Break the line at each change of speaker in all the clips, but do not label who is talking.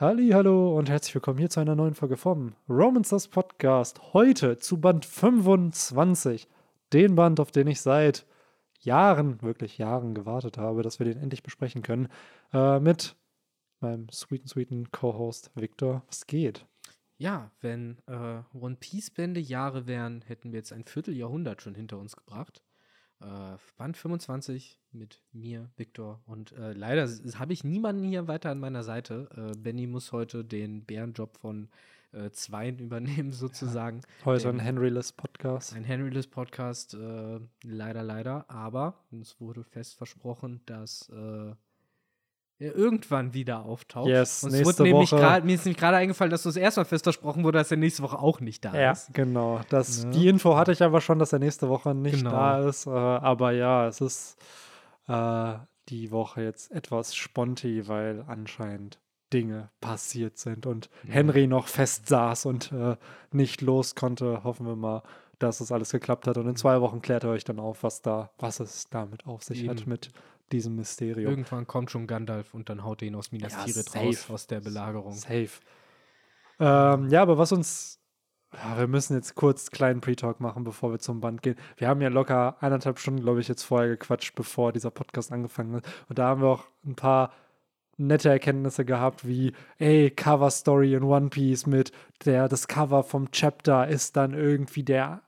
Hallo und herzlich willkommen hier zu einer neuen Folge vom Romans das Podcast. Heute zu Band 25. Den Band, auf den ich seit Jahren, wirklich Jahren gewartet habe, dass wir den endlich besprechen können. Äh, mit meinem sweeten, sweeten Co-Host Victor. Was geht?
Ja, wenn äh, One Piece Bände Jahre wären, hätten wir jetzt ein Vierteljahrhundert schon hinter uns gebracht. Äh, Band 25 mit mir, Victor. Und äh, leider habe ich niemanden hier weiter an meiner Seite. Äh, Benny muss heute den Bärenjob von äh, Zweien übernehmen, sozusagen.
Ja, heute ein Henryless Podcast.
Ein Henryless Podcast, äh, leider, leider. Aber es wurde fest versprochen, dass äh, irgendwann wieder auftaucht.
Yes,
und
nächste
nämlich
Woche.
grad, mir ist nämlich gerade eingefallen, dass uns erstmal fest versprochen wurde, dass er nächste Woche auch nicht da
Ja,
ist.
genau. Das,
Ja.
Die Info hatte ich aber schon, dass er nächste Woche nicht
Genau.
da ist. Äh, aber ja, es ist äh, die Woche jetzt etwas sponti, weil anscheinend Dinge passiert sind und
Ja.
Henry noch fest saß und äh, nicht los konnte. Hoffen wir mal, dass es alles geklappt hat. Und in zwei Wochen klärt er euch dann auf, was da, was es damit auf sich hat
Eben.
mit diesem Mysterium.
Irgendwann kommt schon Gandalf und dann haut er ihn aus Minas
Ja,
Tirith
safe.
raus aus der Belagerung.
Safe. Ähm, ja, aber was uns. Ja, wir müssen jetzt kurz einen kleinen Pre-Talk machen, bevor wir zum Band gehen. Wir haben ja locker eineinhalb Stunden, glaube ich, jetzt vorher gequatscht, bevor dieser Podcast angefangen hat. Und da haben wir auch ein paar nette Erkenntnisse gehabt, wie, ey, Cover Story in One Piece mit der, das Cover vom Chapter ist dann irgendwie der,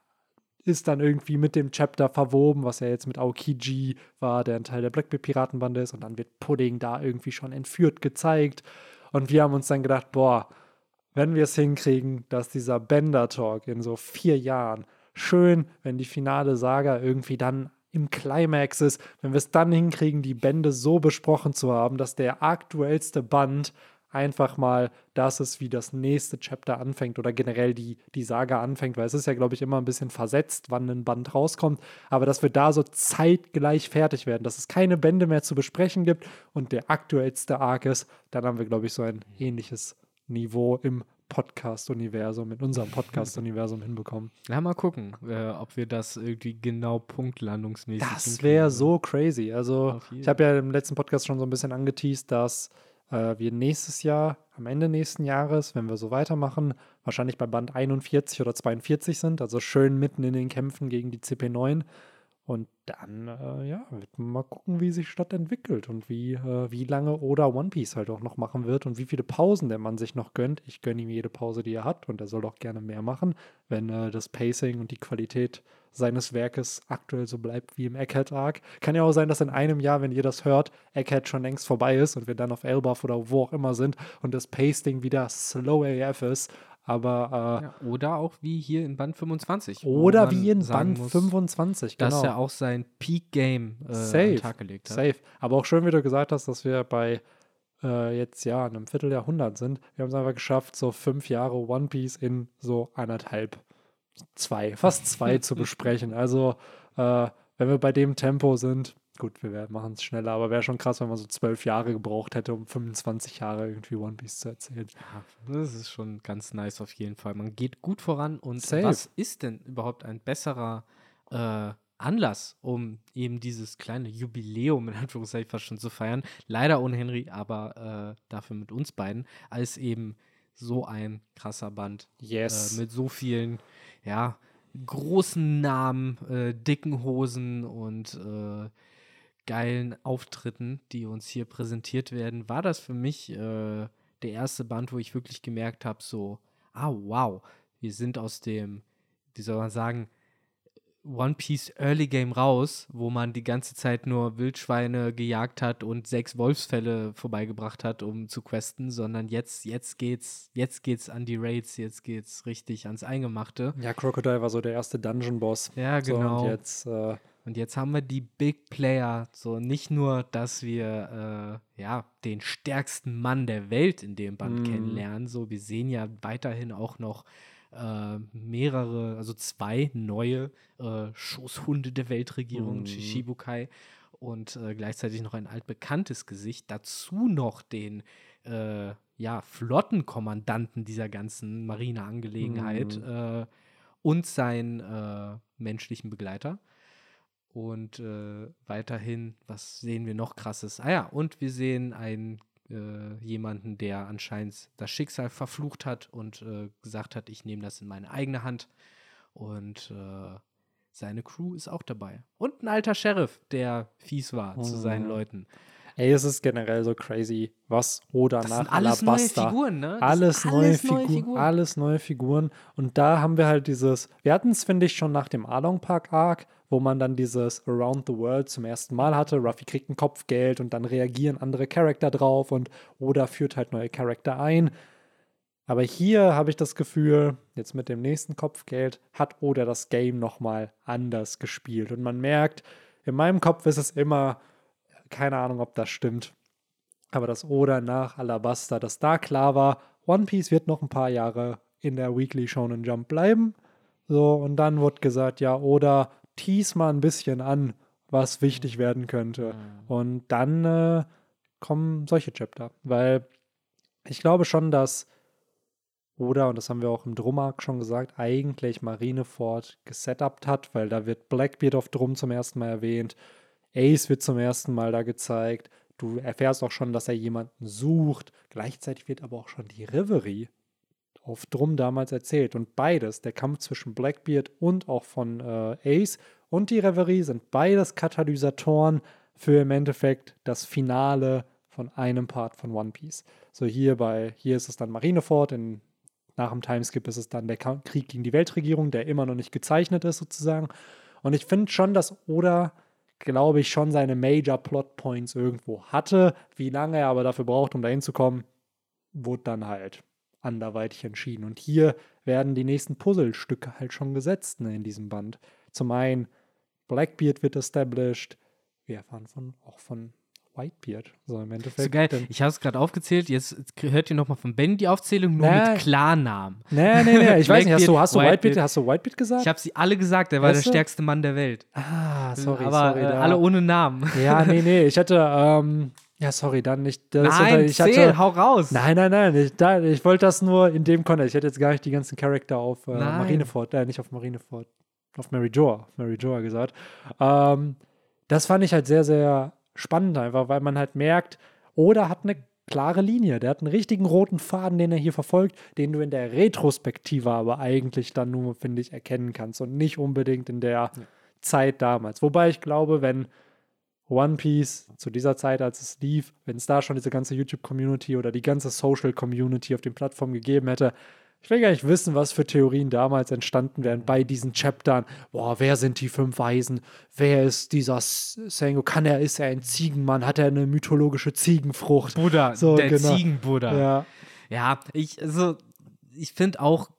ist dann irgendwie mit dem Chapter verwoben, was ja jetzt mit Aokiji war, der ein Teil der Blackbeard-Piratenbande ist. Und dann wird Pudding da irgendwie schon entführt gezeigt. Und wir haben uns dann gedacht, boah, wenn wir es hinkriegen, dass dieser Bender-Talk in so vier Jahren schön, wenn die finale Saga irgendwie dann im Climax ist, wenn wir es dann hinkriegen, die Bände so besprochen zu haben, dass der aktuellste Band einfach mal das ist, wie das nächste Chapter anfängt oder generell die, die Saga anfängt, weil es ist ja, glaube ich, immer ein bisschen versetzt, wann ein Band rauskommt, aber dass wir da so zeitgleich fertig werden, dass es keine Bände mehr zu besprechen gibt und der aktuellste Arc ist, dann haben wir, glaube ich, so ein ähnliches Niveau im Podcast-Universum, in unserem Podcast-Universum hinbekommen.
Ja, mal gucken, äh, ob wir das irgendwie genau punktlandungsmäßig
Das wäre so crazy. Also, ich habe ja im letzten Podcast schon so ein bisschen angeteased, dass äh, wir nächstes Jahr, am Ende nächsten Jahres, wenn wir so weitermachen, wahrscheinlich bei Band 41 oder 42 sind, also schön mitten in den Kämpfen gegen die CP9. Und dann, äh, ja, wird man mal gucken, wie sich Stadt entwickelt und wie, äh, wie lange Oda One Piece halt auch noch machen wird und wie viele Pausen der Mann sich noch gönnt. Ich gönne ihm jede Pause, die er hat und er soll auch gerne mehr machen, wenn äh, das Pacing und die Qualität seines Werkes aktuell so bleibt wie im Egghead-Arc. Kann ja auch sein, dass in einem Jahr, wenn ihr das hört, Egghead schon längst vorbei ist und wir dann auf Elbaf oder wo auch immer sind und das Pacing wieder slow AF ist. Aber, äh,
Ja, oder auch wie hier in Band 25. wo
oder wie in Band
muss,
25,
Dass
genau.
er auch sein Peak-Game äh,
Safe,
den Tag gelegt hat.
Safe. Aber auch schön, wie du gesagt hast, dass wir bei äh, jetzt ja einem Vierteljahrhundert sind. Wir haben es einfach geschafft, so fünf Jahre One Piece in so anderthalb, zwei, fast zwei zu besprechen. Also, äh, wenn wir bei dem Tempo sind, gut, wir machen es schneller, aber wäre schon krass, wenn man so zwölf Jahre gebraucht hätte, um 25 Jahre irgendwie One Piece zu erzählen.
Ja, das ist schon ganz nice auf jeden Fall. Man geht gut voran und
Safe.
was ist denn überhaupt ein besserer äh, Anlass, um eben dieses kleine Jubiläum in Anführungszeichen fast schon zu feiern? Leider ohne Henry, aber äh, dafür mit uns beiden, als eben so ein krasser Band
Yes.
äh, mit so vielen, ja, großen Namen, äh, dicken Hosen und äh, geilen Auftritten, die uns hier präsentiert werden, war das für mich äh, der erste Band, wo ich wirklich gemerkt habe, so, ah, wow, wir sind aus dem, wie soll man sagen, One Piece Early Game raus, wo man die ganze Zeit nur Wildschweine gejagt hat und sechs Wolfsfälle vorbeigebracht hat, um zu questen, sondern jetzt, jetzt geht's, jetzt geht's an die Raids, jetzt geht's richtig ans Eingemachte.
ja, Crocodile war so der erste Dungeon-Boss.
Ja,
So,
genau.
und jetzt, äh,
Und jetzt haben wir die Big Player. So nicht nur, dass wir äh, ja den stärksten Mann der Welt in dem Band
Mhm.
kennenlernen. So, wir sehen ja weiterhin auch noch äh, mehrere, also zwei neue äh, Schoßhunde der Weltregierung,
Mhm.
Shishibukai. Und äh, gleichzeitig noch ein altbekanntes Gesicht. Dazu noch den äh, ja, Flottenkommandanten dieser ganzen Marineangelegenheit äh, und seinen äh, menschlichen Begleiter. Und äh, weiterhin, was sehen wir noch krasses? Ah ja, und wir sehen ein äh, jemanden, der anscheinend das Schicksal verflucht hat und äh, gesagt hat, ich nehme das in meine eigene Hand. Und äh, seine Crew ist auch dabei. Und ein alter Sheriff, der fies war oh. zu seinen mhm. Leuten.
Ey, es ist generell so crazy, was oder
das
nach
sind alles Alabaster. Neue Figuren, ne?
Alles, neue, alles Figu neue, Figuren. Alles neue Figuren. Und da haben wir halt dieses, wir hatten es, finde ich, schon nach dem Along Park Arc, wo man dann dieses Around the World zum ersten Mal hatte. Ruffy kriegt ein Kopfgeld und dann reagieren andere Charakter drauf und oder führt halt neue Charakter ein. Aber hier habe ich das Gefühl, jetzt mit dem nächsten Kopfgeld hat Oda das Game nochmal anders gespielt. Und man merkt, in meinem Kopf ist es immer, keine Ahnung, ob das stimmt, aber das Oda nach Alabasta, dass da klar war, One Piece wird noch ein paar Jahre in der Weekly Shonen Jump bleiben. So, und dann wurde gesagt, ja, Oda tease mal ein bisschen an, was wichtig werden könnte. Mhm. Und dann äh, kommen solche Chapter, weil ich glaube schon, dass oder, und das haben wir auch im Drummark schon gesagt, eigentlich Marineford gesetupt hat, weil da wird Blackbeard auf Drum zum ersten Mal erwähnt, Ace wird zum ersten Mal da gezeigt, du erfährst auch schon, dass er jemanden sucht, gleichzeitig wird aber auch schon die Reverie auf Drum damals erzählt und beides, der Kampf zwischen Blackbeard und auch von äh, Ace und die Reverie sind beides Katalysatoren für im Endeffekt das Finale von einem Part von One Piece. So hier bei, hier ist es dann Marineford in nach dem Timeskip ist es dann der Krieg gegen die Weltregierung, der immer noch nicht gezeichnet ist, sozusagen. Und ich finde schon, dass Oda, glaube ich, schon seine Major Plot Points irgendwo hatte. Wie lange er aber dafür braucht, um dahin zu kommen, wurde dann halt anderweitig entschieden. Und hier werden die nächsten Puzzlestücke halt schon gesetzt ne, in diesem Band. Zum einen, Blackbeard wird established. Wir erfahren von, auch von Whitebeard. So im Endeffekt. So
geil. Ich habe es gerade aufgezählt. Jetzt hört ihr nochmal von Ben die Aufzählung nur nee. mit Klarnamen.
Nee, nee, nee. Ich weiß nicht. Hast du, hast du Whitebeard, Whitebeard, hast du Whitebeard gesagt?
Ich habe sie alle gesagt. Er war weißt der stärkste Mann der Welt.
Ah, sorry.
Aber
sorry,
äh, alle ohne Namen.
Ja, nee, nee. Ich hatte. Ähm, ja, sorry, dann nicht.
Nein, ich zähl, hatte, hau raus.
Nein, nein, nein. Ich, da, ich wollte das nur in dem Kontext. Ich hätte jetzt gar nicht die ganzen Charakter auf äh, Marineford, äh, nicht auf Marineford, auf Mary Joa, Mary Joa gesagt. Ähm, das fand ich halt sehr, sehr spannend einfach, weil man halt merkt, Oda hat eine klare Linie. Der hat einen richtigen roten Faden, den er hier verfolgt, den du in der Retrospektive aber eigentlich dann nur, finde ich, erkennen kannst und nicht unbedingt in der ja. Zeit damals. Wobei ich glaube, wenn One Piece zu dieser Zeit, als es lief, wenn es da schon diese ganze YouTube-Community oder die ganze Social-Community auf den Plattformen gegeben hätte, ich will gar nicht wissen, was für Theorien damals entstanden wären bei diesen Chaptern. Boah, wer sind die fünf Weisen? Wer ist dieser Sengo? Kann er, ist er ein Ziegenmann? Hat er eine mythologische Ziegenfrucht?
Buddha, so, der genau. Ziegenbuddha.
Ja.
ja, ich, also, ich finde auch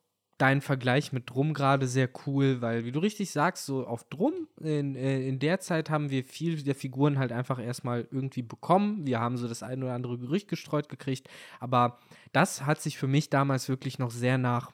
deinen Vergleich mit Drum gerade sehr cool, weil, wie du richtig sagst, so auf Drum, in, äh, in der Zeit haben wir viel der Figuren halt einfach erstmal irgendwie bekommen. Wir haben so das ein oder andere Gerücht gestreut gekriegt, aber das hat sich für mich damals wirklich noch sehr nach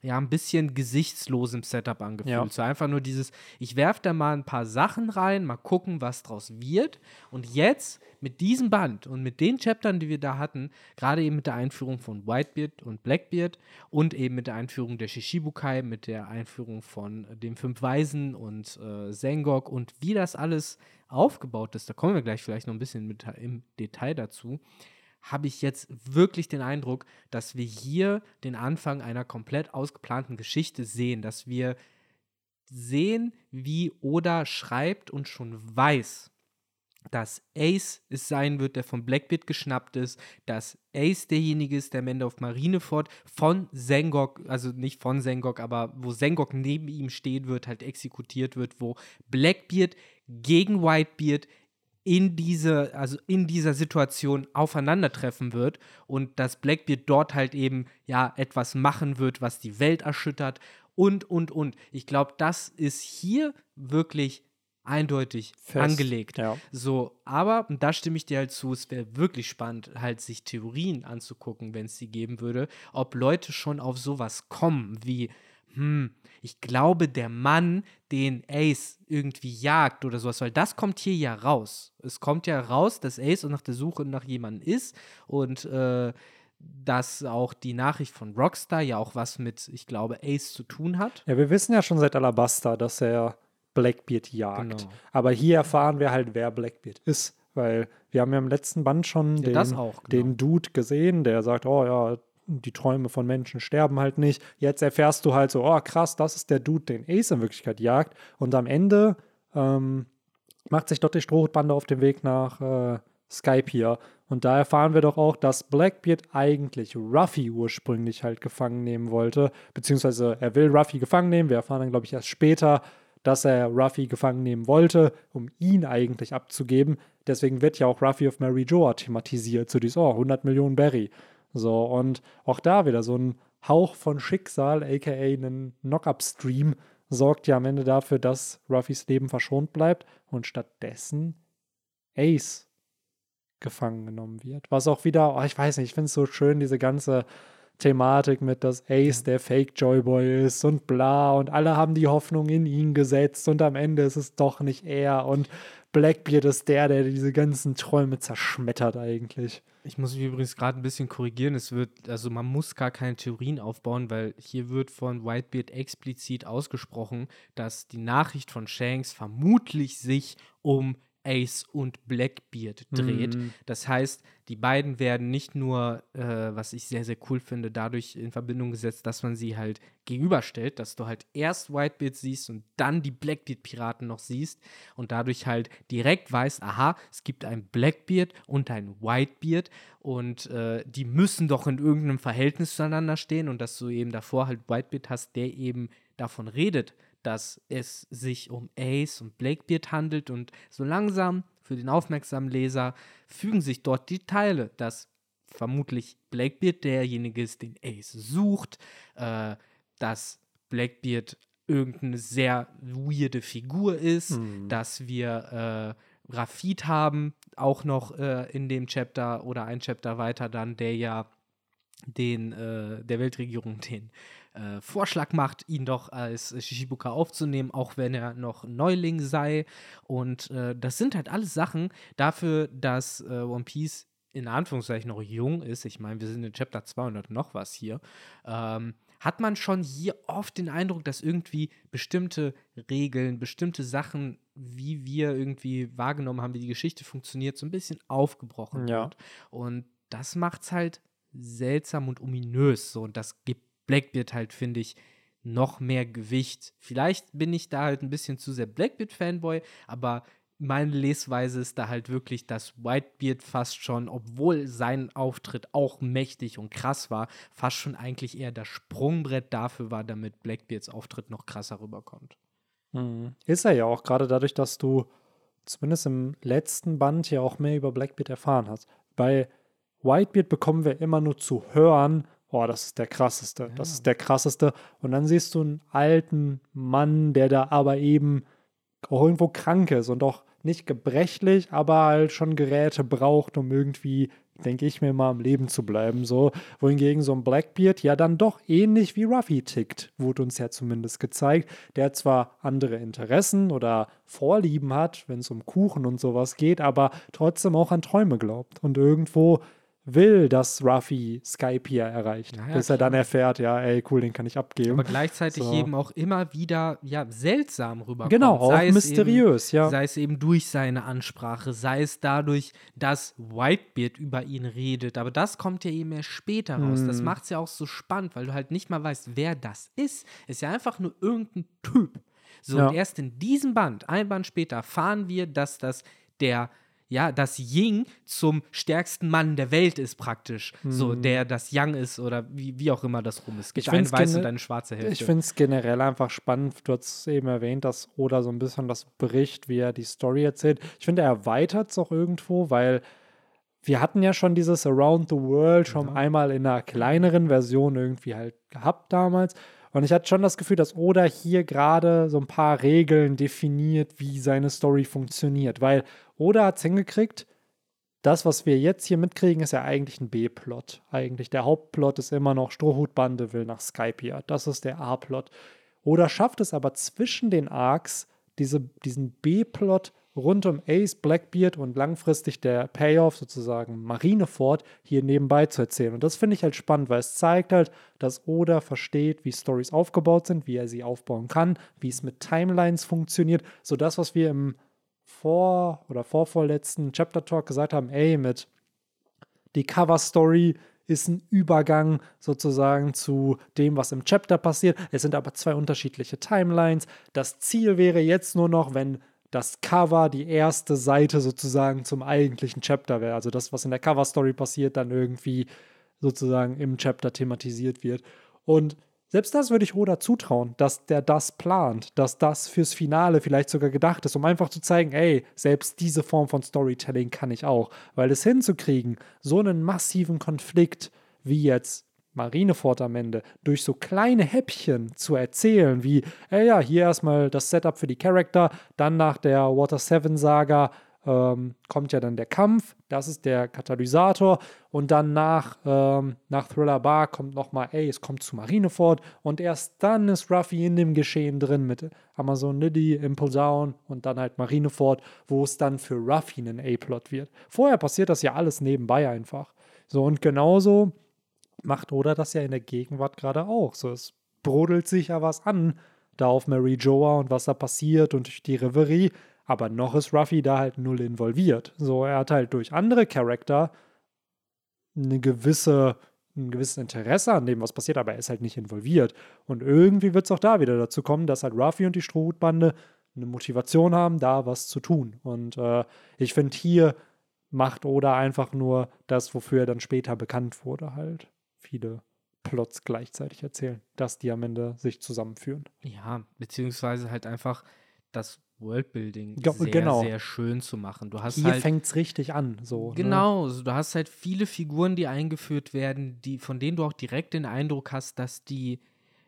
ja, ein bisschen gesichtslosem Setup angefühlt. Ja. So einfach nur dieses, ich werfe da mal ein paar Sachen rein, mal gucken, was draus wird. Und jetzt mit diesem Band und mit den Chaptern, die wir da hatten, gerade eben mit der Einführung von Whitebeard und Blackbeard und eben mit der Einführung der Shishibukai, mit der Einführung von den Fünf Weisen und äh, Sengok und wie das alles aufgebaut ist, da kommen wir gleich vielleicht noch ein bisschen mit, im Detail dazu habe ich jetzt wirklich den Eindruck, dass wir hier den Anfang einer komplett ausgeplanten Geschichte sehen, dass wir sehen, wie Oda schreibt und schon weiß, dass Ace es sein wird, der von Blackbeard geschnappt ist, dass Ace derjenige ist, der am Ende auf Marineford von Sengok, also nicht von Sengok, aber wo Sengok neben ihm stehen wird, halt exekutiert wird, wo Blackbeard gegen Whitebeard in diese, also in dieser Situation aufeinandertreffen wird und dass Blackbeard dort halt eben ja etwas machen wird, was die Welt erschüttert und und und. Ich glaube, das ist hier wirklich eindeutig Fest, angelegt.
Ja.
So, aber und da stimme ich dir halt zu, es wäre wirklich spannend, halt sich Theorien anzugucken, wenn es sie geben würde, ob Leute schon auf sowas kommen wie hm, ich glaube, der Mann, den Ace irgendwie jagt oder sowas, weil das kommt hier ja raus. Es kommt ja raus, dass Ace nach der Suche nach jemandem ist und äh, dass auch die Nachricht von Rockstar ja auch was mit, ich glaube, Ace zu tun hat.
Ja, wir wissen ja schon seit Alabasta, dass er Blackbeard jagt. Genau. Aber hier erfahren wir halt, wer Blackbeard ist, Weil wir haben ja im letzten Band schon
Ja,
den,
auch, genau.
den Dude gesehen, der sagt, oh ja, die Träume von Menschen sterben halt nicht. Jetzt erfährst du halt so, oh krass, das ist der Dude, den Ace in Wirklichkeit jagt. Und am Ende ähm, macht sich dort die Strohhutbande auf den Weg nach äh, Skype hier. Und da erfahren wir doch auch, dass Blackbeard eigentlich Ruffy ursprünglich halt gefangen nehmen wollte. Beziehungsweise er will Ruffy gefangen nehmen. Wir erfahren dann, glaube ich, erst später, dass er Ruffy gefangen nehmen wollte, um ihn eigentlich abzugeben. Deswegen wird ja auch Ruffy of Mary Joa thematisiert. So dieses, oh, 100 Millionen Berry. So, und auch da wieder so ein Hauch von Schicksal, aka einen Knock-Up-Stream, sorgt ja am Ende dafür, dass Ruffys Leben verschont bleibt und stattdessen Ace gefangen genommen wird. Was auch wieder, oh, ich weiß nicht, ich finde es so schön, diese ganze Thematik mit, dass Ace der Fake Joyboy ist und bla und alle haben die Hoffnung in ihn gesetzt und am Ende ist es doch nicht er und Blackbeard ist der, der diese ganzen Träume zerschmettert eigentlich.
Ich muss mich übrigens gerade ein bisschen korrigieren. Es wird, also man muss gar keine Theorien aufbauen, weil hier wird von Whitebeard explizit ausgesprochen, dass die Nachricht von Shanks vermutlich sich um Ace und Blackbeard dreht.
Mhm.
Das heißt, die beiden werden nicht nur, äh, was ich sehr, sehr cool finde, dadurch in Verbindung gesetzt, dass man sie halt gegenüberstellt, dass du halt erst Whitebeard siehst und dann die Blackbeard-Piraten noch siehst und dadurch halt direkt weißt, aha, es gibt ein Blackbeard und ein Whitebeard und äh, die müssen doch in irgendeinem Verhältnis zueinander stehen und dass du eben davor halt Whitebeard hast, der eben davon redet, dass es sich um Ace und Blackbeard handelt und so langsam für den aufmerksamen Leser fügen sich dort die Teile, dass vermutlich Blackbeard derjenige ist, den Ace sucht, äh, dass Blackbeard irgendeine sehr weirde Figur ist,
Hm.
dass wir äh, Rafid haben, auch noch äh, in dem Chapter oder ein Chapter weiter dann, der ja den, äh, der Weltregierung den äh, Vorschlag macht, ihn doch als Shishibuka aufzunehmen, auch wenn er noch Neuling sei. Und äh, das sind halt alles Sachen dafür, dass äh, One Piece in Anführungszeichen noch jung ist. Ich meine, wir sind in Chapter 200 noch was hier. Ähm, hat man schon hier oft den Eindruck, dass irgendwie bestimmte Regeln, bestimmte Sachen, wie wir irgendwie wahrgenommen haben, wie die Geschichte funktioniert, so ein bisschen aufgebrochen
Ja.
wird. Und das macht es halt seltsam und ominös. So, und das gibt Blackbeard halt, finde ich, noch mehr Gewicht. Vielleicht bin ich da halt ein bisschen zu sehr Blackbeard-Fanboy, aber meine Lesweise ist da halt wirklich, dass Whitebeard fast schon, obwohl sein Auftritt auch mächtig und krass war, fast schon eigentlich eher das Sprungbrett dafür war, damit Blackbeards Auftritt noch krasser rüberkommt.
Mhm. Ist er ja auch, gerade dadurch, dass du zumindest im letzten Band ja auch mehr über Blackbeard erfahren hast. Bei Whitebeard bekommen wir immer nur zu hören, oh, das ist der krasseste, das
Ja.
ist der krasseste. Und dann siehst du einen alten Mann, der da aber eben auch irgendwo krank ist und auch nicht gebrechlich, aber halt schon Geräte braucht, um irgendwie, denke ich mir mal, am Leben zu bleiben. So, wohingegen so ein Blackbeard ja dann doch ähnlich wie Ruffy tickt, wurde uns ja zumindest gezeigt, der zwar andere Interessen oder Vorlieben hat, wenn es um Kuchen und sowas geht, aber trotzdem auch an Träume glaubt und irgendwo will, dass Ruffy Skype hier erreicht,
Ja, ja,
bis er dann
klar.
erfährt, ja, ey, cool, den kann ich abgeben.
Aber gleichzeitig
So.
eben auch immer wieder ja, seltsam rüberkommt.
Genau, auch
Sei es
mysteriös,
eben,
ja.
Sei es eben durch seine Ansprache, sei es dadurch, dass Whitebeard über ihn redet. Aber das kommt ja eben erst später raus. Das
Mhm.
macht es ja auch so spannend, weil du halt nicht mal weißt, wer das ist. Ist ja einfach nur irgendein Typ. So,
Ja.
und erst in diesem Band, ein Band später, erfahren wir, dass das der ja, dass Ying zum stärksten Mann der Welt ist praktisch. So, der das Yang ist oder wie, wie auch immer das rum ist. Es gibt
Ich
eine weiße und eine schwarze Hälfte.
Ich finde es generell einfach spannend. Du hast eben erwähnt, dass Oda so ein bisschen das bricht, wie er die Story erzählt. Ich finde, er erweitert es auch irgendwo, weil wir hatten ja schon dieses Around the World schon
Ja.
einmal in einer kleineren Version irgendwie halt gehabt damals. Und ich hatte schon das Gefühl, dass Oda hier gerade so ein paar Regeln definiert, wie seine Story funktioniert. Weil Oda hat es hingekriegt, das, was wir jetzt hier mitkriegen, ist ja eigentlich ein B-Plot. Eigentlich der Hauptplot ist immer noch Strohhutbande will nach Skypia. Das ist der A-Plot. Oder schafft es aber zwischen den Arcs, diese, diesen B-Plot rund um Ace, Blackbeard und langfristig der Payoff, sozusagen Marineford, hier nebenbei zu erzählen. Und das finde ich halt spannend, weil es zeigt halt, dass Oda versteht, wie Stories aufgebaut sind, wie er sie aufbauen kann, wie es mit Timelines funktioniert. So das, was wir im vor oder vorvorletzten Chapter Talk gesagt haben, ey, mit die Cover Story ist ein Übergang sozusagen zu dem, was im Chapter passiert. Es sind aber zwei unterschiedliche Timelines. Das Ziel wäre jetzt nur noch, wenn das Cover die erste Seite sozusagen zum eigentlichen Chapter wäre. Also das, was in der Cover Story passiert, dann irgendwie sozusagen im Chapter thematisiert wird. Und selbst das würde ich Oda zutrauen, dass der das plant, dass das fürs Finale vielleicht sogar gedacht ist, um einfach zu zeigen, ey, selbst diese Form von Storytelling kann ich auch. Weil es hinzukriegen, so einen massiven Konflikt wie jetzt Marineford am Ende, durch so kleine Häppchen zu erzählen, wie, ey ja, hier erstmal das Setup für die Charakter, dann nach der Water 7 Saga ähm, kommt ja dann der Kampf, das ist der Katalysator und dann nach, ähm, nach Thriller Bar kommt nochmal, ey, es kommt zu Marineford und erst dann ist Ruffy in dem Geschehen drin mit Amazon Lily, Impulse Down und dann halt Marineford, wo es dann für Ruffy ein A-Plot wird. Vorher passiert das ja alles nebenbei einfach. So und genauso macht Oda das ja in der Gegenwart gerade auch. So, es brodelt sich ja was an da auf Mary Joa und was da passiert und die Reverie aber noch ist Ruffy da halt null involviert. So, er hat halt durch andere Charakter eine gewisse, ein gewisses Interesse an dem, was passiert, aber er ist halt nicht involviert. Und irgendwie wird es auch da wieder dazu kommen, dass halt Ruffy und die Strohhutbande eine Motivation haben, da was zu tun. Und äh, ich finde, hier macht Oda einfach nur das, wofür er dann später bekannt wurde, halt viele Plots gleichzeitig erzählen, dass die am Ende sich zusammenführen.
Ja, beziehungsweise halt einfach das Worldbuilding
ja,
sehr,
genau.
sehr schön zu machen. Du hast
Hier
halt,
fängt es richtig an. So, ne?
Genau, ne? du hast halt viele Figuren, die eingeführt werden, die, von denen du auch direkt den Eindruck hast, dass die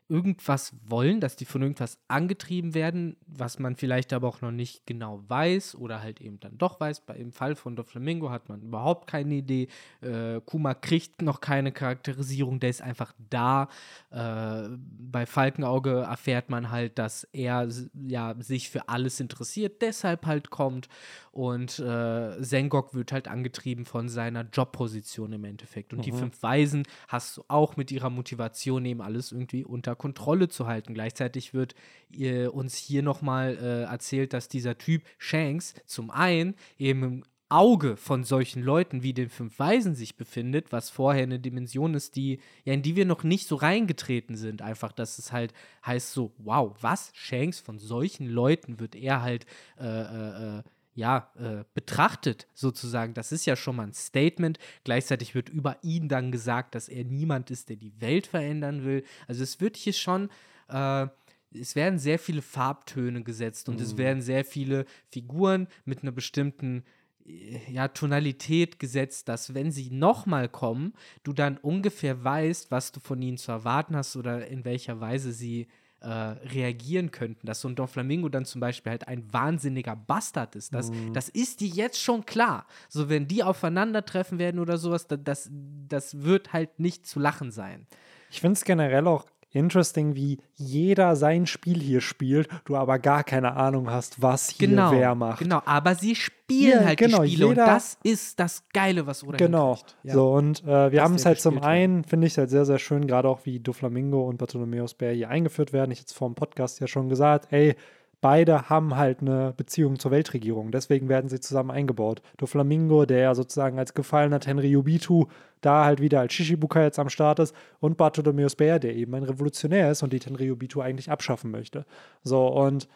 irgendwas wollen, dass die von irgendwas angetrieben werden, was man vielleicht aber auch noch nicht genau weiß oder halt eben dann doch weiß. Bei, Im Fall von Doflamingo hat man überhaupt keine Idee. Äh, Kuma kriegt noch keine Charakterisierung, der ist einfach da. Äh, bei Falkenauge erfährt man halt, dass er ja sich für alles interessiert, deshalb halt kommt. Und äh, Sengok wird halt angetrieben von seiner Jobposition im Endeffekt. Und mhm. die fünf Weisen hast du auch mit ihrer Motivation eben alles irgendwie unter Kontrolle zu halten. Gleichzeitig wird äh, uns hier nochmal äh, erzählt, dass dieser Typ Shanks zum einen eben im Auge von solchen Leuten wie den fünf Weisen sich befindet, was vorher eine Dimension ist, die, ja, in die wir noch nicht so reingetreten sind. Einfach, dass es halt heißt so, wow, was? Shanks von solchen Leuten wird er halt äh, äh, äh ja, äh, betrachtet, sozusagen. Das ist ja schon mal ein Statement. Gleichzeitig wird über ihn dann gesagt, dass er niemand ist, der die Welt verändern will. Also es wird hier schon, äh, es werden sehr viele Farbtöne gesetzt und mhm. es werden sehr viele Figuren mit einer bestimmten äh, ja, Tonalität gesetzt, dass wenn sie nochmal kommen, du dann ungefähr weißt, was du von ihnen zu erwarten hast oder in welcher Weise sie äh, reagieren könnten, dass so ein Doflamingo dann zum Beispiel halt ein wahnsinniger Bastard ist. Das, mhm. das ist dir jetzt schon klar. So, wenn die aufeinandertreffen werden oder sowas, das, das wird halt nicht zu lachen sein.
Ich finde es generell auch interesting, wie jeder sein Spiel hier spielt, du aber gar keine Ahnung hast, was hier
genau,
wer macht.
Genau, aber sie spielen ja, halt genau, die Spiele jeder, und das ist das Geile, was Oda
Genau, ja. so und äh, wir haben es halt zum einen, finde ich halt sehr, sehr schön, gerade auch wie Doflamingo und Bartholomeus Bär hier eingeführt werden. Ich jetzt vor dem Podcast ja schon gesagt, ey, beide haben halt eine Beziehung zur Weltregierung. Deswegen werden sie zusammen eingebaut. Doflamingo, der ja sozusagen als gefallener Tenryubitu da halt wieder als Shishibuka jetzt am Start ist und Bartholomeus Bär, der eben ein Revolutionär ist und die Tenryubitu eigentlich abschaffen möchte. So, und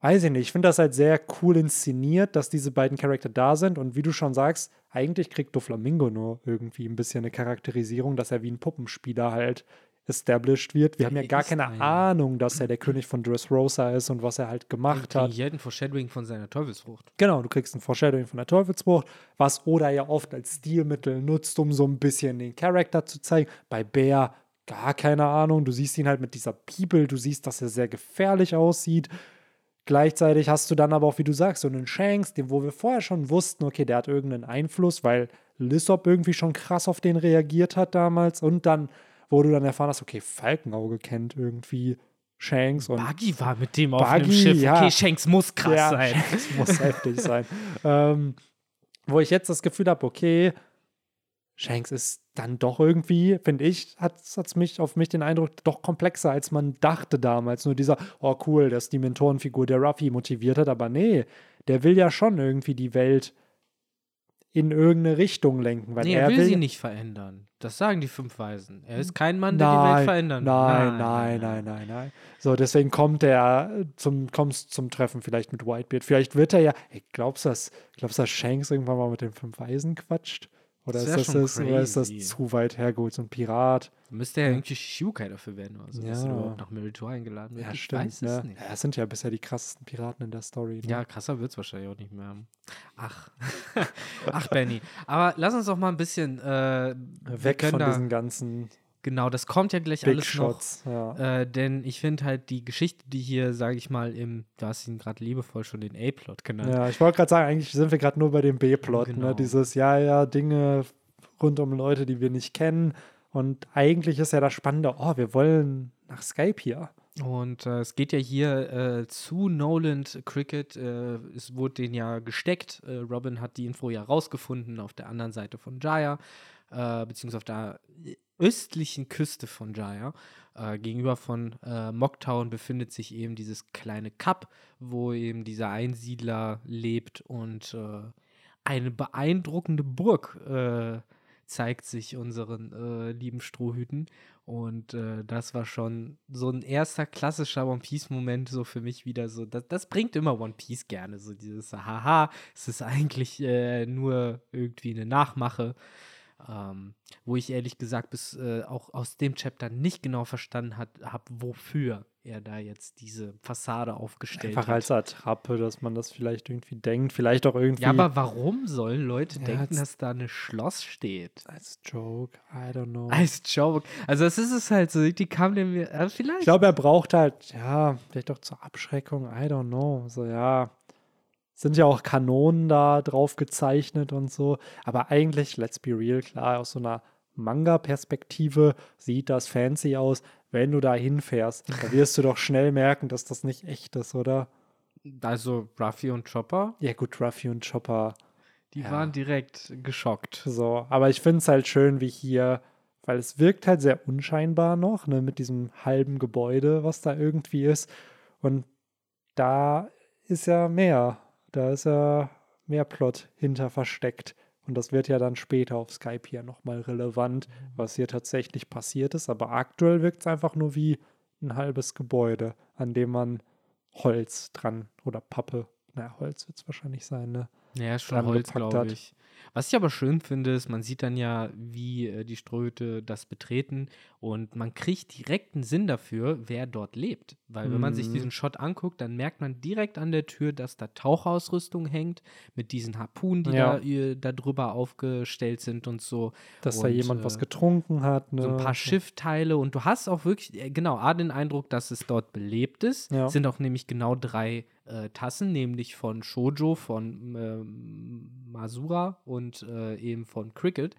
weiß ich nicht, ich finde das halt sehr cool inszeniert, dass diese beiden Charakter da sind und wie du schon sagst, eigentlich kriegt Doflamingo nur irgendwie ein bisschen eine Charakterisierung, dass er wie ein Puppenspieler halt established wird. Wir haben ja gar keine ein. Ahnung, dass er der König von Dressrosa ist und was er halt gemacht hat.
Hier ein Foreshadowing von seiner Teufelsfrucht.
Genau, du kriegst ein Foreshadowing von der Teufelsfrucht, was Oda ja oft als Stilmittel nutzt, um so ein bisschen den Charakter zu zeigen. Bei Bär gar keine Ahnung. Du siehst ihn halt mit dieser Bibel, du siehst, dass er sehr gefährlich aussieht. Gleichzeitig hast du dann aber auch, wie du sagst, so einen Shanks, den, wo wir vorher schon wussten, okay, der hat irgendeinen Einfluss, weil Lissop irgendwie schon krass auf den reagiert hat damals und dann wo du dann erfahren hast, okay, Falkenauge kennt irgendwie Shanks und.
Buggy war mit dem auf dem Schiff. Ja. Okay, Shanks muss krass ja, sein.
Shanks muss heftig sein. Ähm, wo ich jetzt das Gefühl habe, okay, Shanks ist dann doch irgendwie, finde ich, hat es mich auf mich den Eindruck, doch komplexer, als man dachte damals. Nur dieser, oh cool, das ist die Mentorenfigur, der Ruffy motiviert hat, aber nee, der will ja schon irgendwie die Welt in irgendeine Richtung lenken. Weil
Nee,
er
will
will
sie nicht verändern. Das sagen die fünf Weisen. Er ist kein Mann, der die
Nein,
Welt verändern will.
Nein, nein, nein, nein, nein. So, deswegen kommt er zum, kommst zum Treffen vielleicht mit Whitebeard. Vielleicht wird er ja, ey, glaubst du, dass, glaubst du, dass Shanks irgendwann mal mit den fünf Weisen quatscht? Oder
Das
ist das, das, oder ist das zu weit hergeholt, so ein Pirat?
Müsste ja irgendwie Shiukai dafür werden oder so, dass
Ja.
überhaupt nach Meritor eingeladen wird.
Ja,
ich
stimmt.
weiß
ja.
es nicht.
ja, das sind ja bisher die krassesten Piraten in der Story. Ne?
Ja, krasser wird es wahrscheinlich auch nicht mehr. Ach. Ach, Benny. Aber lass uns doch mal ein bisschen äh,
Weg von
da,
diesen ganzen
Genau, das kommt ja gleich
Big
alles
Shots. Ja.
noch. Äh, denn ich finde halt die Geschichte, die hier, sage ich mal, im, du hast ihn gerade liebevoll schon den A-Plot genannt.
ja, ich wollte gerade sagen, eigentlich sind wir gerade nur bei dem B-Plot.
Genau.
Ne? Dieses, ja, ja, Dinge rund um Leute, die wir nicht kennen. Und eigentlich ist ja das Spannende, oh, wir wollen nach Skype hier.
Und äh, es geht ja hier äh, zu Noland Cricket. Äh, es wurde den ja gesteckt. Äh, Robin hat die Info ja rausgefunden auf der anderen Seite von Jaya, äh, beziehungsweise auf der östlichen Küste von Jaya. Äh, gegenüber von äh, Mocktown befindet sich eben dieses kleine Kap, wo eben dieser Einsiedler lebt und äh, eine beeindruckende Burg äh, zeigt sich unseren äh, lieben Strohhüten. Und das war schon so ein erster klassischer One Piece-Moment, so für mich wieder so. Das, das bringt immer One Piece gerne, so dieses Haha, es ist eigentlich nur irgendwie eine Nachmache. Ähm, wo ich ehrlich gesagt bis äh, auch aus dem Chapter nicht genau verstanden habe, wofür er da jetzt diese Fassade aufgestellt
Einfach
hat.
als Attrappe, dass man das vielleicht irgendwie denkt. Vielleicht auch irgendwie
ja, aber warum sollen Leute
Ja,
denken, dass da eine Schloss steht?
als Joke. I don't know.
Als Joke. Also das ist es halt so, die kam mir, äh, vielleicht.
Ich glaube, er braucht halt, ja, vielleicht auch zur Abschreckung, I don't know. So, ja, sind ja auch Kanonen da drauf gezeichnet und so. Aber eigentlich, let's be real, klar, aus so einer Manga-Perspektive sieht das fancy aus. Wenn du da hinfährst, da wirst du doch schnell merken, dass das nicht echt ist, oder?
also Ruffy und Chopper,
Ja, gut, Ruffy und Chopper,
die
Ja.
waren direkt geschockt.
so. Aber ich finde es halt schön, wie hier, weil es wirkt halt sehr unscheinbar noch, ne, mit diesem halben Gebäude, was da irgendwie ist. Und da ist ja mehr. Da ist ja mehr Plot hinter versteckt. Und das wird ja dann später auf Skype hier nochmal relevant, was hier tatsächlich passiert ist. Aber aktuell wirkt es einfach nur wie ein halbes Gebäude, an dem man Holz dran oder Pappe, naja, Holz wird es wahrscheinlich sein, ne?
Ja, schon Holz, glaube
hat.
Was ich aber schön finde, ist, man sieht dann ja, wie äh, die Ströte das betreten und man kriegt direkt einen Sinn dafür, wer dort lebt. Weil wenn man sich
Mhm.
diesen Shot anguckt, dann merkt man direkt an der Tür, dass da Tauchausrüstung hängt mit diesen Harpunen, die
Ja.
da, äh, da drüber aufgestellt sind und so.
Dass da
Und,
jemand
äh,
was getrunken hat. Ne?
so ein paar Schiffteile und du hast auch wirklich, äh, genau, A, den Eindruck, dass es dort belebt ist.
Ja.
Es sind auch nämlich genau drei äh, Tassen, nämlich von Shoujo, von ähm, Masura und äh, eben von Cricket,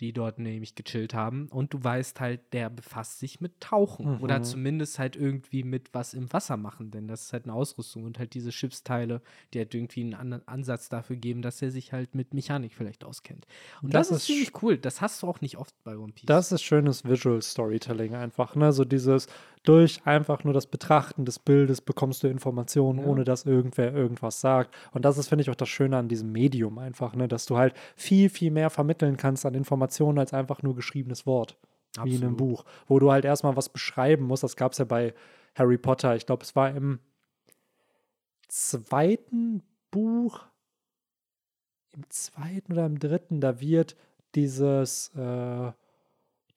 die dort nämlich gechillt haben. Und du weißt halt, der befasst sich mit Tauchen oder
Mhm.
zumindest halt irgendwie mit was im Wasser machen, denn das ist halt eine Ausrüstung und halt diese Schiffsteile, die halt irgendwie einen anderen Ansatz dafür geben, dass er sich halt mit Mechanik vielleicht auskennt. Und das,
Das
ist
ist
ziemlich cool. Das hast du auch nicht oft bei One Piece.
Das ist schönes Visual Storytelling einfach, ne? So dieses durch einfach nur das Betrachten des Bildes bekommst du Informationen,
Ja.
ohne dass irgendwer irgendwas sagt. Und das ist, finde ich, auch das Schöne an diesem Medium einfach, ne? Dass du halt viel, viel mehr vermitteln kannst an Informationen als einfach nur geschriebenes Wort. Wie in einem
Absolut.
Buch, wo du halt erstmal was beschreiben musst. Das gab es ja bei Harry Potter. Ich glaube, es war im zweiten Buch, im zweiten oder im dritten, da wird dieses, äh,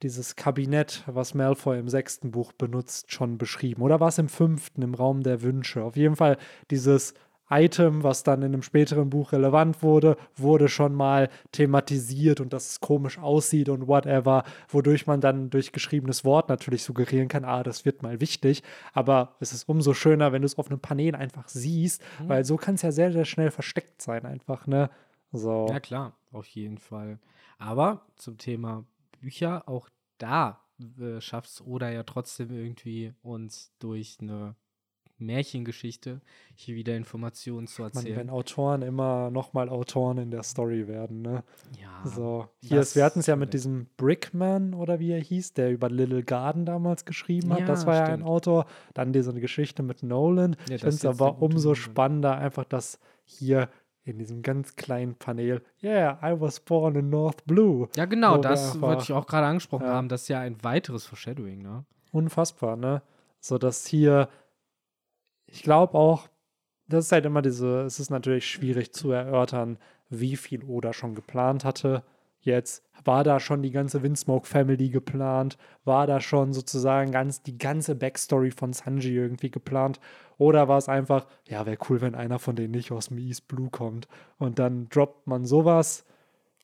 dieses Kabinett, was Malfoy im sechsten Buch benutzt, schon beschrieben. Oder war es im fünften, im Raum der Wünsche? Auf jeden Fall dieses Item, was dann in einem späteren Buch relevant wurde, wurde schon mal thematisiert und dass es komisch aussieht und whatever, wodurch man dann durch geschriebenes Wort natürlich suggerieren kann, ah, das wird mal wichtig. Aber es ist umso schöner, wenn du es auf einem Panel einfach siehst,
Mhm.
weil so kann es ja sehr, sehr schnell versteckt sein, einfach, ne? So.
Ja, klar, auf jeden Fall. Aber zum Thema Bücher, auch da äh, schafft es Oda ja trotzdem irgendwie uns durch eine Märchengeschichte hier wieder Informationen zu
Man,
erzählen.
wenn Autoren immer nochmal Autoren in der Story werden, ne?
ja,
So, hier ist, wir hatten es ja mit
stimmt.
diesem Brickman oder wie er hieß, der über Little Garden damals geschrieben hat.
Ja,
das war ja ein
stimmt.
Autor. Dann diese Geschichte mit Nolan.
Ja,
ich finde es aber umso spannender, einfach, dass hier in diesem ganz kleinen Panel, yeah, I was born in North Blue.
ja, genau,
wir
das
einfach-
wollte ich auch gerade angesprochen
Ja.
haben. Das ist ja ein weiteres Foreshadowing, ne?
Unfassbar, ne? So dass hier, ich glaube auch, das ist halt immer diese, es ist natürlich schwierig zu erörtern, wie viel Oda schon geplant hatte. Jetzt war da schon die ganze Windsmoke Family geplant, war da schon sozusagen ganz die ganze Backstory von Sanji irgendwie geplant, oder war es einfach, ja, wäre cool, wenn einer von denen nicht aus dem East Blue kommt und dann droppt man sowas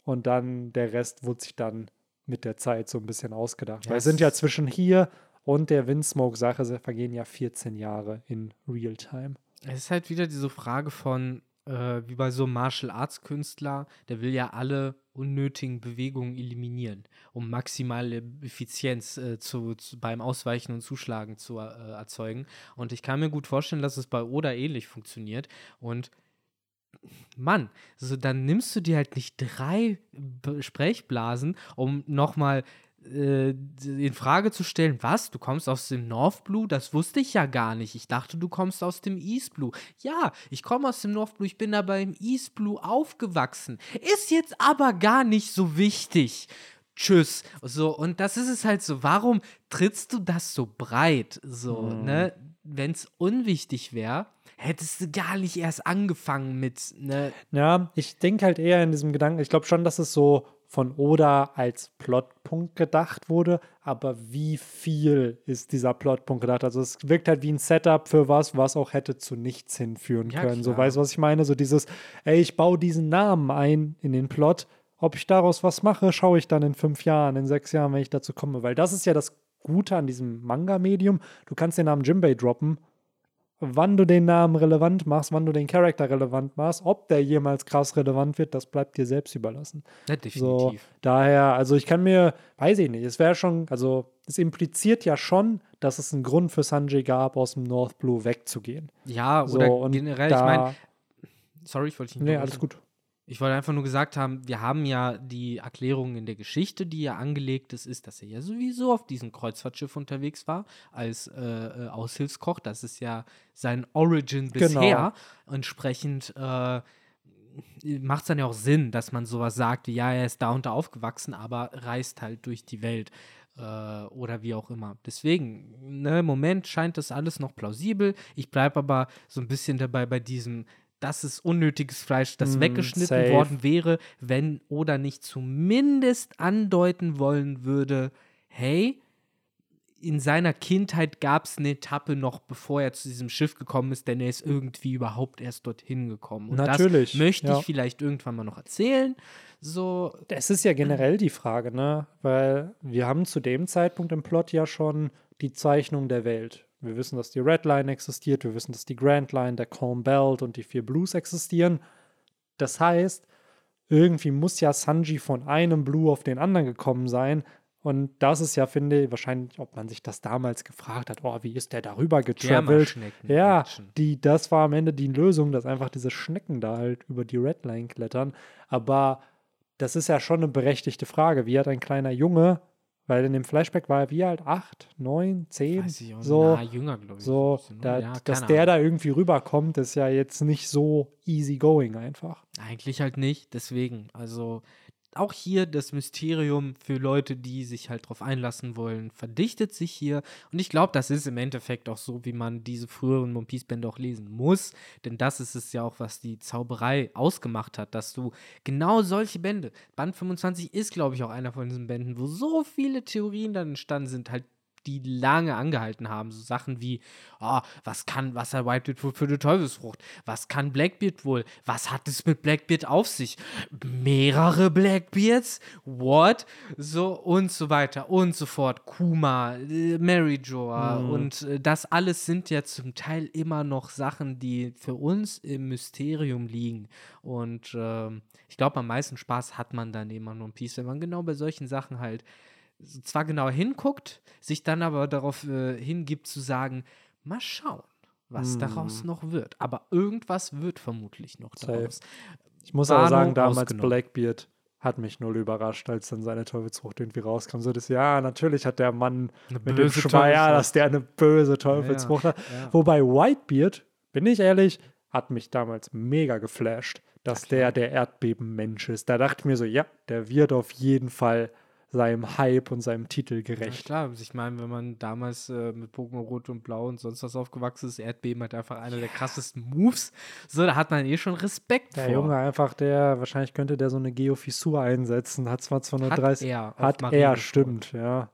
und dann der Rest wurde sich dann mit der Zeit so ein bisschen ausgedacht.
Ja,
Weil es sind ja zwischen hier und der Windsmoke-Sache se- vergehen ja 14 Jahre in Realtime.
Es ist halt wieder diese Frage von, äh, wie bei so einem Martial Arts Künstler, der will ja alle unnötigen Bewegungen eliminieren, um maximale Effizienz äh, zu, zu, beim Ausweichen und Zuschlagen zu äh, erzeugen. Und ich kann mir gut vorstellen, dass es bei Oda ähnlich funktioniert. Und Mann, so dann nimmst du dir halt nicht drei Sprechblasen, um nochmal äh, in Frage zu stellen, was, du kommst aus dem North Blue? Das wusste ich ja gar nicht. Ich dachte, du kommst aus dem East Blue. Ja, ich komme aus dem North Blue, ich bin aber im East Blue aufgewachsen. Ist jetzt aber gar nicht so wichtig. Tschüss. So, und das ist es halt so. Warum trittst du das so breit? So,
Mhm.
ne? Wenn es unwichtig wäre, hättest du gar nicht erst angefangen mit, ne?
Ja, ich denke halt eher in diesem Gedanken, ich glaube schon, dass es so von Oda als Plotpunkt gedacht wurde, aber wie viel ist dieser Plotpunkt gedacht? Also es wirkt halt wie ein Setup für was, was auch hätte zu nichts hinführen
Ja,
können. So
klar.
weißt du, was ich meine? So dieses, ey, ich baue diesen Namen ein in den Plot. Ob ich daraus was mache, schaue ich dann in fünf Jahren, in sechs Jahren, wenn ich dazu komme. Weil das ist ja das Gute an diesem Manga-Medium. Du kannst den Namen Jimbei droppen wann du den Namen relevant machst, wann du den Charakter relevant machst, ob der jemals krass relevant wird, das bleibt dir selbst überlassen.
Ja,
So,
definitiv.
daher, also ich kann mir, weiß ich nicht, es wäre schon, also es impliziert ja schon, dass es einen Grund für Sanjay gab, aus dem North Blue wegzugehen.
Ja,
So,
oder generell,
da,
ich meine, sorry, ich wollte dich nicht
Nee, alles gut.
Ich wollte einfach nur gesagt haben, wir haben ja die Erklärung in der Geschichte, die ja angelegt ist, ist, dass er ja sowieso auf diesem Kreuzfahrtschiff unterwegs war als äh, äh, Aushilfskoch. Das ist ja sein Origin
Genau.
bisher. Entsprechend äh, macht es dann ja auch Sinn, dass man sowas sagt, wie ja, er ist da und da aufgewachsen, aber reist halt durch die Welt äh, oder wie auch immer. Deswegen, ne, im Moment scheint das alles noch plausibel. Ich bleibe aber so ein bisschen dabei bei diesem, das ist unnötiges Fleisch, das
Mm,
weggeschnitten
safe.
worden wäre, wenn oder nicht zumindest andeuten wollen würde, hey, in seiner Kindheit gab es eine Etappe noch, bevor er zu diesem Schiff gekommen ist, denn er ist irgendwie überhaupt erst dorthin gekommen. Und
Natürlich,
das möchte
ja.
ich vielleicht irgendwann mal noch erzählen. So,
Das ist ja generell die Frage, ne? Weil wir haben zu dem Zeitpunkt im Plot ja schon die Zeichnung der Welt. Wir wissen, dass die Red Line existiert, wir wissen, dass die Grand Line, der Calm Belt und die vier Blues existieren. Das heißt, irgendwie muss ja Sanji von einem Blue auf den anderen gekommen sein. Und das ist ja, finde ich, wahrscheinlich, ob man sich das damals gefragt hat, oh, wie ist der darüber getravelt? Ja, die, das war am Ende die Lösung, dass einfach diese Schnecken da halt über die Redline klettern. Aber das ist ja schon eine berechtigte Frage. Wie hat ein kleiner Junge, weil in dem Flashback war er wie alt? Acht, neun, zehn?
Weiß ich auch
so,
Na, jünger, glaube ich.
so da,
Ja,
dass der
Ahnung.
da irgendwie rüberkommt, ist ja jetzt nicht so easy going einfach.
Eigentlich halt nicht, deswegen. Also auch hier das Mysterium für Leute, die sich halt drauf einlassen wollen, verdichtet sich hier. Und ich glaube, das ist im Endeffekt auch so, wie man diese früheren One Piece Bände auch lesen muss. Denn das ist es ja auch, was die Zauberei ausgemacht hat, dass du genau solche Bände, Band 25 ist, glaube ich, auch einer von diesen Bänden, wo so viele Theorien dann entstanden sind, halt die lange angehalten haben. So Sachen wie, oh, was kann Wasser Whitebeard wohl für eine Teufelsfrucht? Was kann Blackbeard wohl? Was hat es mit Blackbeard auf sich? Mehrere Blackbeards? What? So und so weiter und so fort. Kuma, äh, Mary Joa
Mhm.
und äh, das alles sind ja zum Teil immer noch Sachen, die für uns im Mysterium liegen. Und ähm, ich glaube, am meisten Spaß hat man dann eben an One Piece, wenn man genau bei solchen Sachen halt zwar genauer hinguckt, sich dann aber darauf äh, hingibt zu sagen, mal schauen. was
Hm.
daraus noch wird. Aber irgendwas wird vermutlich noch
Safe.
daraus.
Ich muss aber
Wano
sagen, damals. Blackbeard hat mich null überrascht, als dann seine Teufelsfrucht irgendwie rauskam. So das, ja, natürlich hat der Mann
Eine
mit dem Schweier, dass der eine böse Teufelsfrucht hat.
Ja.
Wobei Whitebeard, bin ich ehrlich, hat mich damals mega geflasht, dass der der Erdbebenmensch ist. Da dachte ich mir so, ja, der wird auf jeden Fall seinem Hype und seinem Titel
Ja,
gerecht.
klar, ich meine, wenn man damals äh, mit Pokémon Rot und Blau und sonst was aufgewachsen ist, Erdbeben hat einfach einer der krassesten Moves. So, da hat man eh schon Respekt
Der
vor.
Junge einfach, der, wahrscheinlich könnte der so eine Geofissur einsetzen, hat zwar 230,
er auf
hat er, stimmt, ja.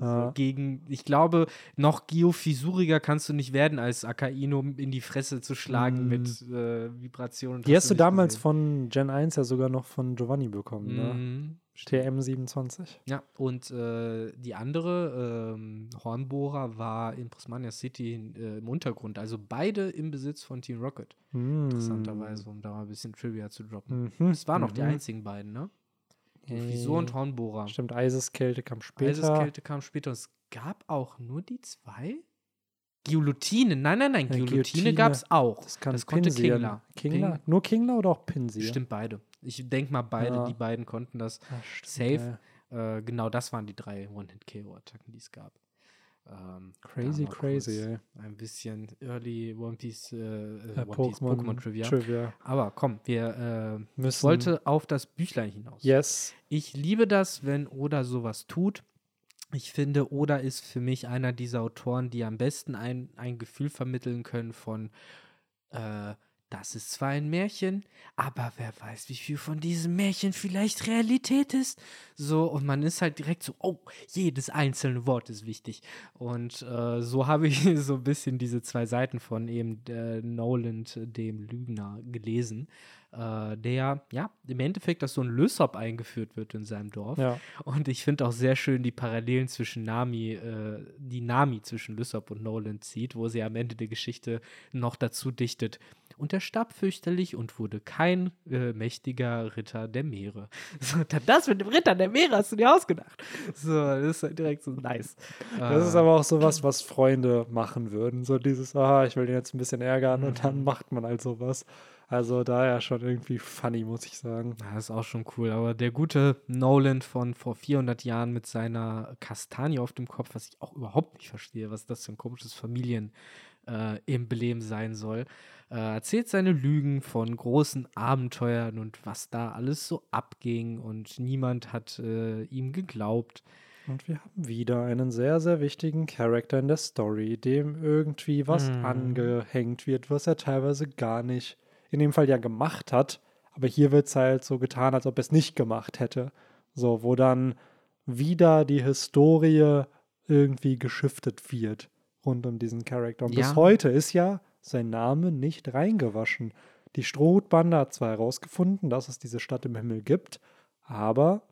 So,
Ja.
Gegen, ich glaube, noch geofissuriger kannst du nicht werden, als Akaino in die Fresse zu schlagen
Mm.
mit äh, Vibrationen.
Die hast du damals von Gen 1 ja sogar noch von Giovanni bekommen, ne?
Mhm.
TM27.
Ja, und äh, die andere, ähm, Hornbohrer, war in Prismania City äh, im Untergrund. Also beide im Besitz von Team Rocket. Interessanterweise, um da mal ein bisschen Trivia zu droppen.
Mhm.
Es waren noch die
mhm.
einzigen beiden, ne? Frisur und Hornbohrer.
Stimmt, Eiseskälte kam später.
Eiseskälte kam später. Und es gab auch nur die zwei? Guillotine. Nein, nein, nein. Guillotine
Guillotine,
gab es auch.
Das kann
das konnte
Pinsir.
Kingler.
Kingler?
Ping-
Nur Kingler oder auch Pinsir?
Stimmt, beide. Ich denke mal, beide,
Ja.
die beiden konnten das.
Ah, stimmt,
Safe. Äh, genau, das waren die drei One-Hit-KO-Attacken, die es gab. Ähm,
Crazy, crazy, ey.
Ein bisschen Early One Piece, äh, äh,
Äh, Pokémon
Trivia.
Trivia.
Aber komm, wir äh,
Müssen,
wollte auf das Büchlein hinaus.
Yes.
Ich liebe das, wenn Oda sowas tut. Ich finde, Oda ist für mich einer dieser Autoren, die am besten ein, ein Gefühl vermitteln können von, äh, das ist zwar ein Märchen, aber wer weiß, wie viel von diesem Märchen vielleicht Realität ist. So, und man ist halt direkt so, oh, jedes einzelne Wort ist wichtig. Und äh, so habe ich so ein bisschen diese zwei Seiten von eben äh, Noland, dem Lügner, gelesen, äh, der, ja, im Endeffekt, dass so ein Lysop eingeführt wird in seinem Dorf.
Ja.
Und ich finde auch sehr schön die Parallelen zwischen Nami, äh, die Nami zwischen Lysop und Nolan zieht, wo sie am Ende der Geschichte noch dazu dichtet. Und er starb fürchterlich und wurde kein äh, mächtiger Ritter der Meere. So, das mit dem Ritter der Meere hast du dir ausgedacht. So, das ist halt direkt so nice.
Das ist
Äh,
aber auch sowas, was Freunde machen würden. So dieses, ah, ich will den jetzt ein bisschen ärgern und
Mhm.
dann macht man halt sowas. Also daher schon irgendwie funny, muss ich sagen.
Ja, das ist auch schon cool. Aber der gute Nolan von vor 400 Jahren mit seiner Kastanie auf dem Kopf, was ich auch überhaupt nicht verstehe, was das für ein komisches Familienemblem äh, sein soll, äh, erzählt seine Lügen von großen Abenteuern und was da alles so abging und niemand hat äh, ihm geglaubt.
Und wir haben wieder einen sehr, sehr wichtigen Charakter in der Story, dem irgendwie was
Mhm.
angehängt wird, was er teilweise gar nicht in dem Fall ja gemacht hat. Aber hier wird es halt so getan, als ob er es nicht gemacht hätte. So, wo dann wieder die Historie irgendwie geschiftet wird rund um diesen Charakter. Und
Ja.
bis heute ist ja sein Name nicht reingewaschen. Die Strohhutbande hat zwar herausgefunden, dass es diese Stadt im Himmel gibt, aber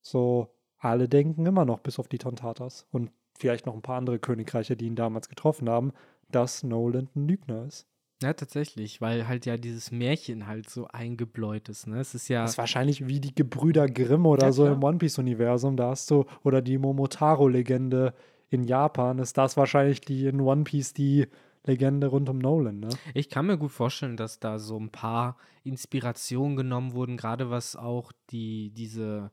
so alle denken immer noch, bis auf die Tontatas und vielleicht noch ein paar andere Königreiche, die ihn damals getroffen haben, dass Noland ein Lügner ist.
Ja, tatsächlich, weil halt ja dieses Märchen halt so eingebläut ist. Ne? Es ist ja.
Das ist wahrscheinlich wie die Gebrüder Grimm oder
Ja,
so
klar.
im One Piece-Universum. Da hast du, oder die Momotaro-Legende in Japan, ist das wahrscheinlich die in One Piece die Legende rund um Nolan, ne?
Ich kann mir gut vorstellen, dass da so ein paar Inspirationen genommen wurden, gerade was auch die, diese,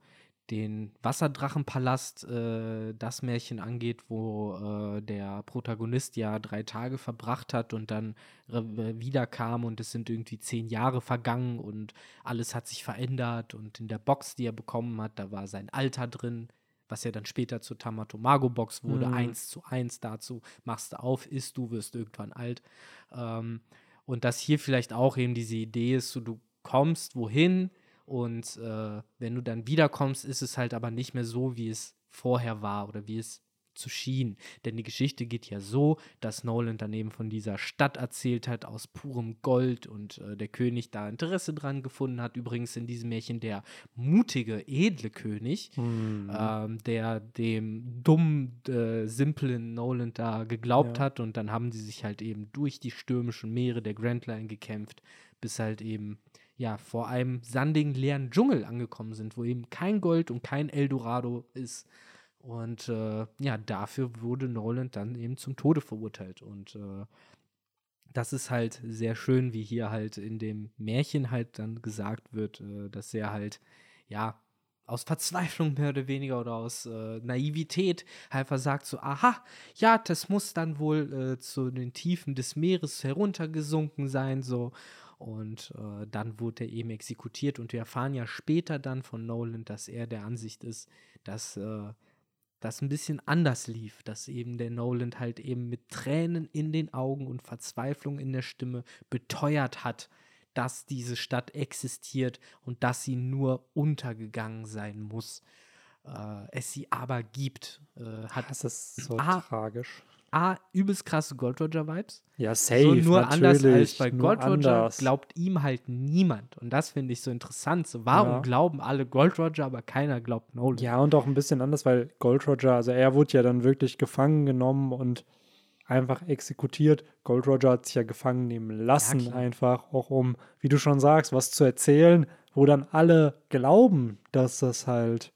den Wasserdrachenpalast, äh, das Märchen angeht, wo äh, der Protagonist ja drei Tage verbracht hat und dann re- wiederkam und es sind irgendwie zehn Jahre vergangen und alles hat sich verändert und in der Box, die er bekommen hat, da war sein Alter drin, was ja dann später zur Tamatomago-Box wurde,
Mhm.
eins zu eins dazu, machst du auf, isst du, wirst irgendwann alt. Ähm, und dass hier vielleicht auch eben diese Idee ist, so du kommst wohin und äh, wenn du dann wiederkommst, ist es halt aber nicht mehr so, wie es vorher war oder wie es zu schien. Denn die Geschichte geht ja so, dass Nolan dann eben von dieser Stadt erzählt hat aus purem Gold und äh, der König da Interesse dran gefunden hat. Übrigens in diesem Märchen der mutige, edle König, ähm, der dem dummen, äh, simplen Nolan da geglaubt
Ja.
hat. Und dann haben sie sich halt eben durch die stürmischen Meere der Grand Line gekämpft, bis halt eben ja vor einem sandigen, leeren Dschungel angekommen sind, wo eben kein Gold und kein Eldorado ist. Und äh, ja, dafür wurde Nolan dann eben zum Tode verurteilt. Und äh, das ist halt sehr schön, wie hier halt in dem Märchen halt dann gesagt wird, äh, dass er halt, ja, aus Verzweiflung mehr oder weniger oder aus äh, Naivität einfach sagt so, aha, ja, das muss dann wohl äh, zu den Tiefen des Meeres heruntergesunken sein, so. Und äh, dann wurde er eben exekutiert und wir erfahren ja später dann von Nolan, dass er der Ansicht ist, dass das ein bisschen anders lief, dass eben der Nolan halt eben mit Tränen in den Augen und Verzweiflung in der Stimme beteuert hat, dass diese Stadt existiert und dass sie nur untergegangen sein muss. Äh, es sie aber gibt. Äh, hat
Das ist so
Ah,
tragisch.
A, übelst krasse Gold Roger-Vibes.
Ja, safe.
So nur anders als
natürlich,
bei Gold Roger
anders.
glaubt ihm halt niemand. Und das finde ich so interessant. So, warum
Ja.
glauben alle Gold Roger, aber keiner glaubt Nolan?
Ja, und auch ein bisschen anders, weil Gold Roger, also er wurde ja dann wirklich gefangen genommen und einfach exekutiert. Gold Roger hat sich ja gefangen nehmen lassen,
klar.
einfach, auch um, wie du schon sagst, was zu erzählen, wo dann alle glauben, dass das halt,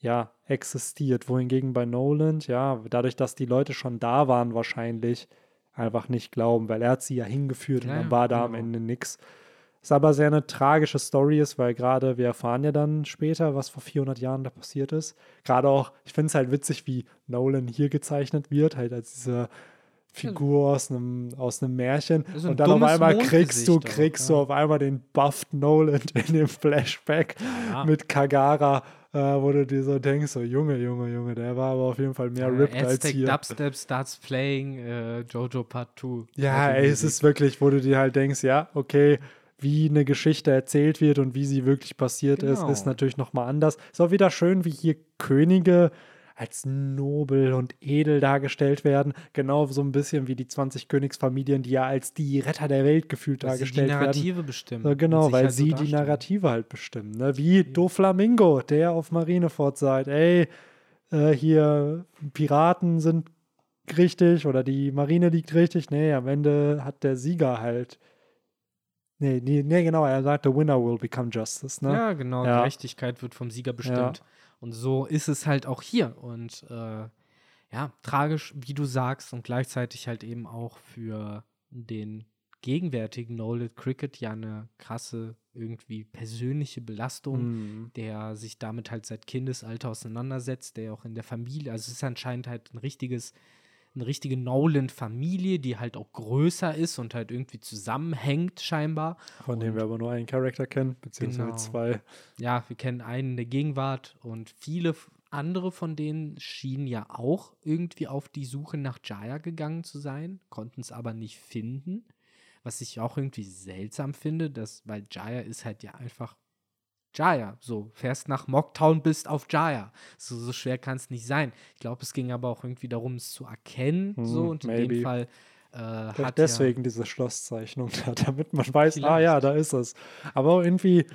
ja, existiert. Wohingegen bei Nolan, ja, dadurch, dass die Leute schon da waren, wahrscheinlich einfach nicht glauben, weil er hat sie ja hingeführt
Ja,
und dann war da am
genau.
Ende nix. Was aber sehr eine tragische Story ist, weil gerade wir erfahren ja dann später, was vor 400 Jahren da passiert ist. Gerade auch, ich finde es halt witzig, wie Nolan hier gezeichnet wird, halt als diese Figur aus einem, aus einem Märchen.
Ein
und dann auf einmal kriegst du,
Mondgesicht auch,
kriegst
ja.
du auf einmal den buffed Nolan in dem Flashback
Ja.
mit Kagara, äh, wo du dir so denkst, so Junge, Junge, Junge, der war aber auf jeden Fall mehr ripped als
Aztec
hier.
Dubstep starts playing äh, Jojo Part 2.
Ja, ey, es ist wirklich, wo du dir halt denkst, ja, okay, wie eine Geschichte erzählt wird und wie sie wirklich passiert ist,
Genau.
ist natürlich nochmal anders. Ist auch wieder schön, wie hier Könige als nobel und edel dargestellt werden. Genau so ein bisschen wie die 20 Königsfamilien, die ja als die Retter der Welt gefühlt
Weil sie die
dargestellt werden.
Narrative bestimmen.
So,
und
genau, weil
halt so
sie die
darstellen.
Narrative halt bestimmen. Ne? Wie Doflamingo, der auf Marineford sagt, ey, äh, hier Piraten sind richtig oder die Marine liegt richtig. Nee, am Ende hat der Sieger halt. Nee, nee, nee genau, er sagt, the winner will become justice. Ne?
Ja, genau.
Ja.
Gerechtigkeit wird vom Sieger bestimmt. Und so ist es halt auch hier. Und äh, ja, tragisch, wie du sagst, und gleichzeitig halt eben auch für den gegenwärtigen Nolan Cricket ja eine krasse, irgendwie persönliche Belastung,
Hm.
der sich damit halt seit Kindesalter auseinandersetzt, der auch in der Familie, also es ist anscheinend halt ein richtiges, eine richtige Nolan-Familie, die halt auch größer ist und halt irgendwie zusammenhängt scheinbar.
Von dem wir aber nur einen Charakter kennen, beziehungsweise
Genau.
zwei.
ja, wir kennen einen in der Gegenwart und viele andere von denen schienen ja auch irgendwie auf die Suche nach Jaya gegangen zu sein, konnten es aber nicht finden. Was ich auch irgendwie seltsam finde, dass, weil Jaya ist halt ja einfach Jaya. So, fährst nach Mocktown, bist auf Jaya. So, so schwer kann es nicht sein. Ich glaube, es ging aber auch irgendwie darum, es zu erkennen.
Hm,
so, und in
maybe.
dem Fall äh, hat
deswegen diese Schlosszeichnung da, damit man weiß, ah
Vielleicht.
ja, da ist es. Aber auch irgendwie,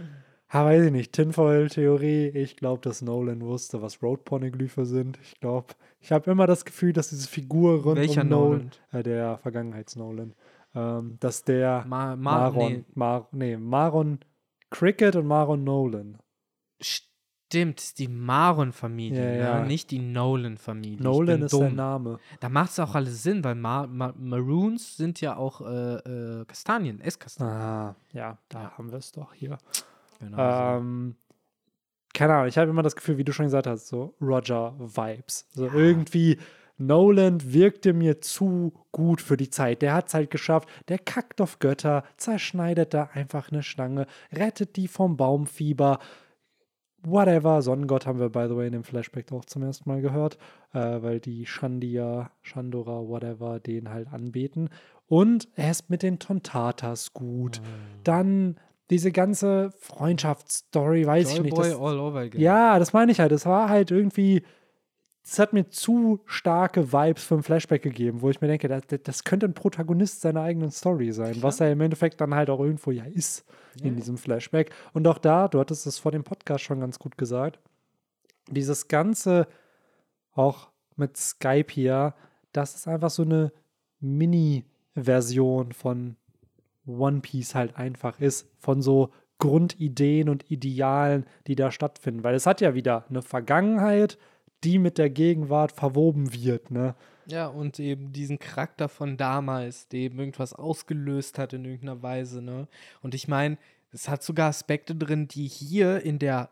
ah, weiß ich nicht, Tinfoil-Theorie, ich glaube, dass Nolan wusste, was Road-Poneglyphe sind. Ich glaube, ich habe immer das Gefühl, dass diese Figur rund
Welcher
um Nolan,
Nolan?
äh, der Vergangenheits-Nolan, ähm, dass der
Ma Ma
Maron,
nee,
Mar nee, Maron Cricket und Maron Nolan.
Stimmt, die Maron-Familie,
Ja, ja.
Ne? nicht die Nolan-Familie.
Nolan ist
dumm.
der Name.
Da macht es auch alles Sinn, weil Ma Ma Maroons sind ja auch äh, äh, Kastanien, Esskastanien.
Ah, ja, da haben wir es doch hier.
Genau so.
Ähm, keine Ahnung, ich habe immer das Gefühl, wie du schon gesagt hast, so Roger-Vibes. So irgendwie, Nolan wirkte mir zu gut für die Zeit. Der hat es halt geschafft. Der kackt auf Götter, zerschneidet da einfach eine Schlange, rettet die vom Baumfieber. Whatever. Sonnengott haben wir, by the way, in dem Flashback auch zum ersten Mal gehört, äh, weil die Shandia, Shandora, whatever, den halt anbeten. Und er ist mit den Tontatas gut. Dann diese ganze Freundschaftsstory, weiß ich nicht.
Joyboy
Das,
all over again.
ja, das meine ich halt. Es war halt irgendwie, es hat mir zu starke Vibes für ein Flashback gegeben, wo ich mir denke, das, das könnte ein Protagonist seiner eigenen Story sein, was er im Endeffekt dann halt auch irgendwo ja ist in diesem Flashback. Und auch da, du hattest es vor dem Podcast schon ganz gut gesagt, dieses Ganze auch mit Skype hier, das ist einfach so eine Mini-Version von One Piece halt einfach ist, von so Grundideen und Idealen, die da stattfinden. Weil es hat ja wieder eine Vergangenheit, die mit der Gegenwart verwoben wird, ne?
Ja, und eben diesen Charakter von damals, der eben irgendwas ausgelöst hat in irgendeiner Weise, ne? Und ich meine, es hat sogar Aspekte drin, die hier in der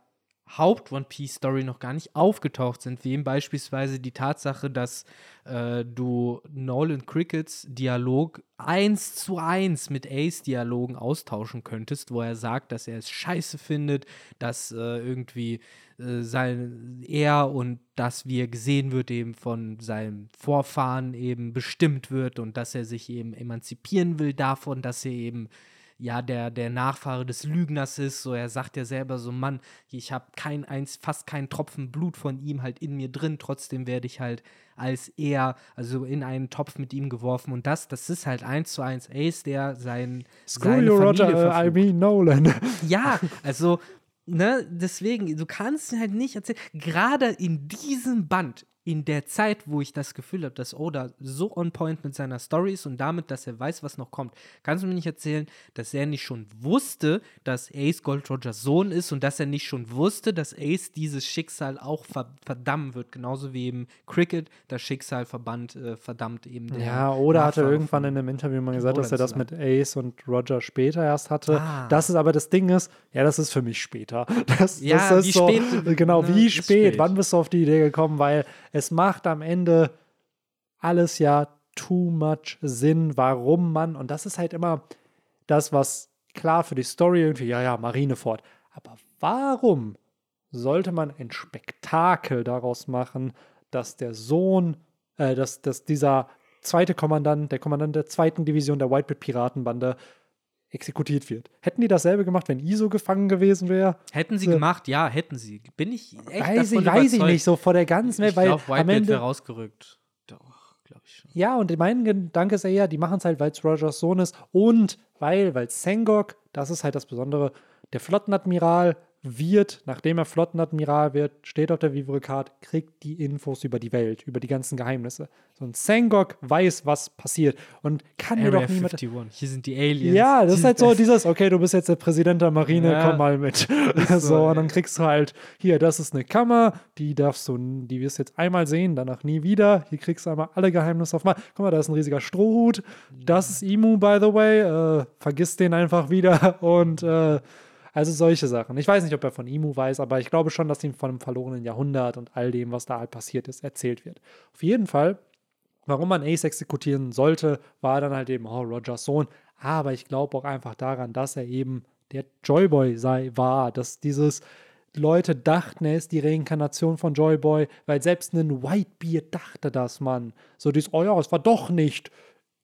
Haupt-One Piece-Story noch gar nicht aufgetaucht sind, wie eben beispielsweise die Tatsache, dass äh, du Nolan Crickets Dialog eins zu eins mit Ace-Dialogen austauschen könntest, wo er sagt, dass er es scheiße findet, dass äh, irgendwie äh, sein, er und das, wie er gesehen wird, eben von seinem Vorfahren eben bestimmt wird und dass er sich eben emanzipieren will davon, dass er eben ja, der, der Nachfahre des Lügners ist. So, er sagt ja selber so, Mann, ich habe kein eins, fast keinen Tropfen Blut von ihm halt in mir drin, trotzdem werde ich halt als er, also in einen Topf mit ihm geworfen. Und das, das ist halt eins zu eins Ace, der sein
Screw you, Roger, uh, I mean Nolan.
Ja, also Ne, deswegen, du kannst halt nicht erzählen, gerade in diesem Band in der Zeit, wo ich das Gefühl habe, dass Oda so on point mit seiner Story ist und damit, dass er weiß, was noch kommt, kannst du mir nicht erzählen, dass er nicht schon wusste, dass Ace Gold Rogers Sohn ist und dass er nicht schon wusste, dass Ace dieses Schicksal auch verdammen wird, genauso wie eben Cricket das Schicksal verbannt, äh, verdammt eben.
ja, oder hatte irgendwann in einem Interview mal gesagt, dass er das mit Ace und Roger später erst hatte. Ah. Das ist aber das Ding ist, ja, das ist für mich später. Das,
ja,
das ist
wie
so,
spät,
genau,
ne,
wie spät,
spät,
wann bist du auf die Idee gekommen, weil es macht am Ende alles ja too much Sinn, warum man, und das ist halt immer das, was klar für die Story irgendwie, ja, ja, Marineford, aber warum sollte man ein Spektakel daraus machen, dass der Sohn, äh, dass, dass dieser zweite Kommandant, der Kommandant der zweiten Division der Whitebeard Piratenbande, exekutiert wird. Hätten die dasselbe gemacht, wenn ISO gefangen gewesen wäre?
Hätten sie
so.
gemacht, ja, hätten sie. Bin ich echt
Weiß, ich, weiß ich nicht, so vor der ganzen Welt,
ich
weil
glaub,
am Ende
wäre rausgerückt. Doch, glaube ich schon.
Ja, und mein Gedanke ist eher, die machen es halt, weil es Rogers Sohn ist und weil, weil Sengok, das ist halt das Besondere, der Flottenadmiral wird, nachdem er Flottenadmiral wird, steht auf der Vivre-Card, kriegt die Infos über die Welt, über die ganzen Geheimnisse. So ein Sengok weiß, was passiert und kann mir
Area
doch niemand.
51. Hier sind die Aliens.
Ja, das ist halt so dieses, okay, du bist jetzt der Präsident der Marine,
Ja.
komm mal mit.
so,
so, und dann kriegst du halt, hier, das ist eine Kammer, die darfst du, die wirst du jetzt einmal sehen, danach nie wieder. Hier kriegst du einmal alle Geheimnisse auf mal. Guck mal, da ist ein riesiger Strohhut. Das ist Imu, by the way. Äh, vergiss den einfach wieder. Und äh, also solche Sachen. Ich weiß nicht, ob er von Imu weiß, aber ich glaube schon, dass ihm von einem verlorenen Jahrhundert und all dem, was da halt passiert ist, erzählt wird. Auf jeden Fall Warum man Ace exekutieren sollte, war dann halt eben, oh, Rogers Sohn. Aber ich glaube auch einfach daran, dass er eben der Joyboy sei, war, dass dieses Leute dachten, er ist die Reinkarnation von Joyboy, weil selbst ein Whitebeard dachte das, Mann. So dieses, oh ja, es war doch nicht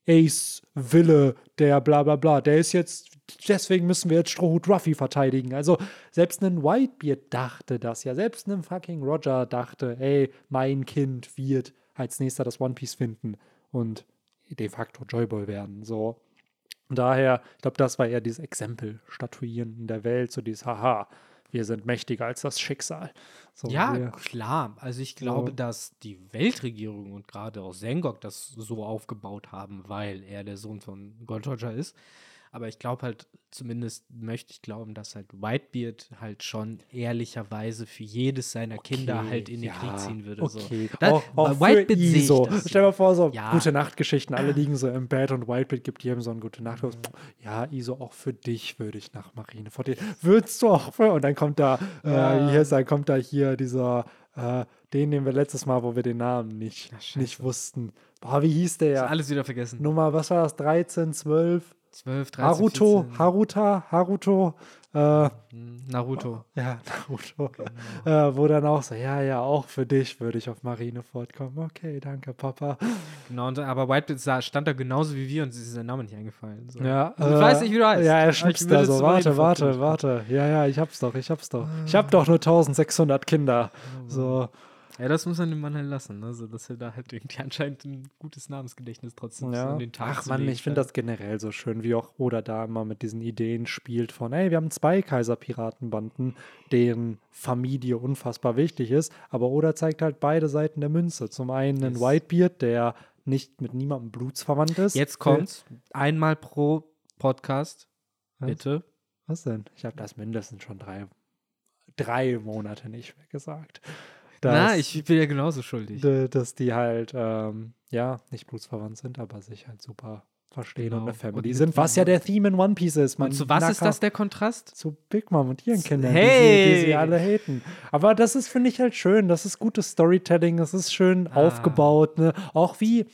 Ace Wille, der bla bla bla, der ist jetzt, deswegen müssen wir jetzt Strohhut Ruffy verteidigen. Also selbst ein Whitebeard dachte das ja, selbst ein fucking Roger dachte, ey, mein Kind wird als nächster das One Piece finden und de facto Joyboy werden. So. Und daher, ich glaube, das war eher dieses Exempel statuieren in der Welt, so dieses Haha, wir sind mächtiger als das Schicksal. So,
Ja,
wir,
klar. Also ich glaube,
So.
dass die Weltregierung und gerade auch Sengok das so aufgebaut haben, weil er der Sohn von Gold Roger ist. Aber ich glaube halt, zumindest möchte ich glauben, dass halt Whitebeard halt schon ehrlicherweise für jedes seiner Kinder
Okay,
halt in den
ja,
Krieg ziehen würde.
Okay.
So. Da,
auch, auch
Whitebeard sehe ich
ISO.
das.
Stell dir mal vor, so
Ja.
gute Nachtgeschichten, alle liegen so im Bett und Whitebeard gibt jedem so ein gute Nacht. Ja, ISO, auch für dich würde ich nach Marineford gehen. Würdest du auch für? Und dann kommt da,
Ja.
äh, hier ist er, kommt da hier dieser, äh, den, den wir letztes Mal, wo wir den Namen nicht,
Ach,
nicht wussten. Boah, wie hieß der ja?
alles wieder vergessen.
Nummer, was war das? 13, 12?
12, 13,
Haruto,
14.
Haruta, Haruto, äh,
Hm, Naruto.
ja, Naruto.
Genau.
Äh, wo dann auch so, ja, ja, auch für dich würde ich auf Marineford kommen. Okay, danke, Papa.
Genau, und, aber Whitebeard stand da genauso wie wir und sie ist sein Name nicht eingefallen. So.
Ja,
Ich weiß nicht, wie du heißt.
Ja, er schnipst da so. Warte, warte, warte. Ja, ja, ich hab's doch, ich hab's doch. Ich hab doch nur 1600 Kinder. So,
Ja, das muss man dem Mann halt lassen. Also, dass er da halt irgendwie anscheinend ein gutes Namensgedächtnis trotzdem
ja.
an den Tag
Ach man, ich finde das generell so schön, wie auch Oda da immer mit diesen Ideen spielt von, ey, wir haben zwei Kaiserpiratenbanden, deren Familie unfassbar wichtig ist, aber Oda zeigt halt beide Seiten der Münze. Zum einen einen
Yes.
Whitebeard, der nicht mit niemandem blutsverwandt ist.
Jetzt kommt's. Einmal pro Podcast.
Was?
Bitte.
Was denn? Ich habe das mindestens schon drei, drei Monate nicht mehr gesagt.
Na, ich bin ja genauso schuldig.
dass die halt, ähm, ja, nicht blutsverwandt sind, aber sich halt super verstehen und
Genau.
eine Family
Und
sind, was ja der Theme in One Piece ist. Man
Und zu was ist das der Kontrast?
zu Big Mom und ihren Kindern, die,
Hey!
sie, die sie alle haten. Aber das ist, finde ich, halt schön. Das ist gutes Storytelling, das ist schön
Ah.
aufgebaut. Ne? Auch wie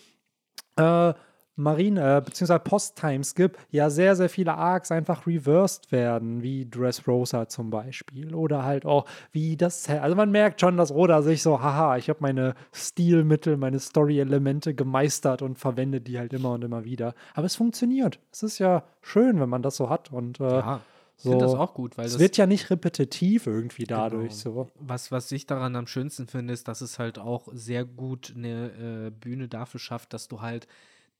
äh, Marine, äh, beziehungsweise Post-Timeskip, ja sehr, sehr viele Arcs einfach reversed werden, wie Dressrosa zum Beispiel. Oder halt auch wie das, also man merkt schon, dass Oda sich so, haha, ich habe meine Stilmittel, meine Story-Elemente gemeistert und verwende die halt immer und immer wieder. Aber es funktioniert. Es ist ja schön, wenn man das so hat und äh,
Ja, ich finde das
so.
auch gut, weil
es wird ja nicht repetitiv irgendwie dadurch
Genau.
so.
was, was ich daran am schönsten finde, ist, dass es halt auch sehr gut eine äh, Bühne dafür schafft, dass du halt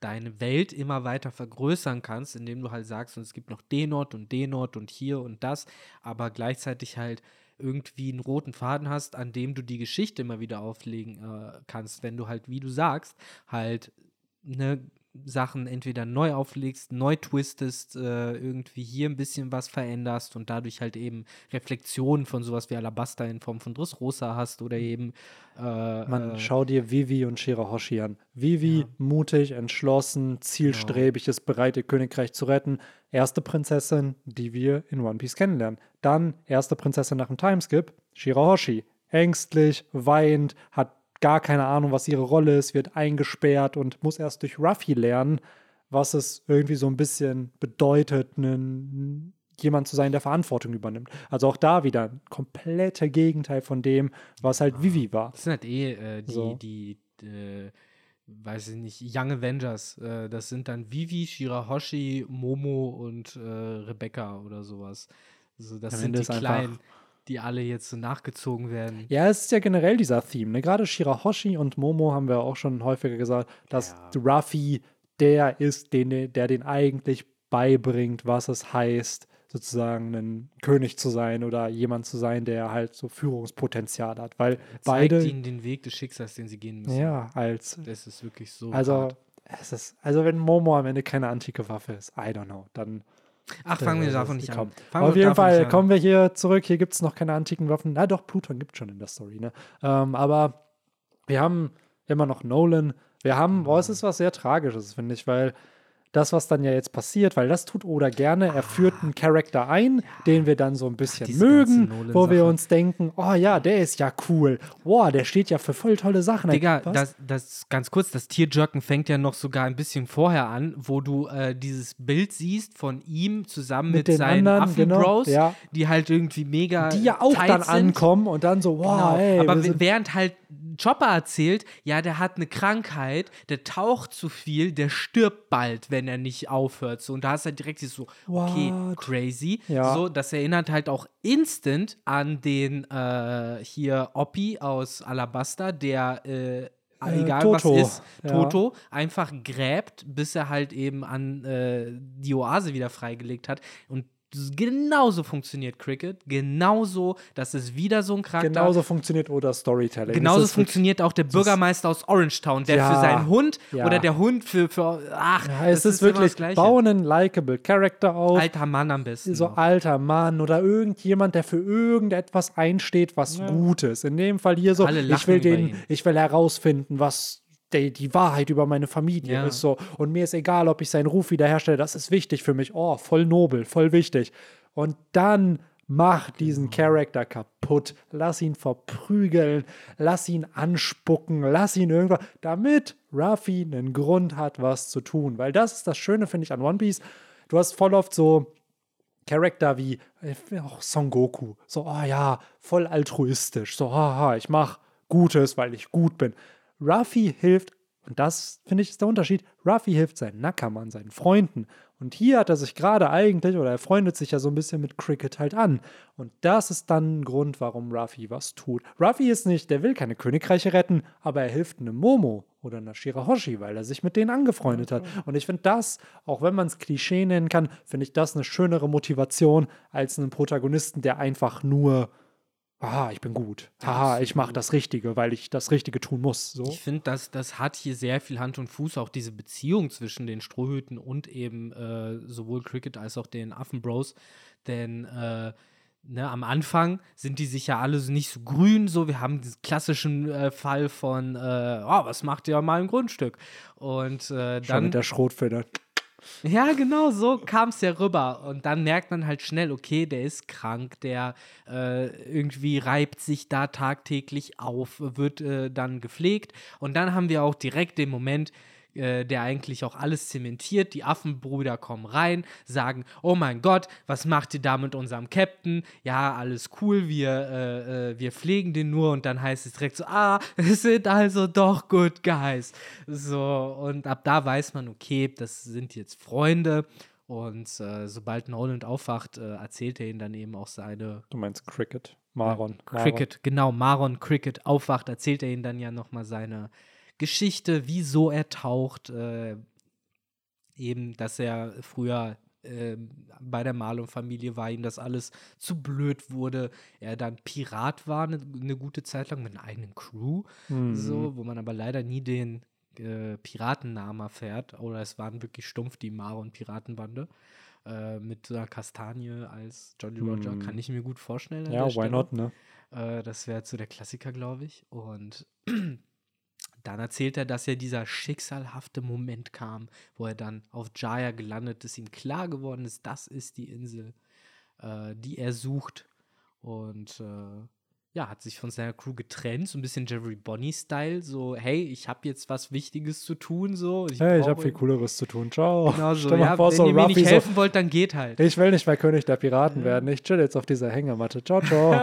deine Welt immer weiter vergrößern kannst, indem du halt sagst, und es gibt noch den Ort und den Ort und hier und das, aber gleichzeitig halt irgendwie einen roten Faden hast, an dem du die Geschichte immer wieder auflegen äh, kannst, wenn du halt, wie du sagst, halt ne, Sachen entweder neu auflegst, neu twistest, äh, irgendwie hier ein bisschen was veränderst und dadurch halt eben Reflexionen von sowas wie Alabaster in Form von Dressrosa hast oder eben äh,
Man,
äh,
schau dir Vivi und Shirahoshi an. Vivi,
Ja.
mutig, entschlossen, zielstrebig, ist bereit, ihr Königreich zu retten. Erste Prinzessin, die wir in One Piece kennenlernen. Dann erste Prinzessin nach dem Timeskip, Shirahoshi. Ängstlich, weint, hat gar keine Ahnung, was ihre Rolle ist, wird eingesperrt und muss erst durch Ruffy lernen, was es irgendwie so ein bisschen bedeutet, einen, jemand zu sein, der Verantwortung übernimmt. Also auch da wieder ein kompletter Gegenteil von dem, was halt Vivi war.
das sind halt eh äh, die,
So.
die äh, weiß ich nicht, Young Avengers. Äh, das sind dann Vivi, Shirahoshi, Momo und äh, Rebecca oder sowas. Also das sind die
ist einfach-
Kleinen, die alle jetzt so nachgezogen werden.
Ja, es ist ja generell dieser Theme. Ne? Gerade Shirahoshi und Momo haben wir auch schon häufiger gesagt, dass
Ja.
Ruffy der ist, den, der den eigentlich beibringt, was es heißt, sozusagen ein König zu sein oder jemand zu sein, der halt so Führungspotenzial hat. Weil
Zeigt
beide,
ihnen den Weg des Schicksals, den sie gehen müssen.
ja, als,
Das ist wirklich so.
also,
hart.
es ist, also wenn Momo am Ende keine antike Waffe ist, I don't know, dann
Ach, fangen wir davon nicht an.
Auf jeden Fall kommen wir hier zurück. Hier gibt es noch keine antiken Waffen. Na doch, Pluton gibt es schon in der Story. Ne? Ähm, aber wir haben immer noch Nolan. Wir haben, boah, es ist was sehr Tragisches, finde ich, weil das, was dann ja jetzt passiert, weil das tut Oda gerne. Er führt einen Charakter ein, den wir dann so ein bisschen
diese
mögen, wo wir uns denken, oh ja, der ist ja cool. Boah, der steht ja für voll tolle Sachen.
Digga, das, das ganz kurz, das Tierjerken fängt ja noch sogar ein bisschen vorher an, wo du äh, dieses Bild siehst von ihm zusammen mit,
Mit
seinen
anderen, genau,
Affenbros,
ja.
die halt irgendwie mega
die ja auch dann
sind.
ankommen und dann so, wow,
Genau.
ey,
Aber während halt Chopper erzählt, ja, der hat eine Krankheit, der taucht zu viel, der stirbt bald, wenn er nicht aufhört. So, und da ist halt direkt so, okay,
What?
crazy.
Ja.
So, das erinnert halt auch instant an den äh, hier Oppi aus Alabasta, der äh, egal
Toto,
was ist,
ja.
Toto, einfach gräbt, bis er halt eben an äh, die Oase wieder freigelegt hat. Und genauso funktioniert Cricket. Genauso, das ist wieder so ein Charakter.
genauso funktioniert Oda Storytelling.
Genauso
ist
funktioniert auch der Bürgermeister aus Orangetown, der
Ja,
für seinen Hund
ja.
oder der Hund für, für ach,
Ja, es ist,
immer
wirklich, bauen einen likable Character auf.
Alter Mann am besten.
so
noch.
alter Mann oder irgendjemand, der für irgendetwas einsteht, was gut ist. In dem Fall hier so, ich will den,
ihn.
ich will herausfinden, was die, die Wahrheit über meine Familie
Ja.
ist so. Und mir ist egal, ob ich seinen Ruf wiederherstelle, das ist wichtig für mich. Oh, voll nobel, voll wichtig. Und dann mach diesen Charakter kaputt. Lass ihn verprügeln, lass ihn anspucken, lass ihn irgendwas, damit Ruffy einen Grund hat, was zu tun. Weil das ist das Schöne, finde ich, an One Piece. Du hast voll oft so Charakter wie äh, auch Son Goku. So, oh ja, voll altruistisch. So, haha, ich mach Gutes, weil ich gut bin. Ruffy hilft, und das finde ich ist der Unterschied, Ruffy hilft seinen Nackermann, seinen Freunden. Und hier hat er sich gerade eigentlich, oder er freundet sich ja so ein bisschen mit Cricket halt an. Und das ist dann ein Grund, warum Ruffy was tut. Ruffy ist nicht, der will keine Königreiche retten, aber er hilft einem Momo oder einer Shirahoshi, weil er sich mit denen angefreundet hat. Und ich finde das, auch wenn man es Klischee nennen kann, finde ich das eine schönere Motivation als einen Protagonisten, der einfach nur, aha, ich bin gut, aha, ich mache das Richtige, weil ich das Richtige tun muss. So.
Ich finde, das, das hat hier sehr viel Hand und Fuß, auch diese Beziehung zwischen den Strohhüten und eben äh, sowohl Cricket als auch den Affenbros. Denn äh, ne, am Anfang sind die sich ja alle so nicht so grün, so wir haben diesen klassischen äh, Fall von, äh, oh, was macht ihr an meinem Grundstück? Und äh,
Schon
dann
mit der Schrotfeder.
Ja, genau, so kam es ja rüber. Und dann merkt man halt schnell, okay, der ist krank, der äh, irgendwie reibt sich da tagtäglich auf, wird äh, dann gepflegt. Und dann haben wir auch direkt den Moment, äh, der eigentlich auch alles zementiert. Die Affenbrüder kommen rein, sagen, oh mein Gott, was macht ihr da mit unserem Captain? Ja, alles cool, wir, äh, äh, wir pflegen den nur und dann heißt es direkt so, ah, es sind also doch Good Guys. So, und ab da weiß man, okay, das sind jetzt Freunde. Und äh, sobald Nolan aufwacht, äh, erzählt er ihnen dann eben auch seine
Du meinst Cricket. Maron.
Cricket, genau, Maron Cricket aufwacht, erzählt er ihnen dann ja nochmal seine Geschichte, wieso er taucht. Äh, eben, dass er früher äh, bei der Marlon-Familie war, ihm das alles zu blöd wurde. Er dann Pirat war eine ne gute Zeit lang mit einer eigenen Crew,
Mhm.
so, wo man aber leider nie den äh, Piratennamen erfährt. Oder es waren wirklich stumpf die Maron-Piratenbande. Äh, mit so einer Kastanie als Roger,
Mhm.
kann ich mir gut vorstellen.
Ja, why
Stelle.
not, ne?
Äh, das wäre so der Klassiker, glaube ich. Und dann erzählt er, dass ja dieser schicksalhafte Moment kam, wo er dann auf Jaya gelandet ist, ihm klar geworden ist, das ist die Insel, äh, die er sucht. Und äh, ja, hat sich von seiner Crew getrennt, so ein bisschen Jerry Bonny-Style, so, hey, ich habe jetzt was Wichtiges zu tun, so.
Hey, ich habe viel Cooleres zu tun. Ciao.
Genau so, ja,
vor,
wenn
so
ihr mir
Ruffy
nicht
so,
helfen wollt, dann geht halt.
Ich will nicht mehr König der Piraten werden. Ich chill jetzt auf dieser Hängematte. Ciao, ciao.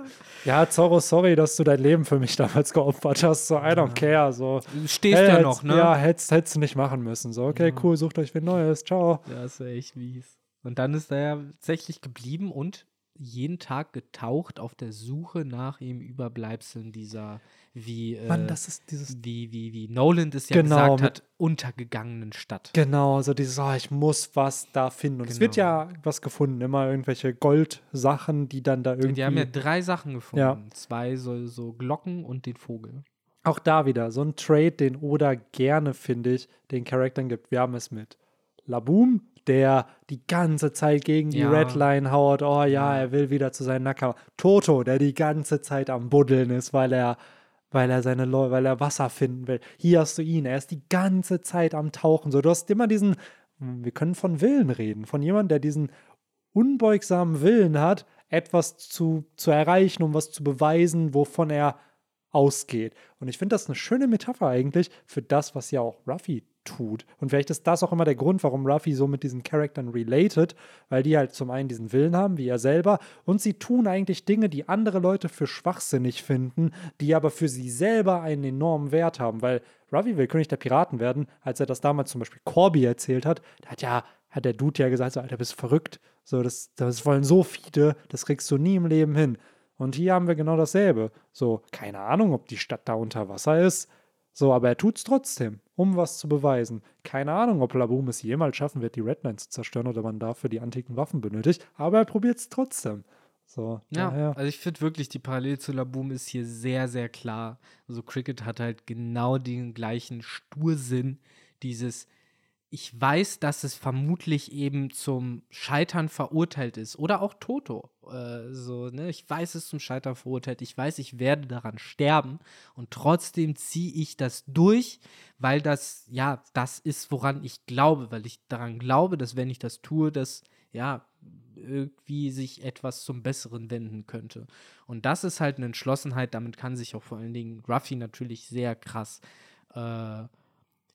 ja, Zorro, sorry, dass du dein Leben für mich damals geopfert hast. So, I don't care. So,
Du stehst
Hey,
ja
hätt's-
noch, ne?
Ja, hättest, hättest du nicht machen müssen. So, okay, cool, sucht euch wen Neues. Ciao.
Ja, ist ja echt mies. Und dann ist er ja tatsächlich geblieben und jeden Tag getaucht auf der Suche nach ihm Überbleibseln dieser, wie, äh,
Mann, das ist dieses.
wie, wie, wie Nolan das ja
Genau,
gesagt
mit-
hat, untergegangenen Stadt.
Genau, so dieses, oh, ich muss was da finden. Und es wird
Genau.
ja was gefunden, immer irgendwelche Goldsachen, die dann da irgendwie.
Die haben ja drei Sachen gefunden.
Ja.
Zwei so, so Glocken und den Vogel.
Auch da wieder so ein Trade, den Oda gerne, finde ich, den Charakteren gibt. Wir haben es mit Laboom, der die ganze Zeit gegen die
Ja.
Redline haut. Oh ja, er will wieder zu seinen Nakama. Toto, der die ganze Zeit am Buddeln ist, weil er, weil er seine Leu weil er Wasser finden will. Hier hast du ihn, er ist die ganze Zeit am Tauchen. So, du hast immer diesen, wir können von Willen reden, von jemandem, der diesen unbeugsamen Willen hat, etwas zu, zu erreichen, um was zu beweisen, wovon er ausgeht. Und ich finde das eine schöne Metapher eigentlich für das, was ja auch Ruffy tut. Und vielleicht ist das auch immer der Grund, warum Ruffy so mit diesen Charaktern related, weil die halt zum einen diesen Willen haben, wie er selber, und sie tun eigentlich Dinge, die andere Leute für schwachsinnig finden, die aber für sie selber einen enormen Wert haben, weil Ruffy will König der Piraten werden, als er das damals zum Beispiel Corby erzählt hat, da hat ja, hat der Dude ja gesagt, so, Alter, bist verrückt, so, das, das wollen so viele, das kriegst du nie im Leben hin. Und hier haben wir genau dasselbe. So, keine Ahnung, ob die Stadt da unter Wasser ist. So, aber er tut es trotzdem, um was zu beweisen. Keine Ahnung, ob Laboom es jemals schaffen wird, die Redline zu zerstören oder man dafür die antiken Waffen benötigt. Aber er probiert es trotzdem. So,
Ja,
daher-
also ich finde wirklich, die Parallele zu Laboom ist hier sehr, sehr klar. Also Cricket hat halt genau den gleichen Stursinn, dieses ich weiß, dass es vermutlich eben zum Scheitern verurteilt ist. Oder auch Toto. Äh, so, ne? Ich weiß, es ist zum Scheitern verurteilt. Ich weiß, ich werde daran sterben. Und trotzdem ziehe ich das durch, weil das, ja, das ist, woran ich glaube. Weil ich daran glaube, dass wenn ich das tue, dass, ja, irgendwie sich etwas zum Besseren wenden könnte. Und das ist halt eine Entschlossenheit, damit kann sich auch vor allen Dingen Ruffy natürlich sehr krass äh,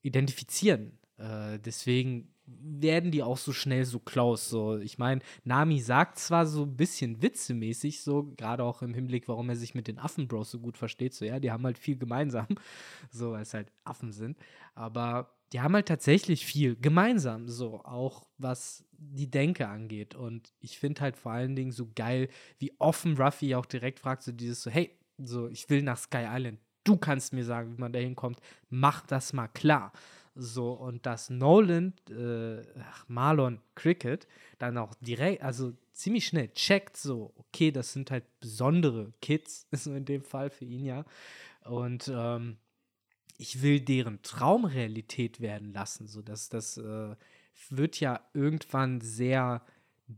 identifizieren. Äh, deswegen werden die auch so schnell so close. So, ich meine, Nami sagt zwar so ein bisschen witzemäßig, so gerade auch im Hinblick, warum er sich mit den Affenbros so gut versteht. So, ja, die haben halt viel gemeinsam, so weil es halt Affen sind. Aber die haben halt tatsächlich viel gemeinsam, so auch was die Denke angeht. Und ich finde halt vor allen Dingen so geil, wie offen Ruffy auch direkt fragt, so dieses so, hey, so, ich will nach Sky Island. Du kannst mir sagen, wie man da hinkommt. Mach das mal klar. So, und dass Nolan, äh, ach, Marlon Cricket, dann auch direkt, also ziemlich schnell checkt, so, okay, das sind halt besondere Kids, so in dem Fall für ihn ja. Und ähm, ich will deren Traumrealität werden lassen. So, dass das äh, wird ja irgendwann sehr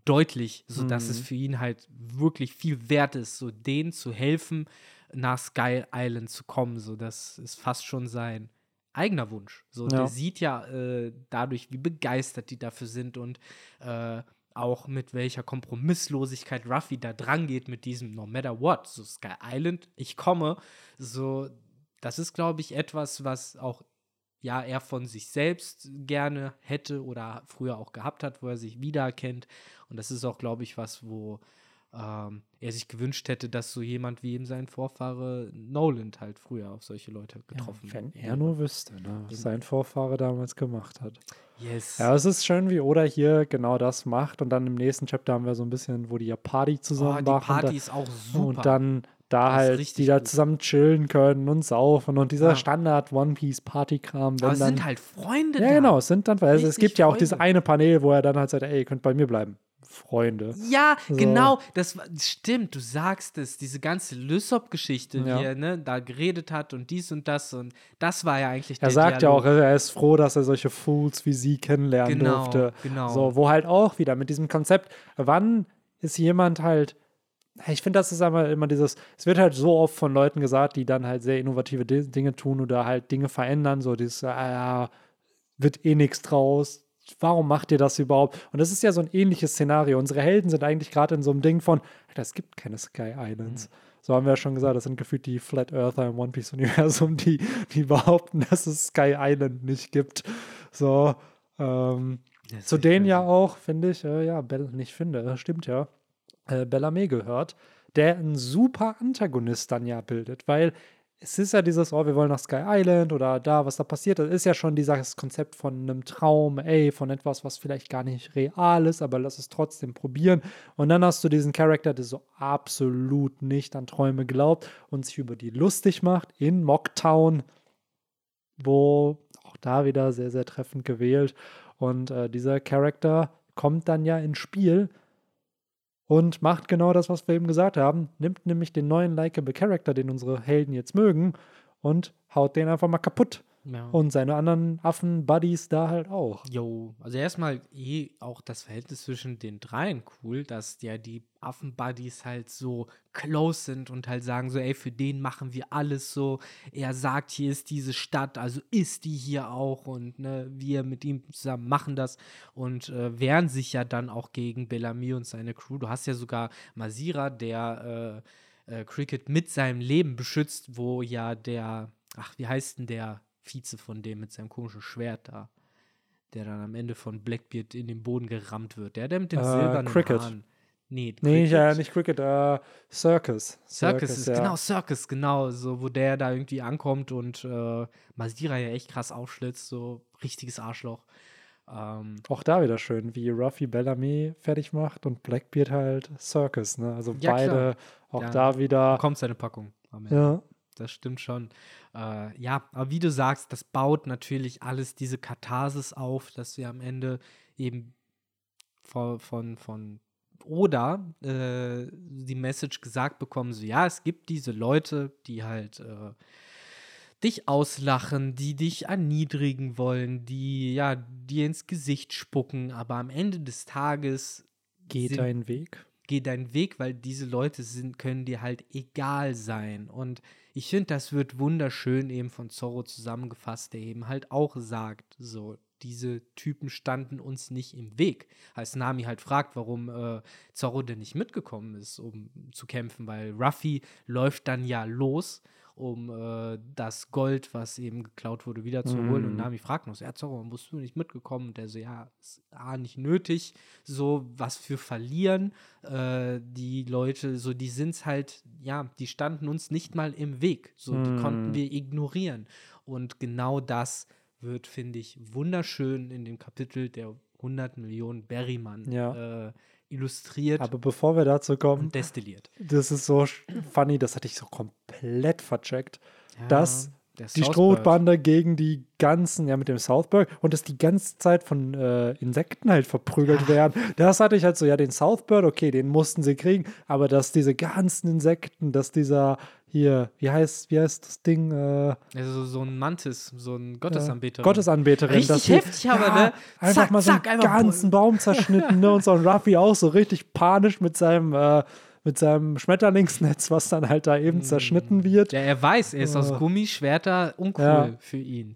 deutlich, sodass
Mhm.
es für ihn halt wirklich viel wert ist, so denen zu helfen, nach Sky Island zu kommen. So, das ist fast schon sein eigener Wunsch. So,
Ja.
der sieht ja äh, dadurch, wie begeistert die dafür sind und äh, auch mit welcher Kompromisslosigkeit Ruffy da dran geht mit diesem No matter what, so Sky Island, ich komme. So, das ist, glaube ich, etwas, was auch ja er von sich selbst gerne hätte oder früher auch gehabt hat, wo er sich wiedererkennt. Und das ist auch, glaube ich, was, wo ähm, er sich gewünscht hätte, dass so jemand wie eben sein Vorfahre Noland halt früher auf solche Leute getroffen
Wenn
wäre.
er nur wüsste, ne, was sein Vorfahre damals gemacht hat.
Yes.
Ja, es ist schön, wie Oda hier genau das macht. Und dann im nächsten Chapter haben wir so ein bisschen, wo die ja Party zusammen
oh, die
machen.
Party
da,
ist auch super.
Und dann da halt, die da
gut.
zusammen chillen können und saufen. Und dieser
Ja.
Standard One Piece Party-Kram.
Aber
wenn
es
dann,
sind halt Freunde
Ja,
da.
genau, es sind dann, also es gibt ja auch dieses eine Panel, wo er dann halt sagt, ey, ihr könnt bei mir bleiben. Freunde.
Ja,
So.
genau, das stimmt, du sagst es, diese ganze Lysop-Geschichte,
Ja.
wie er ne, da geredet hat und dies und das und das war ja eigentlich
Er sagt
Dialog.
ja auch, er ist froh, dass er solche Fools wie sie kennenlernen
Genau,
durfte.
genau.
So, wo halt auch wieder mit diesem Konzept, wann ist jemand halt, ich finde, das ist einmal immer dieses, es wird halt so oft von Leuten gesagt, die dann halt sehr innovative Di- Dinge tun oder halt Dinge verändern, so dieses, ah, ja, wird eh nichts draus. Warum macht ihr das überhaupt? Und das ist ja so ein ähnliches Szenario. Unsere Helden sind eigentlich gerade in so einem Ding von, Alter, es gibt keine Sky Islands. So haben wir ja schon gesagt, das sind gefühlt die Flat Earther im One Piece-Universum, die, die behaupten, dass es Sky Island nicht gibt. So, ähm, zu denen ja
crazy.
auch, finde ich, äh, ja, Bell, nicht finde, äh, stimmt ja, äh, Bellarmé gehört, der einen super Antagonist dann ja bildet, weil es ist ja dieses, oh, wir wollen nach Sky Island oder da, was da passiert, das ist ja schon dieses Konzept von einem Traum, ey, von etwas, was vielleicht gar nicht real ist, aber lass es trotzdem probieren. Und dann hast du diesen Charakter, der so absolut nicht an Träume glaubt und sich über die lustig macht in Mocktown, wo auch da wieder sehr, sehr treffend gewählt. Und äh, dieser Charakter kommt dann ja ins Spiel und macht genau das, was wir eben gesagt haben. Nimmt nämlich den neuen likable Charakter, den unsere Helden jetzt mögen, und haut den einfach mal kaputt.
Ja.
Und seine anderen Affen-Buddies da halt auch.
Jo, also erstmal eh auch das Verhältnis zwischen den dreien cool, dass ja die Affen-Buddies halt so close sind und halt sagen so, ey, für den machen wir alles so. Er sagt, hier ist diese Stadt, also ist die hier auch und ne, wir mit ihm zusammen machen das und äh, wehren sich ja dann auch gegen Bellamy und seine Crew. Du hast ja sogar Masira, der äh, äh, Cricket mit seinem Leben beschützt, wo ja der, ach, wie heißt denn der Vize von dem mit seinem komischen Schwert da? der dann am Ende von Blackbeard in den Boden gerammt wird. Der, der mit den
Äh,
silbernen
Cricket.
Haaren. Nee,
Nee,
Cricket.
ja, nicht Cricket, äh, Circus.
Circus ist,
ja.
genau, Circus, genau, so, wo der da irgendwie ankommt und äh, Masira ja echt krass aufschlitzt, so richtiges Arschloch. Ähm,
Auch da wieder schön, wie Ruffy Bellamy fertig macht und Blackbeard halt Circus, ne? Also
Ja,
beide,
klar.
auch
Ja.
da wieder.
kommt seine Packung am Ende.
Ja,
Das stimmt schon. Äh, ja, aber wie du sagst, das baut natürlich alles diese Katharsis auf, dass wir am Ende eben von, von, von Oda äh, die Message gesagt bekommen, so ja, es gibt diese Leute, die halt äh, dich auslachen, die dich erniedrigen wollen, die ja dir ins Gesicht spucken, aber am Ende des Tages
geht
sind-
dein Weg.
geh deinen Weg, weil diese Leute sind, können dir halt egal sein. Und ich finde, das wird wunderschön eben von Zorro zusammengefasst, der eben halt auch sagt, so, diese Typen standen uns nicht im Weg. Als Nami halt fragt, warum äh, Zorro denn nicht mitgekommen ist, um zu kämpfen, weil Ruffy läuft dann ja los, um äh, das Gold, was eben geklaut wurde, wiederzuholen. Und
Mhm.
Nami fragt noch, ja, Zorro, warum bist du nicht mitgekommen? Und der so, ja, ist A, nicht nötig, so was für verlieren. Äh, die Leute, so, die sind's halt, ja, die standen uns nicht mal im Weg. So, die
Mhm.
konnten wir ignorieren. Und genau das wird, finde ich, wunderschön in dem Kapitel der 100 Millionen Berryman
Ja.
äh, illustriert
Aber bevor wir dazu kommen,
und destilliert.
das ist so funny, das hatte ich so komplett vercheckt, dass
Der
die. Strohbande gegen die ganzen, ja, mit dem Southberg und dass die ganze Zeit von äh, Insekten halt verprügelt werden. Das hatte ich halt so, ja, den Southbird, okay, den mussten sie kriegen, aber dass diese ganzen Insekten, dass dieser hier, wie heißt, wie heißt das Ding? Äh,
Also so ein Mantis, so ein Gottesanbeter.
Gottesanbeterin.
Richtig
sie-
heftig aber, ne?
Einfach
Zack,
mal so
zack,
einen ganzen Baum zerschnitten, ne? Und so ein Ruffy auch so richtig panisch mit seinem, äh, mit seinem Schmetterlingsnetz, was dann halt da eben zerschnitten wird.
Ja, er weiß, er ist aus
Oh.
Gummi, Schwerter, uncool
Ja.
für ihn.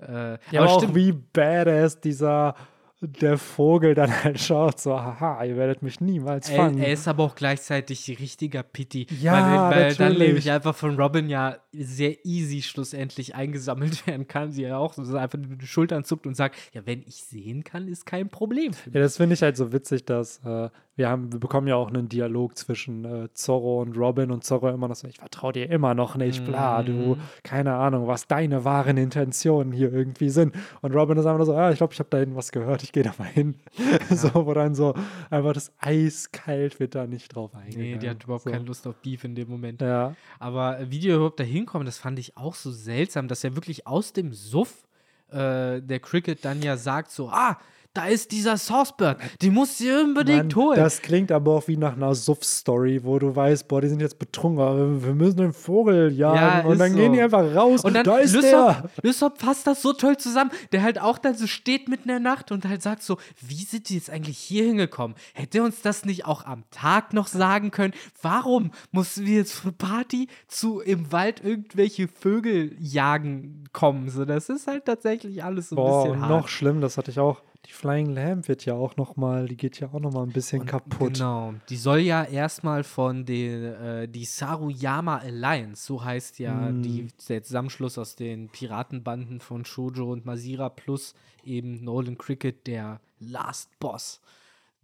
Äh,
Ja, aber auch
stimmt,
wie badass dieser der Vogel dann halt schaut, so, haha, ihr werdet mich niemals
er,
fangen.
er ist aber auch gleichzeitig richtiger Pity.
Ja,
weil, weil dann
natürlich.
nämlich einfach von Robin ja sehr easy schlussendlich eingesammelt werden kann. Sie ja auch so einfach den Schultern zuckt und sagt, ja, wenn ich sehen kann, ist kein Problem
ja, das finde ich halt so witzig, dass äh, wir haben, wir bekommen ja auch einen Dialog zwischen äh, Zorro und Robin und Zorro immer noch so, ich vertraue dir immer noch nicht, bla, du,
Mhm.
keine Ahnung, was deine wahren Intentionen hier irgendwie sind. Und Robin ist einfach nur so, ah, ich glaube, ich habe da hinten was gehört, ich gehe da mal hin. so, wo dann so einfach das eiskalt wird da nicht drauf eingegangen.
Nee, die hat überhaupt
so.
keine Lust auf Beef in dem Moment.
Ja,
Aber wie die überhaupt da hinkommen, das fand ich auch so seltsam, dass er wirklich aus dem Suff äh, der Cricket dann ja sagt so, ah, da ist dieser Saucebird, die muss sie unbedingt
Mann,
holen.
Das klingt aber auch wie nach einer Suff-Story, wo du weißt, boah, die sind jetzt betrunken, aber wir müssen den Vogel jagen.
Ja,
und dann
so.
gehen die einfach raus.
und dann
da ist
Lysop,
der.
Lysop fasst das so toll zusammen, der halt auch dann so steht mitten in der Nacht und halt sagt so, wie sind die jetzt eigentlich hier hingekommen? Hätte uns das nicht auch am Tag noch sagen können? Warum mussten wir jetzt für Party zu im Wald irgendwelche Vögel jagen kommen? So, das ist halt tatsächlich alles so ein
Boah,
bisschen hart.
noch schlimm, das hatte ich auch. Die Flying Lamb wird ja auch noch mal, die geht ja auch noch mal ein bisschen kaputt.
Genau. Die soll ja erstmal von den, äh, die Saruyama Alliance, so heißt ja
Mm.
die, der Zusammenschluss aus den Piratenbanden von Shoujo und Masira plus eben Nolan Cricket, der Last Boss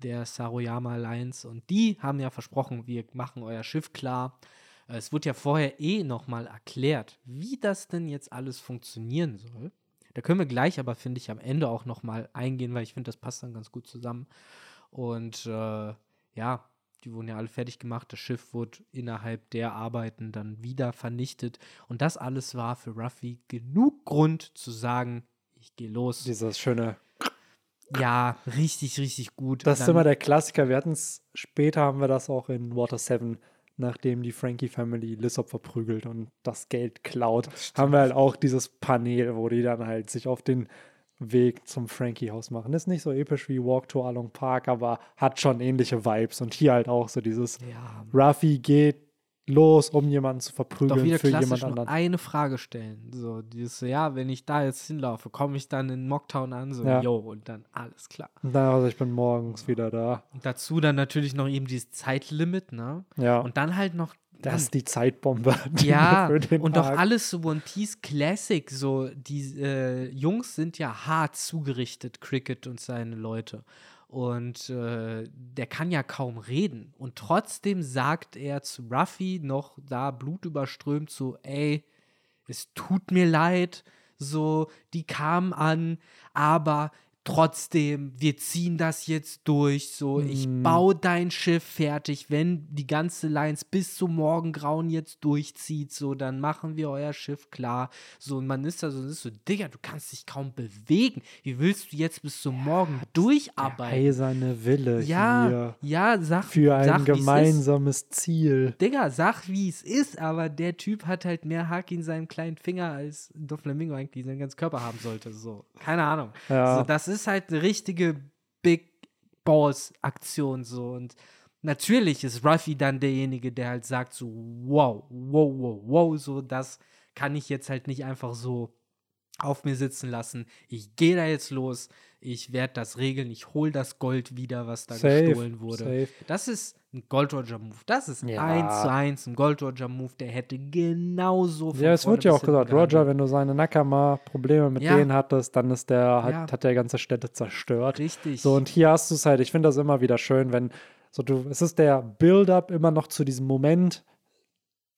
der Saruyama Alliance. Und die haben ja versprochen, wir machen euer Schiff klar. Es wurde ja vorher eh nochmal erklärt, wie das denn jetzt alles funktionieren soll. Da können wir gleich aber, finde ich, am Ende auch nochmal eingehen, weil ich finde, das passt dann ganz gut zusammen. Und äh, ja, die wurden ja alle fertig gemacht. Das Schiff wurde innerhalb der Arbeiten dann wieder vernichtet. Und das alles war für Ruffy genug Grund zu sagen, ich gehe los.
Dieses schöne.
Ja, richtig, richtig gut.
Das ist
Dann-
immer der Klassiker. Wir hatten es, später haben wir das auch in Water 7, nachdem die Frankie Family Lissop verprügelt und das Geld klaut, haben wir halt auch dieses Panel, wo die dann halt sich auf den Weg zum Frankie-Haus machen. Ist nicht so episch wie Walk to Along Park, aber hat schon ähnliche Vibes. Und hier halt auch so dieses
Ja,
Ruffy geht los, um jemanden zu
doch
verprügeln
wieder
für jemand anderen.
eine Frage stellen. So, dieses, ja, wenn ich da jetzt hinlaufe, komme ich dann in Mocktown an? So,
Ja.
yo, und dann alles klar.
Und dann, also ich bin morgens wieder da.
Und dazu dann natürlich noch eben dieses Zeitlimit, ne?
Ja,
Und dann halt noch
das ist die Zeitbombe. die
Ja, und doch
Arc-
alles so One Piece Classic. So, die äh, Jungs sind ja hart zugerichtet, Cricket und seine Leute. Und äh, der kann ja kaum reden. Und trotzdem sagt er zu Ruffy noch da blutüberströmt so, ey, es tut mir leid, so, die kamen an, aber trotzdem, wir ziehen das jetzt durch, so, ich
Mhm.
baue dein Schiff fertig, wenn die ganze Lines bis zum Morgengrauen jetzt durchzieht, so, dann machen wir euer Schiff klar, so, und man ist da so, ist so, Digga, du kannst dich kaum bewegen, wie willst du jetzt bis zum Morgen
Der
durcharbeiten?
eiserne Wille
Ja,
hier
ja, sag,
für ein
sag,
gemeinsames Ziel.
Digga, sag wie es ist, aber der Typ hat halt mehr Haki in seinem kleinen Finger, als Doflamingo eigentlich seinen ganzen Körper haben sollte. So, keine Ahnung.
Ja.
So, das ist halt eine richtige Big Boss-Aktion so und natürlich ist Ruffy dann derjenige, der halt sagt so, wow, wow, wow, wow, so, das kann ich jetzt halt nicht einfach so auf mir sitzen lassen. Ich gehe da jetzt los, ich werde das regeln, ich hole das Gold wieder, was da
Safe,
gestohlen wurde.
safe.
Das ist ein Gold Roger Move. Das ist
Ja.
eins zu eins ein Gold Roger Move. Der hätte genauso von
Ja, es wird ja auch gesagt, Roger, wenn du seine Nakama-Probleme mit
Ja.
denen hattest, dann ist der, hat,
Ja.
hat der ganze Städte zerstört.
Richtig.
So, und hier hast du es halt, ich finde das immer wieder schön, wenn so du, es ist der Build-up immer noch zu diesem Moment,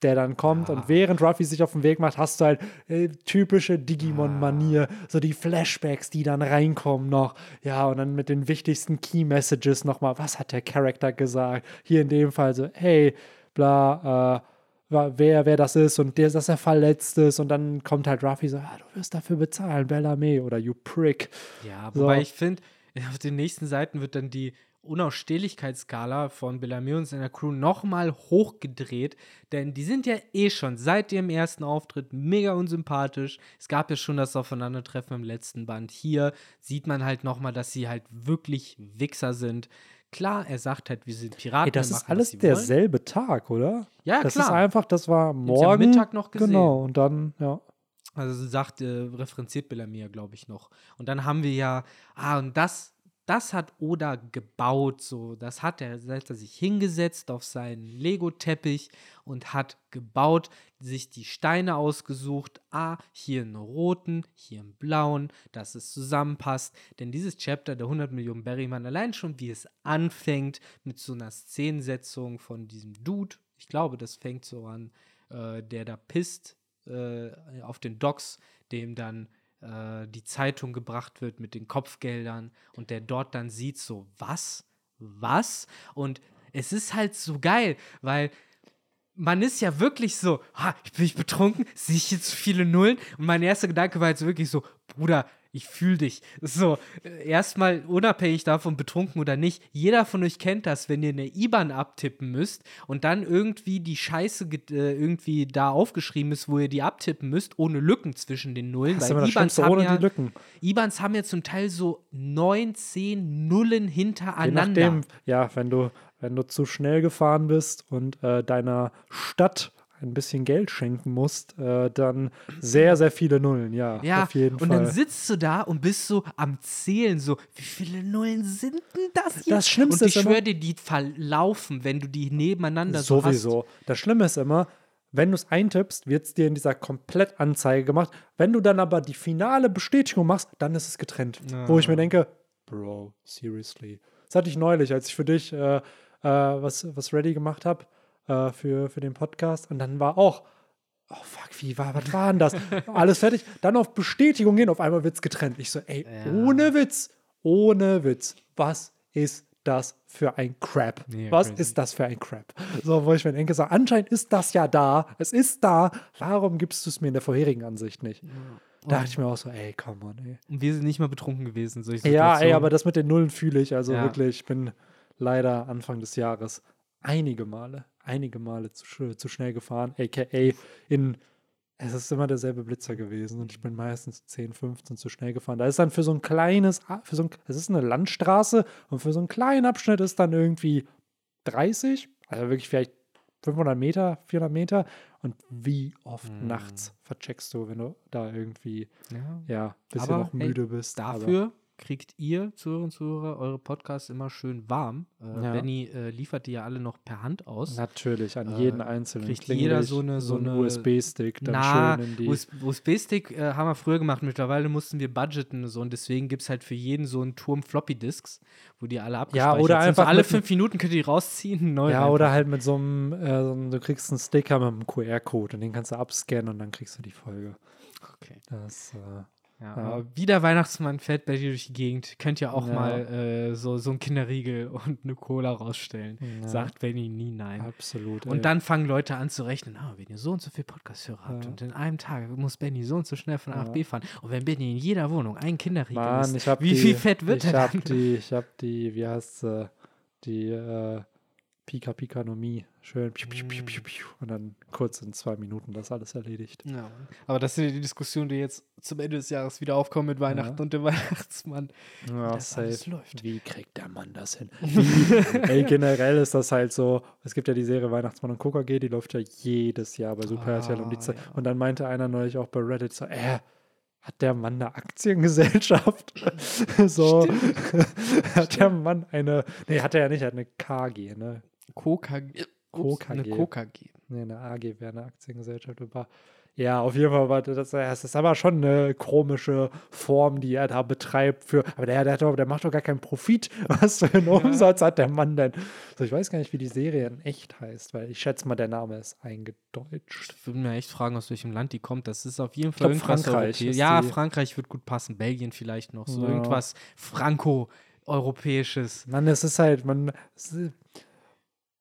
der dann kommt.
Ja.
Und während Ruffy sich auf den Weg macht, hast du halt äh, typische Digimon-Manier, so die Flashbacks, die dann reinkommen noch. Ja, und dann mit den wichtigsten Key-Messages nochmal, was hat der Charakter gesagt? Hier in dem Fall so, hey, bla, äh, wer, wer das ist und der, dass er verletzt ist und dann kommt halt Ruffy so, ah, du wirst dafür bezahlen, Bellamy oder you prick.
Ja, wobei so. ich finde, auf den nächsten Seiten wird dann die Unausstehlichkeitsskala von Bellamy und seiner Crew nochmal hochgedreht, denn die sind ja eh schon seit ihrem ersten Auftritt mega unsympathisch. Es gab ja schon das Aufeinandertreffen im letzten Band. Hier sieht man halt nochmal, dass sie halt wirklich Wichser sind. Klar, er sagt halt, wir sind Piraten. Ey,
das ist alles derselbe. Tag, oder?
Ja,
das
klar.
Das ist einfach, das war morgen.
Ja Mittag noch gesehen.
Genau, und dann, ja.
Also sagt, äh, referenziert Bellamy, glaube ich, noch. Und dann haben wir ja, ah, und das das hat Oda gebaut, so. Das hat er, hat er sich hingesetzt auf seinen Lego-Teppich und hat gebaut, sich die Steine ausgesucht. Ah, hier einen roten, hier einen blauen, dass es zusammenpasst. Denn dieses Chapter, der 100 Millionen Berryman, allein schon wie es anfängt mit so einer Szenensetzung von diesem Dude, ich glaube, das fängt so an, äh, der da pisst äh, auf den Docks, dem dann äh, die Zeitung gebracht wird mit den Kopfgeldern und der dort dann sieht, so, was? Was? Und es ist halt so geil, weil man ist ja wirklich so, ha, bin ich betrunken, sehe ich jetzt viele Nullen? Und mein erster Gedanke war jetzt wirklich so, Bruder, ich fühle dich. So, erstmal unabhängig davon, betrunken oder nicht, jeder von euch kennt das, wenn ihr eine IBAN abtippen müsst und dann irgendwie die Scheiße äh, irgendwie da aufgeschrieben ist, wo ihr die abtippen müsst, ohne Lücken zwischen den Nullen.
Das weil IBANs haben, ja, Lücken.
IBANs haben ja zum Teil so 19 Nullen hintereinander.
Je nachdem, ja, wenn du, wenn du zu schnell gefahren bist und äh, deiner Stadt ein bisschen Geld schenken musst, äh, dann sehr, sehr viele Nullen, ja.
Ja,
auf jeden
und
Fall.
dann sitzt du da und bist so am Zählen, so, wie viele Nullen sind denn das hier?
Das Schlimmste
und ich schwöre dir, die verlaufen, wenn du die nebeneinander
sowieso.
so hast.
Sowieso. Das Schlimme ist immer, wenn du es eintippst, wird es dir in dieser Komplettanzeige gemacht. Wenn du dann aber die finale Bestätigung machst, dann ist es getrennt. Ja. Wo ich mir denke, Bro, seriously. Das hatte ich neulich, als ich für dich äh, äh, was, was ready gemacht habe äh, für, für den Podcast. Und dann war auch, oh fuck, wie war, was war denn das? Alles fertig. Dann auf Bestätigung gehen, auf einmal wird es getrennt. Ich so, ey, ja. ohne Witz, ohne Witz, was ist das für ein Crap? Nee, was crazy. ist das für ein Crap? So, wo ich mir denke, so, anscheinend ist das ja da, es ist da, warum gibst du es mir in der vorherigen Ansicht nicht? Ja. Da dachte ich mir auch so, ey, come on, ey.
Und wir sind nicht mal betrunken gewesen.
Ja, ey, aber das mit den Nullen fühle ich. Also ja. wirklich, ich bin leider Anfang des Jahres einige Male einige Male zu, zu schnell gefahren, aka in es ist immer derselbe Blitzer gewesen und ich bin meistens 10, 15 zu schnell gefahren. Da ist dann für so ein kleines, für so ein, es ist eine Landstraße und für so einen kleinen Abschnitt ist dann irgendwie 30, also wirklich vielleicht 500 Meter, 400 Meter. Und wie oft mm. nachts vercheckst du, wenn du da irgendwie, ja, ja ein bisschen Aber, noch müde ey, bist.
Dafür kriegt ihr, Zuhörer und Zuhörer, eure Podcasts immer schön warm. Äh, ja. Benny äh, liefert die ja alle noch per Hand aus.
Natürlich, an jeden äh, einzelnen.
Kriegt jeder so eine
so,
eine
USB-Stick
dann na, schön in die. USB-Stick äh, haben wir früher gemacht. Mittlerweile mussten wir budgeten so und deswegen gibt es halt für jeden so einen Turm Floppy-Disks, wo die alle abgespeichert
ja, oder sind. Einfach
so alle fünf Minuten könnt ihr die rausziehen.
Neu ja, einfach. oder halt mit so einem, äh, du kriegst einen Sticker mit einem QR-Code und den kannst du abscannen und dann kriegst du die Folge.
Okay.
Das, äh,
ja, aber wie der Weihnachtsmann fährt bei dir durch die Gegend, könnt ihr auch ja. mal äh, so, so ein Kinderriegel und eine Cola rausstellen. Ja. Sagt Benny nie nein.
Absolut.
Und ey. dann fangen Leute an zu rechnen, ah, wenn ihr so und so viel Podcast-Hörer habt und in einem Tag muss Benny so und so schnell von A nach B fahren. Und wenn Benny in jeder Wohnung einen Kinderriegel
Mann,
ist,
wie
die, viel Fett wird
ich
er
hab dann? Die, ich hab die, wie heißt sie, die äh, Pika Pikanomie. Schön. Piu, piu, piu, piu, piu, und dann kurz in zwei Minuten das alles erledigt.
Ja. Aber das sind ja die Diskussionen, die jetzt zum Ende des Jahres wieder aufkommen mit Weihnachten ja. und dem Weihnachtsmann.
Ja, das safe. alles läuft. Wie kriegt der Mann das hin? Ey, generell ist das halt so. Es gibt ja die Serie Weihnachtsmann und KKG, die läuft ja jedes Jahr bei Super RTL um die Zeit. Und dann meinte einer neulich auch bei Reddit so, äh, hat der Mann eine Aktiengesellschaft? so. hat der Mann eine, nee, hat er ja nicht, er hat eine KG, ne?
KKG.
KKG.
Eine KKG.
Nee, eine AG wäre eine Aktiengesellschaft. Ja, auf jeden Fall war das, das ist aber schon eine komische Form, die er da betreibt. Für, aber der, der, der macht doch gar keinen Profit. Was für einen Umsatz hat der Mann denn? Also ich weiß gar nicht, wie die Serie in echt heißt, weil ich schätze mal, der Name ist eingedeutscht.
Ich würde mir echt fragen, aus welchem Land die kommt. Das ist auf jeden Fall
glaub, Frankreich.
Ja, Frankreich wird gut passen. Belgien vielleicht noch. So ja. irgendwas Franco-europäisches.
Mann, es ist halt, man.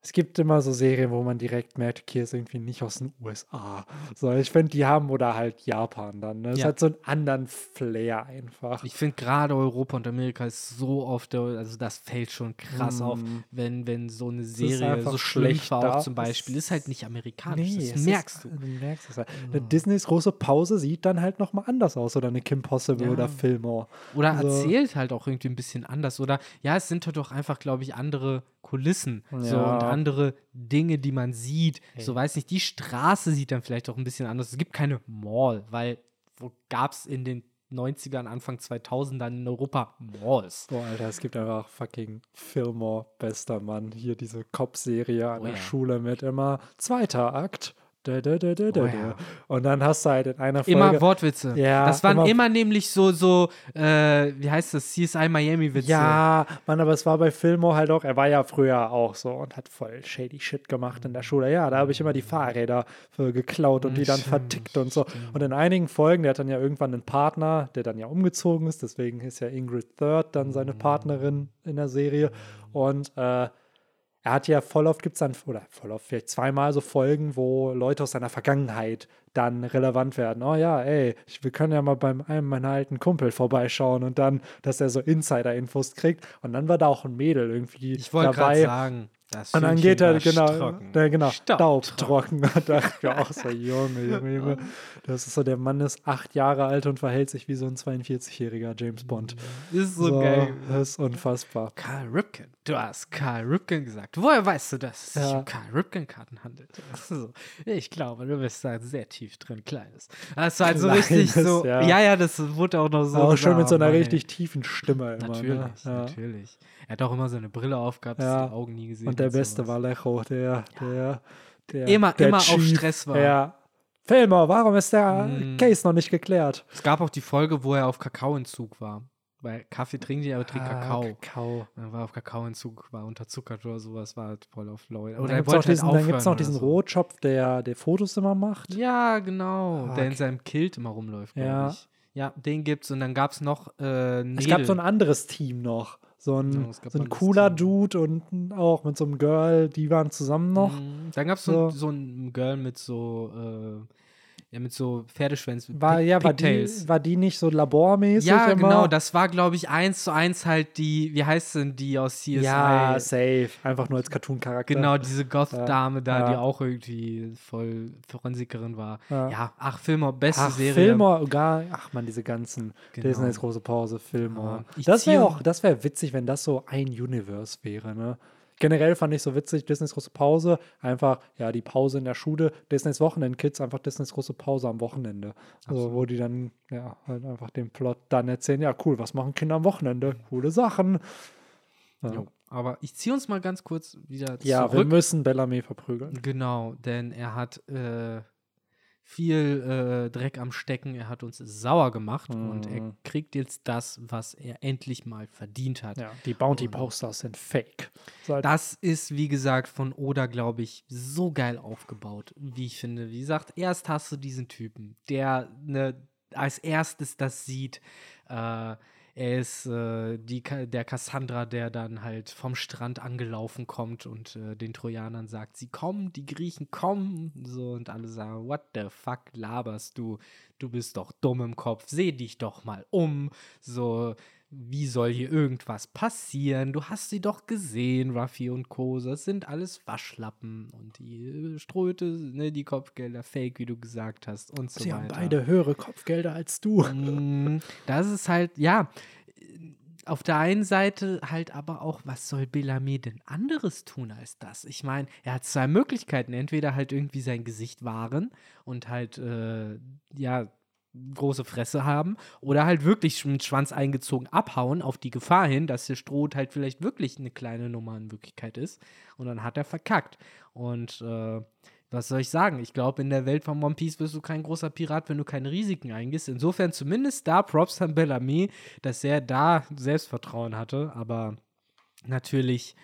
Es ist, gibt immer so Serien, wo man direkt merkt, okay, ist irgendwie nicht aus den USA. So, ich finde, die haben oder halt Japan dann. Ne? Es
Ja.
hat so einen anderen Flair einfach.
Ich finde gerade Europa und Amerika ist so oft, also das fällt schon krass auf,
Mm.
wenn, wenn so eine
ist
Serie so
schlecht da.
auch zum Beispiel, ist halt nicht amerikanisch,
es
das
ist-
merkst du.
Du merkst es halt. Eine Disneys große Pause sieht dann halt nochmal anders aus. Oder eine Kim Possible
Ja.
oder Fillmore.
Oder
So.
erzählt halt auch irgendwie ein bisschen anders. Oder ja, es sind halt doch einfach, glaube ich, andere Kulissen. So
Ja.
und andere Dinge, die man sieht. So
Ey.
weiß nicht, die Straße sieht dann vielleicht auch ein bisschen anders. Es gibt keine Mall, weil wo gab es in den 90ern, Anfang 2000ern in Europa Malls?
Boah, Alter, es gibt einfach fucking Fillmore, bester Mann. Hier diese Cop-Serie an
Oh
der
ja.
Schule mit immer zweiter Akt. Da, da, da,
Oh ja.
Und dann hast du halt in einer Folge.
Immer Wortwitze.
Ja,
das waren
immer-
immer, nämlich so, so, äh, wie heißt das, CSI Miami-Witze.
Ja, Mann, aber es war bei Fillmore halt auch, er war ja früher auch so und hat voll shady Shit gemacht in der Schule. Ja, da habe ich immer die Fahrräder für geklaut und die dann vertickt und so. Und in einigen Folgen, der hat dann ja irgendwann einen Partner, der dann ja umgezogen ist, deswegen ist ja Ingrid Third dann seine Partnerin in der Serie. Und äh, er hat ja voll oft, gibt es dann, oder voll oft, vielleicht zweimal so Folgen, wo Leute aus seiner Vergangenheit dann relevant werden. Oh ja, ey, ich, wir können ja mal beim einem meiner alten Kumpel vorbeischauen und dann, dass er so Insider-Infos kriegt. Und dann war da auch ein Mädel irgendwie
Ich wollte gerade
dabei.
sagen, das
Und dann geht er, genau,
trocken.
ja, genau,
Staubtrocken.
Da dachte ich mir auch so, Junge, Junge, Junge. Das ist so, der Mann ist acht Jahre alt und verhält sich wie so ein 42-jähriger James Bond.
Ist so, geil.
Das ist unfassbar.
Karl Ripken. Du hast Karl Ripken gesagt. Woher weißt du, dass es sich
Ja.
um Karl Ripken-Karten handelt? So, ich glaube, du bist da sehr tief drin, Kleines. Das war halt so richtig
Kleines,
so.
ja.
Ja. ja, das wurde auch noch so.
auch schon mit so einer richtig tiefen Stimme immer.
Natürlich,
ne? ja.
natürlich. Er hat auch immer seine Brille aufgehabt,
Ja.
die Augen nie gesehen
Und der
und
Beste
sowas.
war Lecho, der, der, der.
Immer-
der
immer auf Stress war.
Ja. Filmer, warum ist der
Mm.
Case noch nicht geklärt?
Es gab auch die Folge, wo er auf Kakaoentzug war. Weil Kaffee trinkt er, aber trinkt
Ah,
Kakao.
Kakao.
Dann war er auf Kakaoentzug, war unterzuckert oder sowas, war halt voll auf Leute.
Und
Oder
dann
er
gibt es
wollte
noch diesen,
halt
gibt's noch diesen
so.
Rotschopf, der, der Fotos immer macht.
Ja, genau. Der in seinem Kilt immer rumläuft,
Ja.
ich. Ja, den gibt's. Und dann gab's noch äh, Nedel.
Es gab so ein anderes Team noch. So ein,
Ja, es gab
so ein cooler. Dude und auch mit so einem Girl, die waren zusammen noch.
Mhm. Dann so, ein-
So.
so ein Girl mit so, äh, ja, mit so Pferdeschwänzen.
War, ja, war die, war die nicht so labormäßig
Ja,
immer?
genau. Das war, glaube ich, eins zu eins halt die, wie heißt denn die aus CSI?
Ja, safe. Einfach nur als Cartoon-Charakter.
Genau, diese Goth-Dame da,
ja.
die auch irgendwie voll Forensikerin war.
Ja.
Ja, ach, Filmer, beste
Ach,
Serie.
Filmor, gar, ach man, diese ganzen
Genau.
Disneys große Pause, Filmor.
Ja, ich
das wäre auch, das wäre witzig, wenn das so ein Universe wäre, ne? Generell fand ich so witzig, Disneys große Pause, einfach, ja, die Pause in der Schule, Disneys Wochenend-Kids, einfach Disneys große Pause am Wochenende. Also, wo die dann, ja, halt einfach den Plot dann erzählen, ja, cool, was machen Kinder am Wochenende? Coole Sachen. Ja,
Jo. Aber ich ziehe uns mal ganz kurz wieder
ja wir
zurück.
müssen Bellamy verprügeln.
Genau, denn er hat äh, viel äh, Dreck am Stecken, er hat uns sauer gemacht und er
Mhm.
kriegt jetzt das, was er endlich mal verdient hat.
Ja, die Bounty-Posters sind fake. Seit
Das ist, wie gesagt, von Oda, glaube ich, so geil aufgebaut, wie ich finde. Wie gesagt, erst hast du diesen Typen, der ne, als erstes das sieht. Äh, er ist äh, die, der Cassandra, der dann halt vom Strand angelaufen kommt und äh, den Trojanern sagt, sie kommen, die Griechen kommen. So, und alle sagen, what the fuck laberst du? Du bist doch dumm im Kopf, seh dich doch mal um. So, wie soll hier irgendwas passieren? Du hast sie doch gesehen, Ruffy und Co. Das sind alles Waschlappen und die äh, Ströte, ne, die Kopfgelder, Fake, wie du gesagt hast und so
Sie
weiter.
haben beide höhere Kopfgelder als du.
Mm, Das ist halt, ja, auf der einen Seite halt aber auch, was soll Bellamy denn anderes tun als das? Ich meine, er hat zwei Möglichkeiten. Entweder halt irgendwie sein Gesicht wahren und halt, äh, ja, große Fresse haben oder halt wirklich mit Schwanz eingezogen abhauen auf die Gefahr hin, dass der Stroh halt vielleicht wirklich eine kleine Nummer in Wirklichkeit ist und dann hat er verkackt. Und äh, was soll ich sagen? Ich glaube, in der Welt von One Piece bist du kein großer Pirat, wenn du keine Risiken eingehst. Insofern zumindest da Props an Bellamy, dass er da Selbstvertrauen hatte, aber natürlich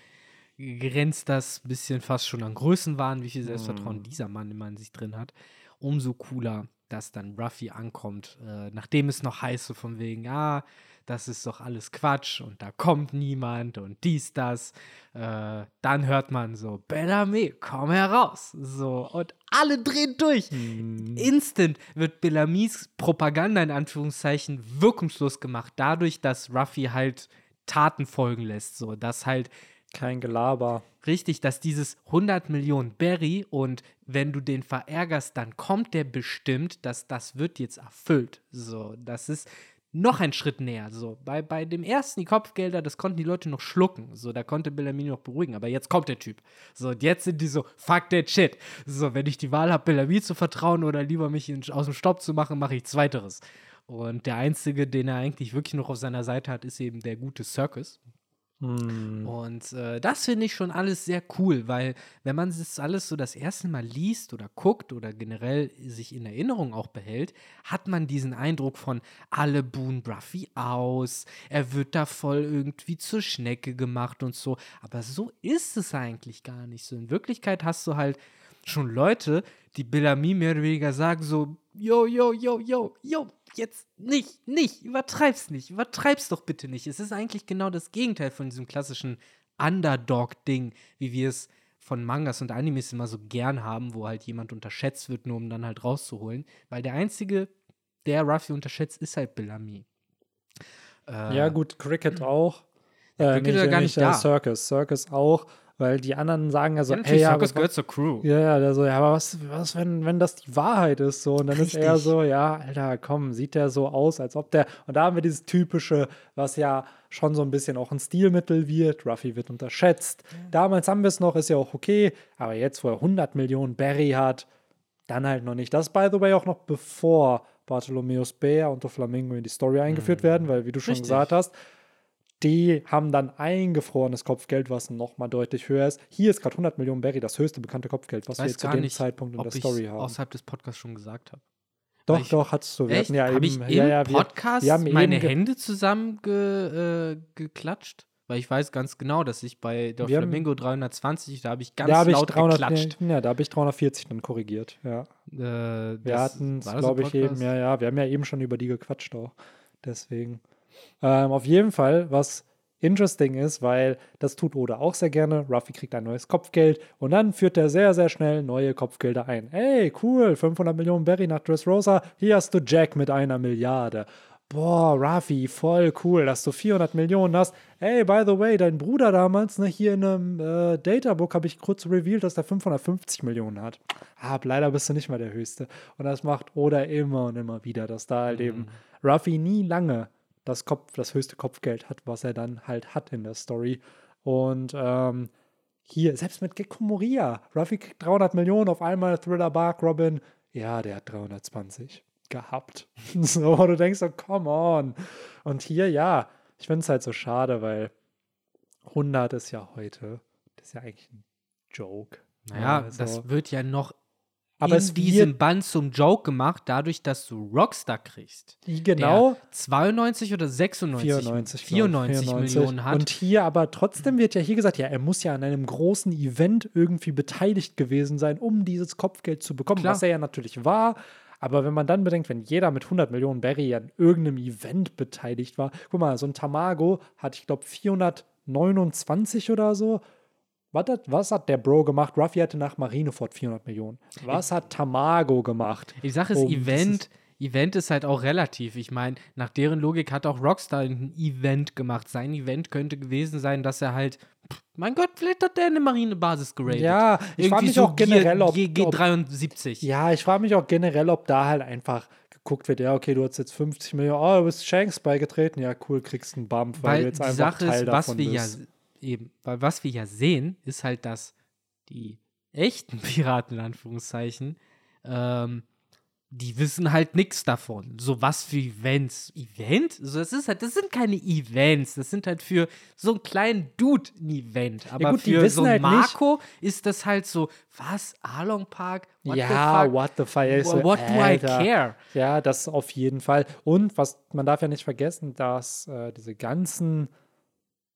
grenzt das ein bisschen fast schon an Größenwahn, wie viel Selbstvertrauen dieser Mann immer in sich drin hat. Umso cooler, dass dann Ruffy ankommt, äh, nachdem es noch heißt, so von wegen, ah, das ist doch alles Quatsch und da kommt niemand und dies, das. Äh, dann hört man so, Bellamy, komm heraus. So, und alle drehen durch.
Hm.
Instant wird Bellamys Propaganda in Anführungszeichen wirkungslos gemacht, dadurch, dass Ruffy halt Taten folgen lässt. So, dass halt
Kein Gelaber.
richtig, dass dieses 100 Millionen Berry und wenn du den verärgerst, dann kommt der bestimmt, dass das wird jetzt erfüllt. So, das ist noch ein Schritt näher. So, bei, bei dem ersten, die Kopfgelder, das konnten die Leute noch schlucken. So, da konnte Bellamy noch beruhigen. Aber jetzt kommt der Typ. So, und jetzt sind die so, fuck that shit. So, wenn ich die Wahl habe, Bellamy zu vertrauen oder lieber mich in, aus dem Stopp zu machen, mache ich Zweiteres. Und der Einzige, den er eigentlich wirklich noch auf seiner Seite hat, ist eben der gute Circus.
Hm.
Und äh, das finde ich schon alles sehr cool, weil wenn man das alles so das erste Mal liest oder guckt oder generell sich in Erinnerung auch behält, hat man diesen Eindruck von alle buhen Ruffy aus, er wird da voll irgendwie zur Schnecke gemacht und so. Aber so ist es eigentlich gar nicht so. In Wirklichkeit hast du halt schon Leute, die Bellamy mehr oder weniger sagen so, yo, yo, yo, yo, yo, jetzt nicht, nicht, übertreib's nicht, übertreib's doch bitte nicht. Es ist eigentlich genau das Gegenteil von diesem klassischen Underdog-Ding, wie wir es von Mangas und Animes immer so gern haben, wo halt jemand unterschätzt wird, nur um dann halt rauszuholen. Weil der Einzige, der Ruffy unterschätzt, ist halt Bellamy. Äh,
Ja, gut, Cricket auch. Äh,
Cricket ist ja gar nicht
äh,
da.
Circus. Circus auch, weil die anderen sagen ja so,
ja,
ey,
Circus gehört zur Crew.
ja, ja, der so, ja, aber was, was wenn, wenn das die Wahrheit ist so? Und dann ist er
Richtig.
so, ja, Alter, komm, sieht der so aus, als ob der, und da haben wir dieses typische, was ja schon so ein bisschen auch ein Stilmittel wird, Ruffy wird unterschätzt. Damals haben wir es noch, ist ja auch okay, aber jetzt, wo er 100 Millionen Barry hat, dann halt noch nicht. Das, by the way, auch noch bevor Bartholomeus Bär und Doflamingo in die Story eingeführt werden, weil, wie du schon
Richtig.
gesagt hast, die haben dann eingefrorenes Kopfgeld, was nochmal deutlich höher ist. Hier ist gerade 100 Millionen Berry, das höchste bekannte Kopfgeld, was wir
weiß
jetzt zu dem
nicht,
Zeitpunkt in der
ich
Story haben.
außerhalb des Podcasts schon gesagt habe.
Doch,
ich-
doch, hattest du. Wir
Echt?
ja
Habe
eben,
ich im
ja, ja, wir,
Podcast
wir haben
meine
ge-
Hände zusammengeklatscht? Äh, geklatscht? Weil ich weiß ganz genau, dass ich bei der
Wir
Flamingo 320, da habe ich ganz
da habe ich
laut
300,
geklatscht.
ja, da habe ich 340 dann korrigiert. Ja.
Äh,
Wir hatten es,
im
glaube ich, eben, ja, ja, wir haben ja eben schon über die gequatscht auch. Deswegen. Ähm, auf jeden Fall, was interesting ist, weil das tut Oda auch sehr gerne. Ruffy kriegt ein neues Kopfgeld und dann führt er sehr, sehr schnell neue Kopfgelder ein. Hey, cool, 500 Millionen Berry nach Dressrosa. Hier hast du Jack mit einer Milliarde. Boah, Ruffy, voll cool, dass du 400 Millionen hast. Hey, by the way, dein Bruder damals, ne, hier in einem äh, Databook habe ich kurz revealed, dass der 550 Millionen hat. Ah, leider bist du nicht mal der Höchste. Und das macht Oda immer und immer wieder, dass da halt eben Ruffy nie lange das, Kopf, das höchste Kopfgeld hat, was er dann halt hat in der Story. Und ähm, hier, selbst mit Gekko Moria, Ruffy kriegt 300 Millionen, auf einmal Thriller Bark Robin, ja, der hat 320 gehabt. so, du denkst so, come on. Und hier, ja, ich finde es halt so schade, weil 100 ist ja heute, das ist ja eigentlich ein Joke.
Naja,
also,
das wird ja noch
aber
in
es
diesem Band zum Joke gemacht, dadurch, dass du Rockstar kriegst.
genau,
Der 92 oder 96,
94,
94
glaub,
Millionen hat.
Und hier aber trotzdem wird ja hier gesagt, ja, er muss ja an einem großen Event irgendwie beteiligt gewesen sein, um dieses Kopfgeld zu bekommen,
Klar.
was er ja natürlich war. Aber wenn man dann bedenkt, wenn jeder mit 100 Millionen Berry an irgendeinem Event beteiligt war, guck mal, so ein Tamago hat, ich glaube, 429 oder so. Was hat, was hat der Bro gemacht? Ruffy hatte nach Marineford 400 Millionen. Was hat Tamago gemacht?
Ich sage es,
um
Event, Event ist halt auch relativ. Ich meine, nach deren Logik hat auch Rockstar ein Event gemacht. Sein Event könnte gewesen sein, dass er halt, pff, mein Gott, vielleicht hat der eine Marinebasis geradet.
Ja, ich frage mich
so
auch generell, ob,
G, G,
ob
G73.
Ja, ich frage mich auch generell, ob da halt einfach geguckt wird, ja, okay, du hast jetzt 50 Millionen, oh, du bist Shanks beigetreten, ja, cool, kriegst einen Bump, weil,
Weil
du jetzt einfach
Sache
Teil
ist, was
davon
wir ja
bist.
Eben, weil was wir ja sehen, ist halt, dass die echten Piraten, in Anführungszeichen, ähm, die wissen halt nichts davon. So was für Events. Event? So, das ist halt, das sind keine Events. Das sind halt für so einen kleinen Dude ein Event. Aber
gut, die
für
wissen
so
halt
einen
nicht-
Marco ist das halt so, was? Along Park? What
ja,
the fuck?
what the fuck. So,
What do I care?
Ja, das auf jeden Fall. Und was man darf ja nicht vergessen, dass äh, diese ganzen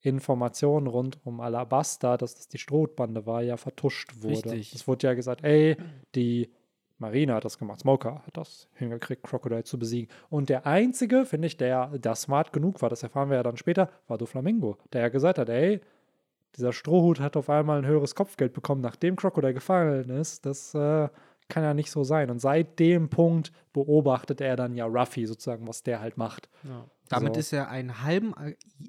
Informationen rund um Alabasta, dass das die Strohbande war, ja vertuscht wurde.
Richtig.
Es wurde ja gesagt, ey, die Marina hat das gemacht, Smoker hat das hingekriegt, Crocodile zu besiegen. Und der einzige, finde ich, der da smart genug war, das erfahren wir ja dann später, war Doflamingo, der ja gesagt hat, ey, dieser Strohhut hat auf einmal ein höheres Kopfgeld bekommen, nachdem Crocodile gefallen ist. Das äh, kann ja nicht so sein. Und seit dem Punkt beobachtet er dann ja Ruffy sozusagen, was der halt macht.
Ja. Damit
So.
ist er einen halben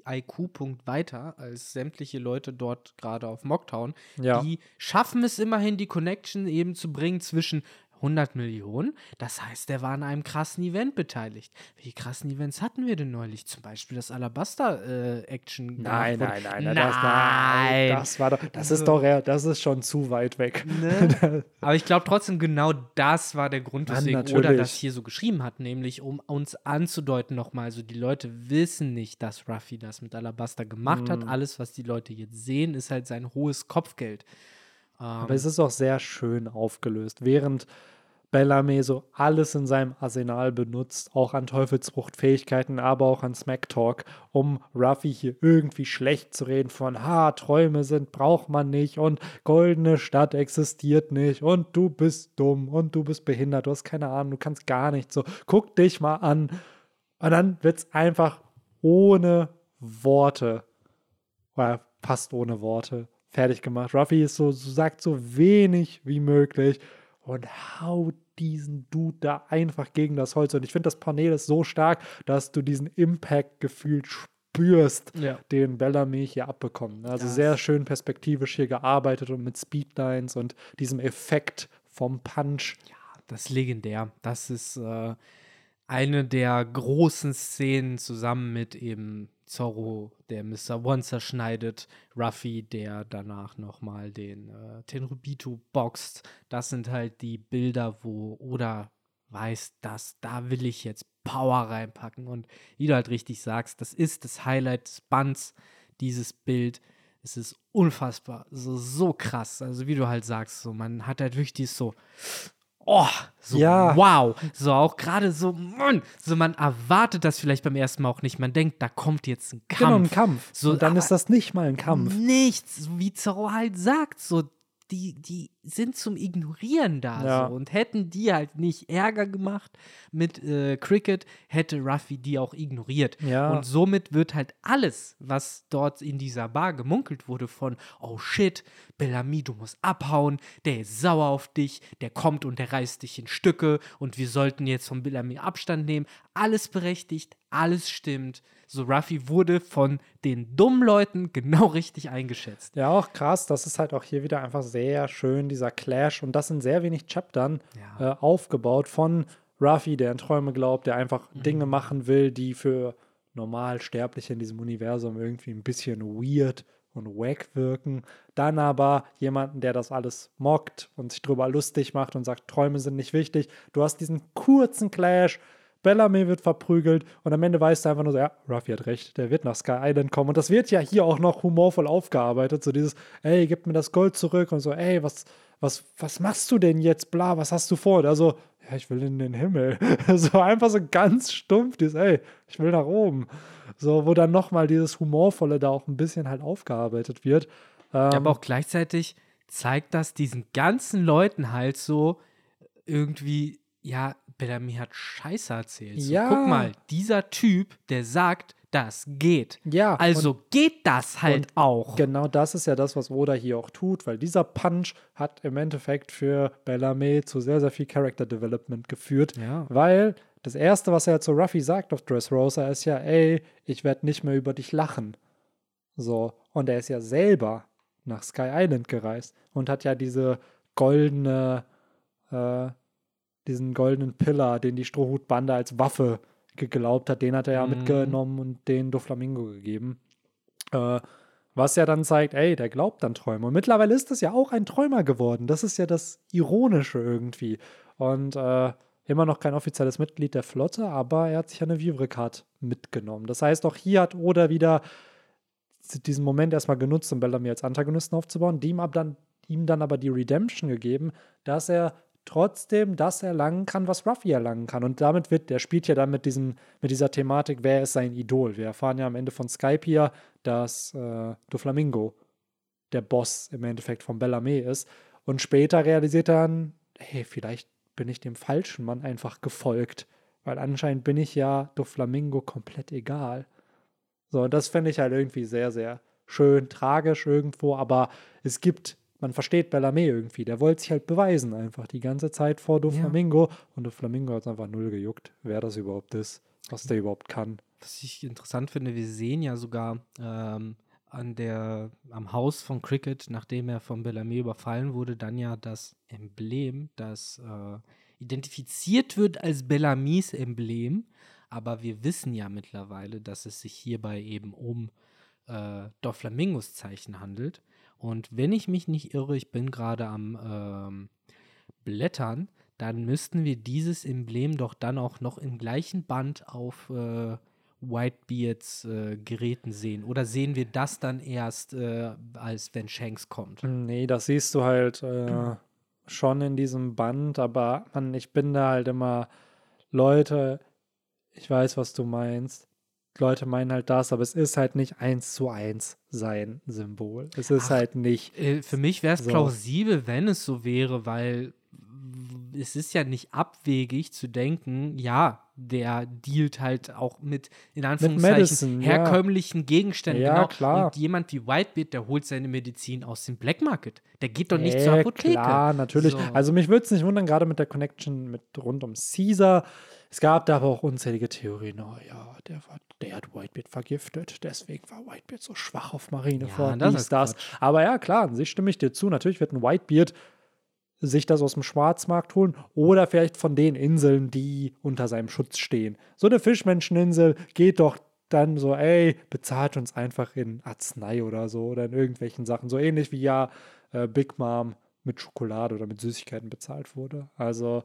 IQ-Punkt weiter als sämtliche Leute dort gerade auf Mocktown.
Ja.
Die schaffen es immerhin, die Connection eben zu bringen zwischen 100 Millionen. Das heißt, er war an einem krassen Event beteiligt. Welche krassen Events hatten wir denn neulich? Zum Beispiel das Alabaster-Action.
Nein, nein, nein, nein, das,
Nein.
das war doch, das ist
So.
doch, eher- das ist schon zu weit weg.
Ne? Aber ich glaube trotzdem, genau das war der Grund,
Mann,
weswegen Oda
natürlich.
das hier so geschrieben hat, nämlich um uns anzudeuten nochmal, also die Leute wissen nicht, dass Ruffy das mit Alabaster gemacht hat.
Mhm.
Alles, was die Leute jetzt sehen, ist halt sein hohes Kopfgeld. Ähm,
Aber es ist auch sehr schön aufgelöst. Während Bellamy so alles in seinem Arsenal benutzt, auch an Teufelsfruchtfähigkeiten, aber auch an Smack-Talk, um Ruffy hier irgendwie schlecht zu reden von, ha, Träume sind, braucht man nicht und goldene Stadt existiert nicht und du bist dumm und du bist behindert, du hast keine Ahnung, du kannst gar nichts so, guck dich mal an. Und dann wird es einfach ohne Worte, oder fast ohne Worte, fertig gemacht. Ruffy ist so, sagt so wenig wie möglich und haut diesen Dude da einfach gegen das Holz. Und ich finde, das Panel ist so stark, dass du diesen Impact gefühlt spürst,
Ja.
den Bellamy hier abbekommt. Also
Das-
sehr schön perspektivisch hier gearbeitet und mit Speedlines und diesem Effekt vom Punch.
Das ist legendär. Das ist äh, eine der großen Szenen zusammen mit eben Zorro, der Mr. One zerschneidet, Ruffy, der danach nochmal den äh, Tenryubito boxt. Das sind halt die Bilder, wo Oda weiß, dass da will ich jetzt Power reinpacken. Und wie du halt richtig sagst, das ist das Highlight des Bands, dieses Bild. Es ist unfassbar, so, so krass. Also wie du halt sagst, so man hat halt wirklich dieses so, oh, so
Ja.
wow. So auch gerade so, Mann, so man erwartet das vielleicht beim ersten Mal auch nicht. Man denkt, da kommt jetzt ein Kampf.
Genau, ein Kampf.
So,
und dann ist das nicht mal ein Kampf.
Nichts, wie Zorro halt sagt, so die, die sind zum Ignorieren da
Ja.
so und hätten die halt nicht Ärger gemacht mit äh, Cricket, hätte Ruffy die auch ignoriert.
Ja.
Und somit wird halt alles, was dort in dieser Bar gemunkelt wurde von, oh shit, Bellamy, du musst abhauen, der ist sauer auf dich, der kommt und der reißt dich in Stücke und wir sollten jetzt von Bellamy Abstand nehmen. Alles berechtigt, alles stimmt. So Ruffy wurde von den dummen Leuten genau richtig eingeschätzt.
Ja, auch krass. Das ist halt auch hier wieder einfach sehr schön, dieser Clash. Und das in sehr wenig Chaptern
Ja.
äh, aufgebaut von Ruffy, der an Träume glaubt, der einfach
Mhm.
Dinge machen will, die für Normalsterbliche in diesem Universum irgendwie ein bisschen weird und wack wirken. Dann aber jemanden, der das alles mockt und sich drüber lustig macht und sagt, Träume sind nicht wichtig. Du hast diesen kurzen Clash. Bellamy wird verprügelt und am Ende weißt du einfach nur so, ja, Ruffy hat recht, der wird nach Sky Island kommen. Und das wird ja hier auch noch humorvoll aufgearbeitet. So dieses, ey, gib mir das Gold zurück und so, ey, was, was, was machst du denn jetzt? Bla, was hast du vor? Und Also, ja, ich will in den Himmel. so einfach so ganz stumpf, dieses, ey, ich will nach oben. So, wo dann nochmal dieses Humorvolle da auch ein bisschen halt aufgearbeitet wird. Ähm,
Aber auch gleichzeitig zeigt das diesen ganzen Leuten halt so irgendwie, ja, Bellamy hat Scheiße erzählt. So,
Ja.
Guck mal, dieser Typ, der sagt, das geht.
ja,
Also geht das halt auch.
Genau das ist ja das, was Oda hier auch tut, weil dieser Punch hat im Endeffekt für Bellamy zu sehr, sehr viel Character Development geführt.
Ja.
Weil das Erste, was er zu Ruffy sagt auf Dressrosa, ist ja, ey, ich werde nicht mehr über dich lachen. So. Und er ist ja selber nach Sky Island gereist und hat ja diese goldene, äh, diesen goldenen Pillar, den die Strohhutbande als Waffe geglaubt hat, den hat er ja
Mhm.
mitgenommen und den Doflamingo gegeben. Äh, was ja dann zeigt, ey, der glaubt an Träume. Und mittlerweile ist es ja auch ein Träumer geworden. Das ist ja das Ironische irgendwie. Und äh, immer noch kein offizielles Mitglied der Flotte, aber er hat sich eine Vivre-Card mitgenommen. Das heißt, auch hier hat Oda wieder diesen Moment erstmal genutzt, um Bellamy als Antagonisten aufzubauen, dem ab dann, ihm dann aber die Redemption gegeben, dass er trotzdem das erlangen kann, was Ruffy erlangen kann. Und damit wird, der spielt ja dann mit, diesem, mit dieser Thematik, wer ist sein Idol. Wir erfahren ja am Ende von Skype hier, dass äh, Doflamingo der Boss im Endeffekt von Bellamy ist. Und später realisiert er dann, hey, vielleicht bin ich dem falschen Mann einfach gefolgt. Weil anscheinend bin ich ja Doflamingo komplett egal. So, und das fände ich halt irgendwie sehr, sehr schön, tragisch irgendwo, aber es gibt, man versteht Bellarmé irgendwie, der wollte sich halt beweisen einfach die ganze Zeit vor Doflamingo ja. und Doflamingo hat es einfach null gejuckt, wer das überhaupt ist, was der überhaupt kann.
Was ich interessant finde, wir sehen ja sogar ähm, an der, am Haus von Cricket, nachdem er von Bellarmé überfallen wurde, dann ja das Emblem, das äh, identifiziert wird als Bellamys Emblem, aber wir wissen ja mittlerweile, dass es sich hierbei eben um äh, Doflamingos Zeichen handelt. Und wenn ich mich nicht irre, ich bin gerade am ähm, Blättern, dann müssten wir dieses Emblem doch dann auch noch im gleichen Band auf äh, Whitebeards äh, Geräten sehen. Oder sehen wir das dann erst, äh, als wenn Shanks kommt?
Nee, das siehst du halt äh, schon in diesem Band, aber man, ich bin da halt immer, Leute, ich weiß, was du meinst. Leute meinen halt das, aber es ist halt nicht eins zu eins sein Symbol. Es ist Ach, halt nicht.
Äh, für mich wäre es so. plausibel, wenn es so wäre, weil es ist ja nicht abwegig zu denken, ja, der dealt halt auch mit, in Anführungszeichen, Medicine, herkömmlichen ja. Gegenständen.
Ja, genau. klar.
Und jemand wie Whitebeard, der holt seine Medizin aus dem Black Market. Der geht doch nicht äh, zur Apotheke.
Klar, natürlich. So. Also mich würde es nicht wundern, gerade mit der Connection mit rund um Caesar. Es gab da aber auch unzählige Theorien. Oh ja, der, war, der hat Whitebeard vergiftet. Deswegen war Whitebeard so schwach auf Marineford. Ja, dies, das. Aber ja, klar, an sich stimme ich dir zu. Natürlich wird ein Whitebeard sich das aus dem Schwarzmarkt holen oder vielleicht von den Inseln, die unter seinem Schutz stehen. So eine Fischmenscheninsel geht doch dann so, ey, bezahlt uns einfach in Arznei oder so oder in irgendwelchen Sachen. So ähnlich wie ja äh, Big Mom mit Schokolade oder mit Süßigkeiten bezahlt wurde. Also,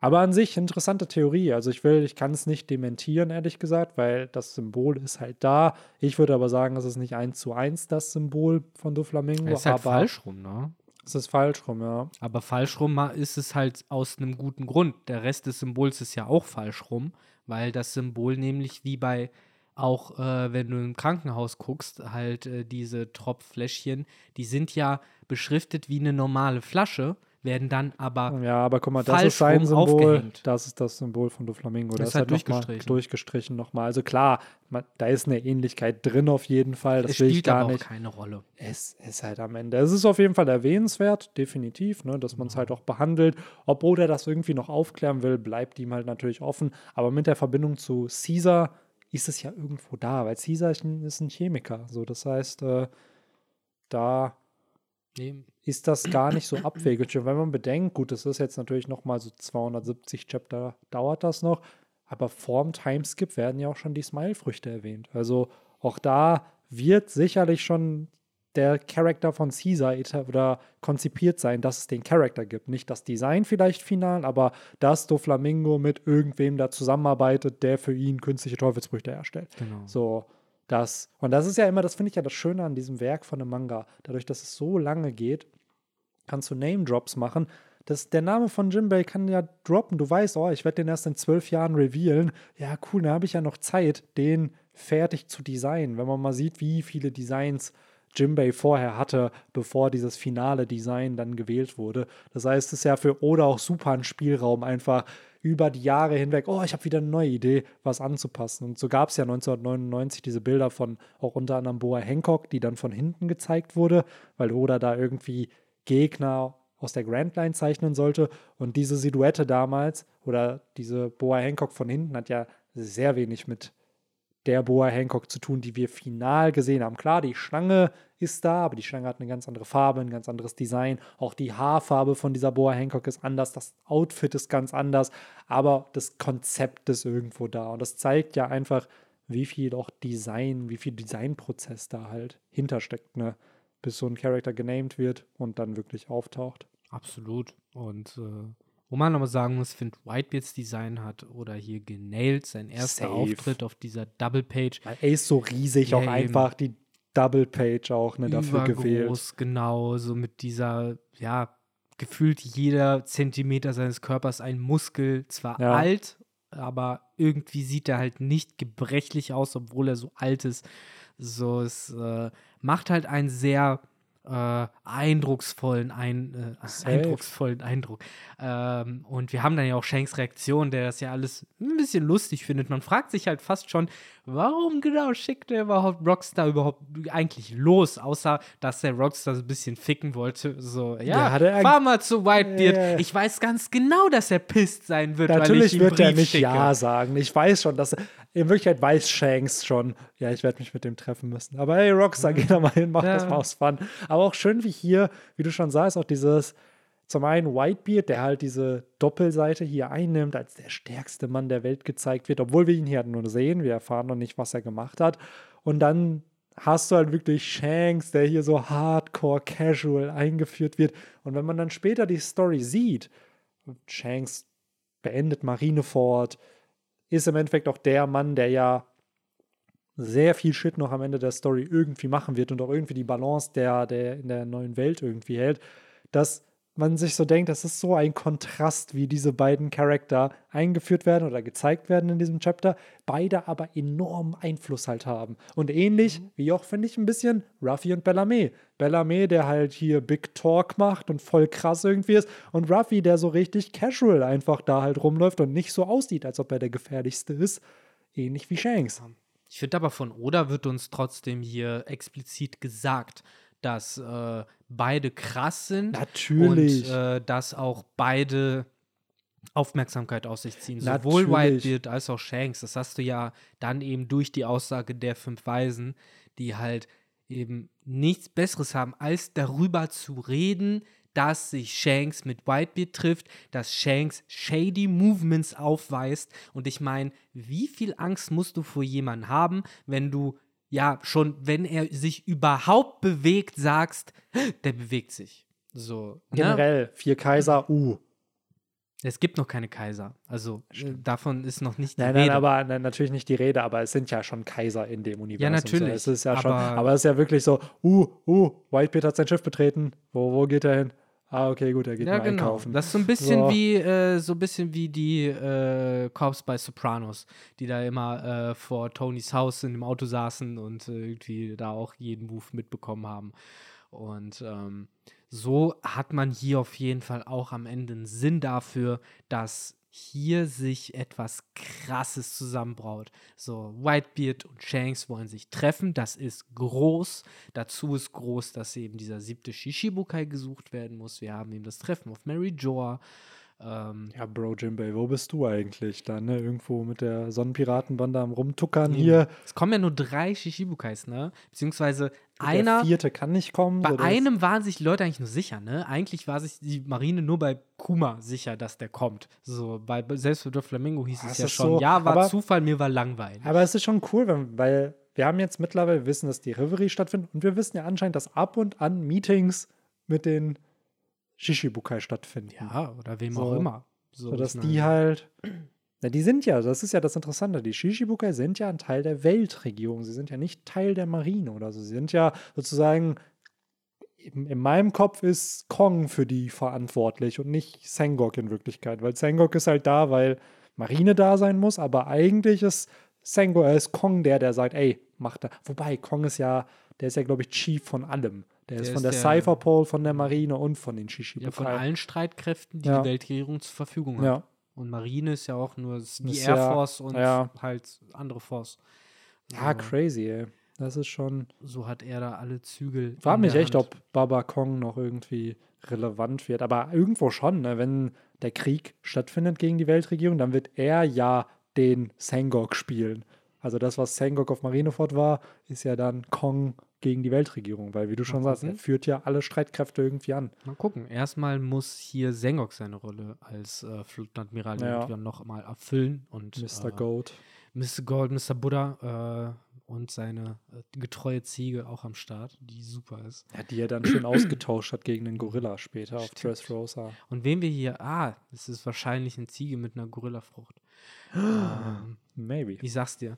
aber an sich interessante Theorie. Also ich will, ich kann es nicht dementieren, ehrlich gesagt, weil das Symbol ist halt da. Ich würde aber sagen, es ist nicht eins zu eins das Symbol von Doflamingo.
Es ist halt falsch rum, ne?
Es ist falsch rum, ja.
Aber falsch rum ist es halt aus einem guten Grund. Der Rest des Symbols ist ja auch falsch rum, weil das Symbol nämlich wie bei auch äh, wenn du im Krankenhaus guckst, halt äh, diese Tropffläschchen, die sind ja beschriftet wie eine normale Flasche, werden dann aber
Ja, aber guck mal, das ist sein Symbol, aufgehängt. das ist das Symbol von Doflamingo. Das, das ist halt durchgestrichen. Noch durchgestrichen nochmal. Also klar, man, da ist eine Ähnlichkeit drin auf jeden Fall, das es will ich gar aber nicht.
Auch keine Rolle.
Es ist halt am Ende. Es ist auf jeden Fall erwähnenswert, definitiv, ne, dass man es halt auch behandelt. Ob Oda das irgendwie noch aufklären will, bleibt ihm halt natürlich offen. Aber mit der Verbindung zu Caesar ist es ja irgendwo da, weil Caesar ist ein Chemiker. So, das heißt, äh, da nee ist das gar nicht so abwegig. Und wenn man bedenkt, gut, das ist jetzt natürlich noch mal so 270 Chapter, dauert das noch, aber vorm Timeskip werden ja auch schon die Smile-Früchte erwähnt. Also auch da wird sicherlich schon der Charakter von Caesar oder konzipiert sein, dass es den Charakter gibt. Nicht das Design vielleicht final, aber dass Doflamingo mit irgendwem da zusammenarbeitet, der für ihn künstliche Teufelsfrüchte herstellt.
Genau.
So, das. Und das ist ja immer, das finde ich ja das Schöne an diesem Werk von einem Manga. Dadurch, dass es so lange geht, kannst du Name-Drops machen. Das, der Name von Jimbei kann ja droppen. Du weißt, oh, ich werde den erst in zwölf Jahren revealen. Ja, cool, da habe ich ja noch Zeit, den fertig zu designen. Wenn man mal sieht, wie viele Designs Jimbei vorher hatte, bevor dieses finale Design dann gewählt wurde. Das heißt, es ist ja für Oda auch super ein Spielraum, einfach über die Jahre hinweg, oh, ich habe wieder eine neue Idee, was anzupassen. Und so gab es ja 1999 diese Bilder von auch unter anderem Boa Hancock, die dann von hinten gezeigt wurde, weil Oda da irgendwie Gegner aus der Grand Line zeichnen sollte. Und diese Silhouette damals oder diese Boa Hancock von hinten hat ja sehr wenig mit der Boa Hancock zu tun, die wir final gesehen haben. Klar, die Schlange ist da, aber die Schlange hat eine ganz andere Farbe, ein ganz anderes Design. Auch die Haarfarbe von dieser Boa Hancock ist anders, das Outfit ist ganz anders, aber das Konzept ist irgendwo da. Und das zeigt ja einfach, wie viel auch Design, wie viel Designprozess da halt hintersteckt. Ne? bis so ein Charakter genamed wird und dann wirklich auftaucht.
Absolut. Und äh, wo man nochmal sagen muss, finde Whitebeards Design hat oder hier genailed, sein erster Safe. Auftritt auf dieser Double Page.
Weil er ist so riesig, ja, auch einfach die Double Page auch ne, dafür gewählt.
Genau, so mit dieser, ja, gefühlt jeder Zentimeter seines Körpers ein Muskel, zwar ja. alt, aber irgendwie sieht er halt nicht gebrechlich aus, obwohl er so alt ist. So, es äh, macht halt einen sehr äh, eindrucksvollen, ein, äh, eindrucksvollen Eindruck. Ähm, und wir haben dann ja auch Shanks Reaktion, der das ja alles ein bisschen lustig findet. Man fragt sich halt fast schon, warum genau schickt er überhaupt Rockstar überhaupt eigentlich los, außer dass der Rockstar so ein bisschen ficken wollte. So, ja,
ja
fahr mal zu Whitebeard. Äh, ich weiß ganz genau, dass er pisst sein wird.
Natürlich wird er nicht schicke. Ja sagen. Ich weiß schon, dass er, in Wirklichkeit weiß Shanks schon, ja, ich werde mich mit dem treffen müssen. Aber hey, Rockstar, geh da mal hin, mach ja. das mal aus Fun. Aber auch schön wie hier, wie du schon sagst, auch dieses, zum einen Whitebeard, der halt diese Doppelseite hier einnimmt, als der stärkste Mann der Welt gezeigt wird, obwohl wir ihn hier nur sehen, wir erfahren noch nicht, was er gemacht hat. Und dann hast du halt wirklich Shanks, der hier so hardcore casual eingeführt wird. Und wenn man dann später die Story sieht, Shanks beendet Marineford, ist im Endeffekt auch der Mann, der ja sehr viel Shit noch am Ende der Story irgendwie machen wird und auch irgendwie die Balance der, der in der neuen Welt irgendwie hält, dass man sich so denkt, das ist so ein Kontrast, wie diese beiden Charakter eingeführt werden oder gezeigt werden in diesem Chapter, beide aber enormen Einfluss halt haben. Und ähnlich mhm. wie auch, finde ich, ein bisschen Ruffy und Bellarmé. Bellarmé, der halt hier Big Talk macht und voll krass irgendwie ist, und Ruffy, der so richtig casual einfach da halt rumläuft und nicht so aussieht, als ob er der gefährlichste ist. Ähnlich wie Shanks.
Ich finde aber von Oda wird uns trotzdem hier explizit gesagt, dass äh, beide krass sind.
Natürlich.
Und äh, dass auch beide Aufmerksamkeit aus sich ziehen. Sowohl Whitebeard als auch Shanks. Das hast du ja dann eben durch die Aussage der fünf Weisen, die halt eben nichts Besseres haben, als darüber zu reden, dass sich Shanks mit Whitebeard trifft, dass Shanks shady Movements aufweist. Und ich meine, wie viel Angst musst du vor jemandem haben, wenn du ja schon, wenn er sich überhaupt bewegt, sagst, der bewegt sich. So.
Ne? Generell, vier Kaiser, uh.
Es gibt noch keine Kaiser. Also Stimmt. davon ist noch nicht
die nein, Rede. Nein, aber nein, natürlich nicht die Rede, aber es sind ja schon Kaiser in dem Universum.
Ja, natürlich.
So. Es ist ja aber, schon, aber es ist ja wirklich so, uh, uh, Whitebeard hat sein Schiff betreten. Wo, wo geht er hin? Ah, okay, gut, er geht ja, mal genau. einkaufen.
Das ist so ein bisschen so. wie äh, so ein bisschen wie die äh, Cops bei Sopranos, die da immer äh, vor Tonys Haus in dem Auto saßen und äh, irgendwie da auch jeden Move mitbekommen haben. Und ähm, so hat man hier auf jeden Fall auch am Ende einen Sinn dafür, dass hier sich etwas Krasses zusammenbraut. So, Whitebeard und Shanks wollen sich treffen, das ist groß. Dazu ist groß, dass eben dieser siebte Shishibukai gesucht werden muss. Wir haben eben das Treffen auf Mary Joa. Ähm,
ja, Bro Jimbei, wo bist du eigentlich da, ne? Irgendwo mit der Sonnenpiratenbande am Rumtuckern ja. hier.
Es kommen ja nur drei Shishibukais, ne? Beziehungsweise einer.
Der vierte kann nicht kommen.
Bei einem waren sich die Leute eigentlich nur sicher, ne? Eigentlich war sich die Marine nur bei Kuma sicher, dass der kommt. So, bei, selbst für Flamingo hieß das es ja schon. So, ja, war aber, Zufall, mir war langweilig.
Aber es ist schon cool, wenn, weil wir haben jetzt mittlerweile wissen, dass die Reverie stattfindet und wir wissen ja anscheinend, dass ab und an Meetings mit den Shishibukai stattfinden.
Ja, oder wem so, auch immer.
So, sodass die halt. Na, die sind ja, das ist ja das Interessante, die Shishibukai sind ja ein Teil der Weltregierung. Sie sind ja nicht Teil der Marine oder so. Sie sind ja sozusagen. In, in meinem Kopf ist Kong für die verantwortlich und nicht Sengok in Wirklichkeit, weil Sengok ist halt da, weil Marine da sein muss, aber eigentlich ist Sengok, äh, ist Kong der, der sagt, ey, mach da. Wobei, Kong ist ja, der ist ja, glaube ich, Chief von allem. Der, der ist von der, der Cypherpole, von der Marine und von den Shishibukai.
Ja, von allen Streitkräften, die ja. die Weltregierung zur Verfügung hat. Ja. Und Marine ist ja auch nur die Air Force und halt andere Force.
So. Ja, crazy, ey. Das ist schon.
So hat er da alle Zügel.
War mich echt, Hand. ob Baba Kong noch irgendwie relevant wird. Aber irgendwo schon, ne? wenn der Krieg stattfindet gegen die Weltregierung, dann wird er ja den Sengok spielen. Also das, was Sengok auf Marineford war, ist ja dann Kong gegen die Weltregierung, weil wie du schon sagst, er führt ja alle Streitkräfte irgendwie an.
Mal gucken. Erstmal muss hier Sengok seine Rolle als äh, Flotadmiral ja. noch mal erfüllen und
Mr. Äh, Gold.
Mr. Gold, Mr. Buddha äh, und seine äh, getreue Ziege auch am Start, die super ist.
Ja, die er dann schön ausgetauscht hat gegen den Gorilla später Stimmt. auf Dressrosa.
Und wen wir hier, ah, es ist wahrscheinlich eine Ziege mit einer Gorillafrucht. ähm,
Maybe.
Ich sag's dir.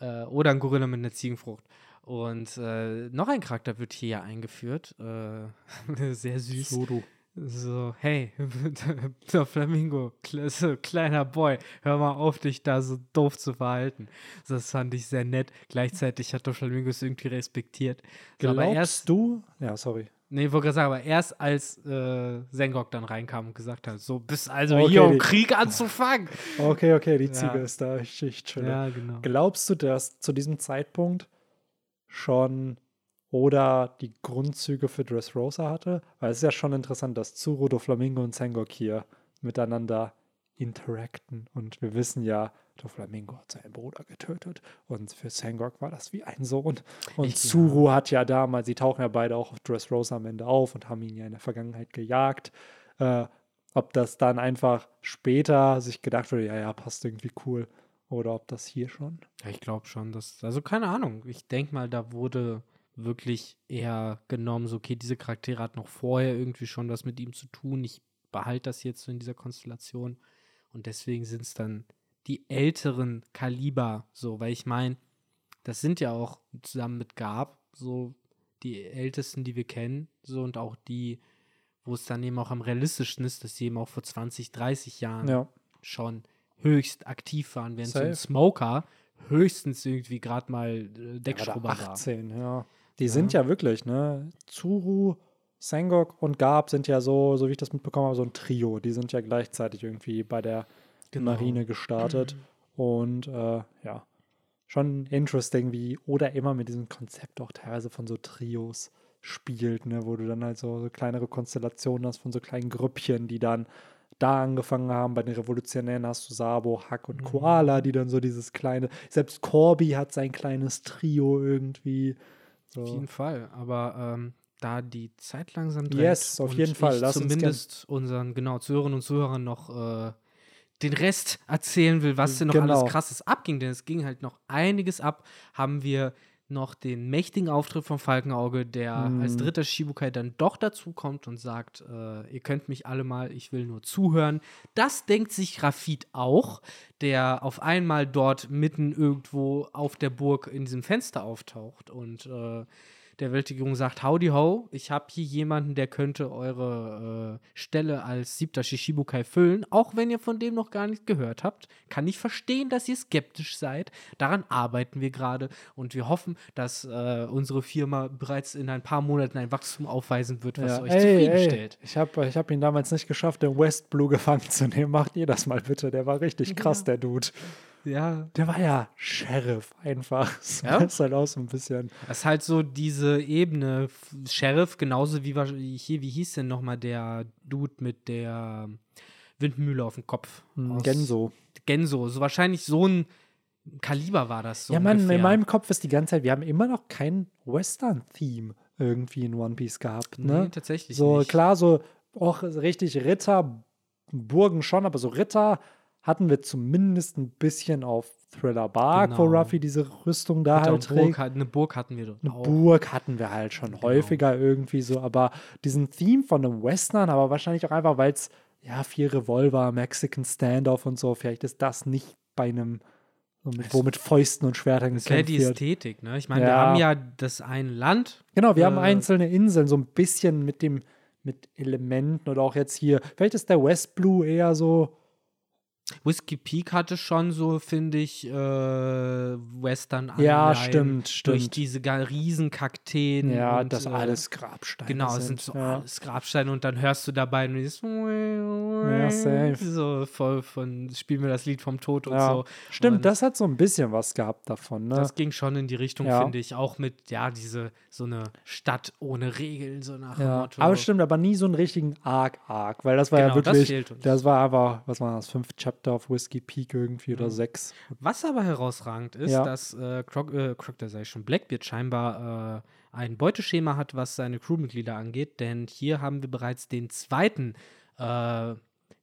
Äh, oder ein Gorilla mit einer Ziegenfrucht. Und äh, noch ein Charakter wird hier eingeführt. Äh, sehr süß.
Sodo.
So, hey, der Flamingo, so, kleiner Boy, hör mal auf, dich da so doof zu verhalten. Das fand ich sehr nett. Gleichzeitig hat der Flamingo es irgendwie respektiert.
Glaubst Aber erst, du? Ja, sorry.
Nee, ich wollte gerade sagen, aber erst als äh, Sengok dann reinkam und gesagt hat, so bist also
Okay,
hier, um
die-
Krieg anzufangen.
Okay, okay, die Ziege
Ja.
ist da. Ich, ich chill.
ja, genau.
Glaubst du, dass zu diesem Zeitpunkt schon oder die Grundzüge für Dressrosa hatte? Weil es ist ja schon interessant, dass Tsuru, Doflamingo und Sengok hier miteinander interacten. Und wir wissen ja, Doflamingo hat seinen Bruder getötet. Und für Sengok war das wie ein Sohn. Und
Ich-
Tsuru hat ja damals, sie tauchen ja beide auch auf Dressrosa am Ende auf und haben ihn ja in der Vergangenheit gejagt. Äh, ob das dann einfach später sich gedacht wurde, ja, ja, passt irgendwie cool. Oder ob das hier schon.
Ja, ich glaube schon, dass, also keine Ahnung. Ich denke mal, da wurde wirklich eher genommen, so, okay, diese Charaktere hatten noch vorher irgendwie schon was mit ihm zu tun. Ich behalte das jetzt so in dieser Konstellation. Und deswegen sind es dann die älteren Kaliber, so, weil ich meine, das sind ja auch zusammen mit Gab so die ältesten, die wir kennen, so und auch die, wo es dann eben auch am realistischsten ist, dass sie eben auch vor 20, 30 Jahren
Ja.
schon höchst aktiv waren, während so ein
Safe.
Smoker höchstens irgendwie gerade mal äh,
war
Deckschrubber war.
18, ja. Die sind ja wirklich, ne? Tsuru, Sengok und Gab sind ja so, so wie ich das mitbekommen habe, so ein Trio. Die sind ja gleichzeitig irgendwie bei der
Genau.
Marine gestartet. Und äh, ja, schon interesting, wie Oda immer mit diesem Konzept auch teilweise von so Trios spielt, ne? Wo du dann halt so, so kleinere Konstellationen hast von so kleinen Grüppchen, die dann da angefangen haben. Bei den Revolutionären hast du Sabo, Hack und Koala, die dann so dieses kleine, selbst Corby hat sein kleines Trio irgendwie.
Auf
So.
jeden Fall. Aber ähm, da die Zeit langsam drängt
Yes, auf jeden Fall. Lass uns
zumindest unseren genau Zuhörerinnen und Zuhörern noch äh, den Rest erzählen will, was denn noch
Genau.
alles krasses abging, denn es ging halt noch einiges ab, haben wir noch den mächtigen Auftritt von Falkenauge, der als
Mhm.
dritter Shibukai dann doch dazu kommt und sagt, äh, ihr könnt mich alle mal, ich will nur zuhören. Das denkt sich Rafid auch, der auf einmal dort mitten irgendwo auf der Burg in diesem Fenster auftaucht und äh, der Weltregierung sagt, howdy ho, ich habe hier jemanden, der könnte eure äh, Stelle als siebter Shishibukai füllen, auch wenn ihr von dem noch gar nichts gehört habt. Kann ich verstehen, dass ihr skeptisch seid. Daran arbeiten wir gerade und wir hoffen, dass äh, unsere Firma bereits in ein paar Monaten ein Wachstum aufweisen wird, was
Ja,
euch
ey,
zufriedenstellt.
Ey, ich habe ich hab ihn damals nicht geschafft, den West Blue gefangen zu nehmen. Macht ihr das mal bitte. Der war richtig krass, der Dude.
Ja,
Der war ja Sheriff einfach. So
Ja?
ist halt auch so ein bisschen.
Das ist halt so diese Ebene, Sheriff, genauso wie hier, wie hieß denn nochmal der Dude mit der Windmühle auf dem Kopf?
Hm,
Aus-
Genso.
Genso. So wahrscheinlich so ein Kaliber war das so.
ja, Mann,
ungefähr.
in meinem Kopf ist die ganze Zeit, wir haben immer noch kein Western-Theme irgendwie in One Piece gehabt. Ne?
Nee, tatsächlich
So
nicht.
klar, so auch richtig Ritter, Burgen schon, aber so Ritter hatten wir zumindest ein bisschen auf Thriller Bark, wo
Genau.
Ruffy diese Rüstung da
Ritter
halt trägt.
Burg, hat- eine Burg hatten wir dort
Eine
auch.
Burg hatten wir halt schon
Genau.
häufiger irgendwie so, aber diesen Theme von einem Western, aber wahrscheinlich auch einfach, weil es ja vier Revolver, Mexican Standoff und so, vielleicht ist das nicht bei einem, mit, wo mit Fäusten und Schwertern
Das
gekämpft
die
wird.
Ästhetik, ne? Ich meine, wir
Ja.
haben ja das eine Land.
Genau, wir haben
Äh,
einzelne Inseln, so ein bisschen mit dem, mit Elementen oder auch jetzt hier, vielleicht ist der West Blue eher so,
Whiskey Peak hatte schon so, finde ich, äh, Western
ja,
Anleihen
stimmt,
Durch
stimmt.
diese ga- Riesenkakteen.
Ja,
und,
das
äh,
alles Grabsteine
Genau, es
sind.
so
ja.
alles Grabsteine und dann hörst du dabei nur dieses
Ja, safe.
so voll von spiel mir das Lied vom Tod und
ja.
so.
Stimmt,
Und
das hat so ein bisschen was gehabt davon, ne?
Das ging schon in die Richtung,
Ja.
finde ich, auch mit ja diese so eine Stadt ohne Regeln so nach
Ja,
Motto.
aber stimmt, aber nie so einen richtigen Arc-Arc, weil das war ja
Genau, das
wirklich,
fehlt uns.
das war aber, was war das, fünf Chapter auf Whiskey Peak irgendwie oder
Mhm.
sechs.
Was aber herausragend ist,
Ja.
dass äh, Croc, äh, Croc, da ich schon, Blackbeard scheinbar äh, ein Beuteschema hat, was seine Crewmitglieder angeht, denn hier haben wir bereits den zweiten, äh,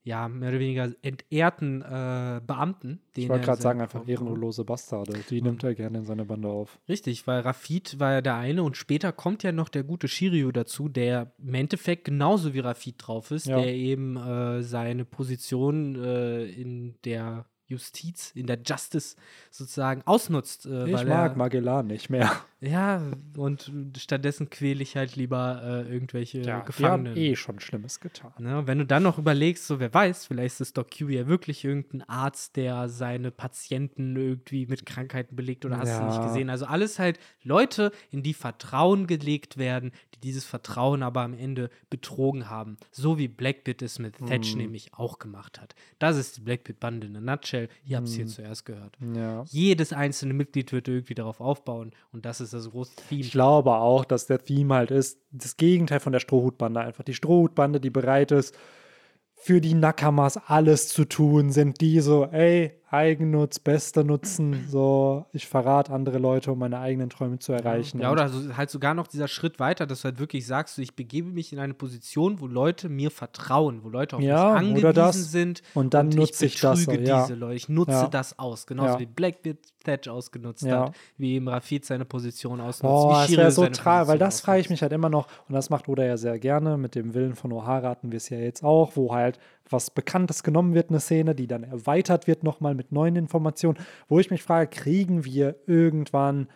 ja, mehr oder weniger entehrten äh, Beamten. Den
Ich wollte
er
gerade sagen, einfach ehrenlose Bastarde. Die nimmt er gerne in seine Bande auf.
Richtig, weil Rafid war ja der eine und später kommt ja noch der gute Shiryu dazu, der im Endeffekt genauso wie Rafid drauf ist,
Ja.
der eben äh, seine Position äh, in der Justiz, in der Justice sozusagen ausnutzt. Äh,
Ich
weil
mag Magellan nicht mehr.
Ja, und stattdessen quäle ich halt lieber äh, irgendwelche
Ja, die haben
Gefangenen.
eh schon Schlimmes getan.
Ne? Wenn du dann noch überlegst, so wer weiß, vielleicht ist Doc Q ja wirklich irgendein Arzt, der seine Patienten irgendwie mit Krankheiten belegt oder hast du nicht
Ja.
gesehen. Also alles halt Leute, in die Vertrauen gelegt werden, die dieses Vertrauen aber am Ende betrogen haben. So wie Blackbeard es mit Thatch
Hm.
nämlich auch gemacht hat. Das ist die Blackbeard-Bande in a nutshell. Ihr habt es hier
Hm.
zuerst gehört.
Ja.
Jedes einzelne Mitglied wird irgendwie darauf aufbauen und das ist das große Theme.
Ich glaube auch, dass der Theme halt ist, das Gegenteil von der Strohhutbande einfach. Die Strohhutbande, die bereit ist, für die Nakamas alles zu tun, sind die so, ey, Eigennutz, bester Nutzen, so, ich verrate andere Leute, um meine eigenen Träume zu erreichen.
Ja,
Und-
oder so, halt sogar noch dieser Schritt weiter, dass du halt wirklich sagst, ich begebe mich in eine Position, wo Leute mir vertrauen, wo Leute auf
Ja,
mich angewiesen
das.
sind.
Und dann nutze ich das
betrüge
so, ja.
diese Leute. Ich nutze
Ja.
das aus. Genauso
Ja.
wie Blackbeard Thatch ausgenutzt hat, wie eben Rafid seine Position ausnutzt.
Boah,
wie Shiryu
wäre so tragisch, weil das frage ich mich halt immer noch, und das macht Oda ja sehr gerne, mit dem Willen von O'Hara hatten wir es ja jetzt auch, wo halt was Bekanntes genommen wird, eine Szene, die dann erweitert wird nochmal mit neuen Informationen, wo ich mich frage, kriegen wir irgendwann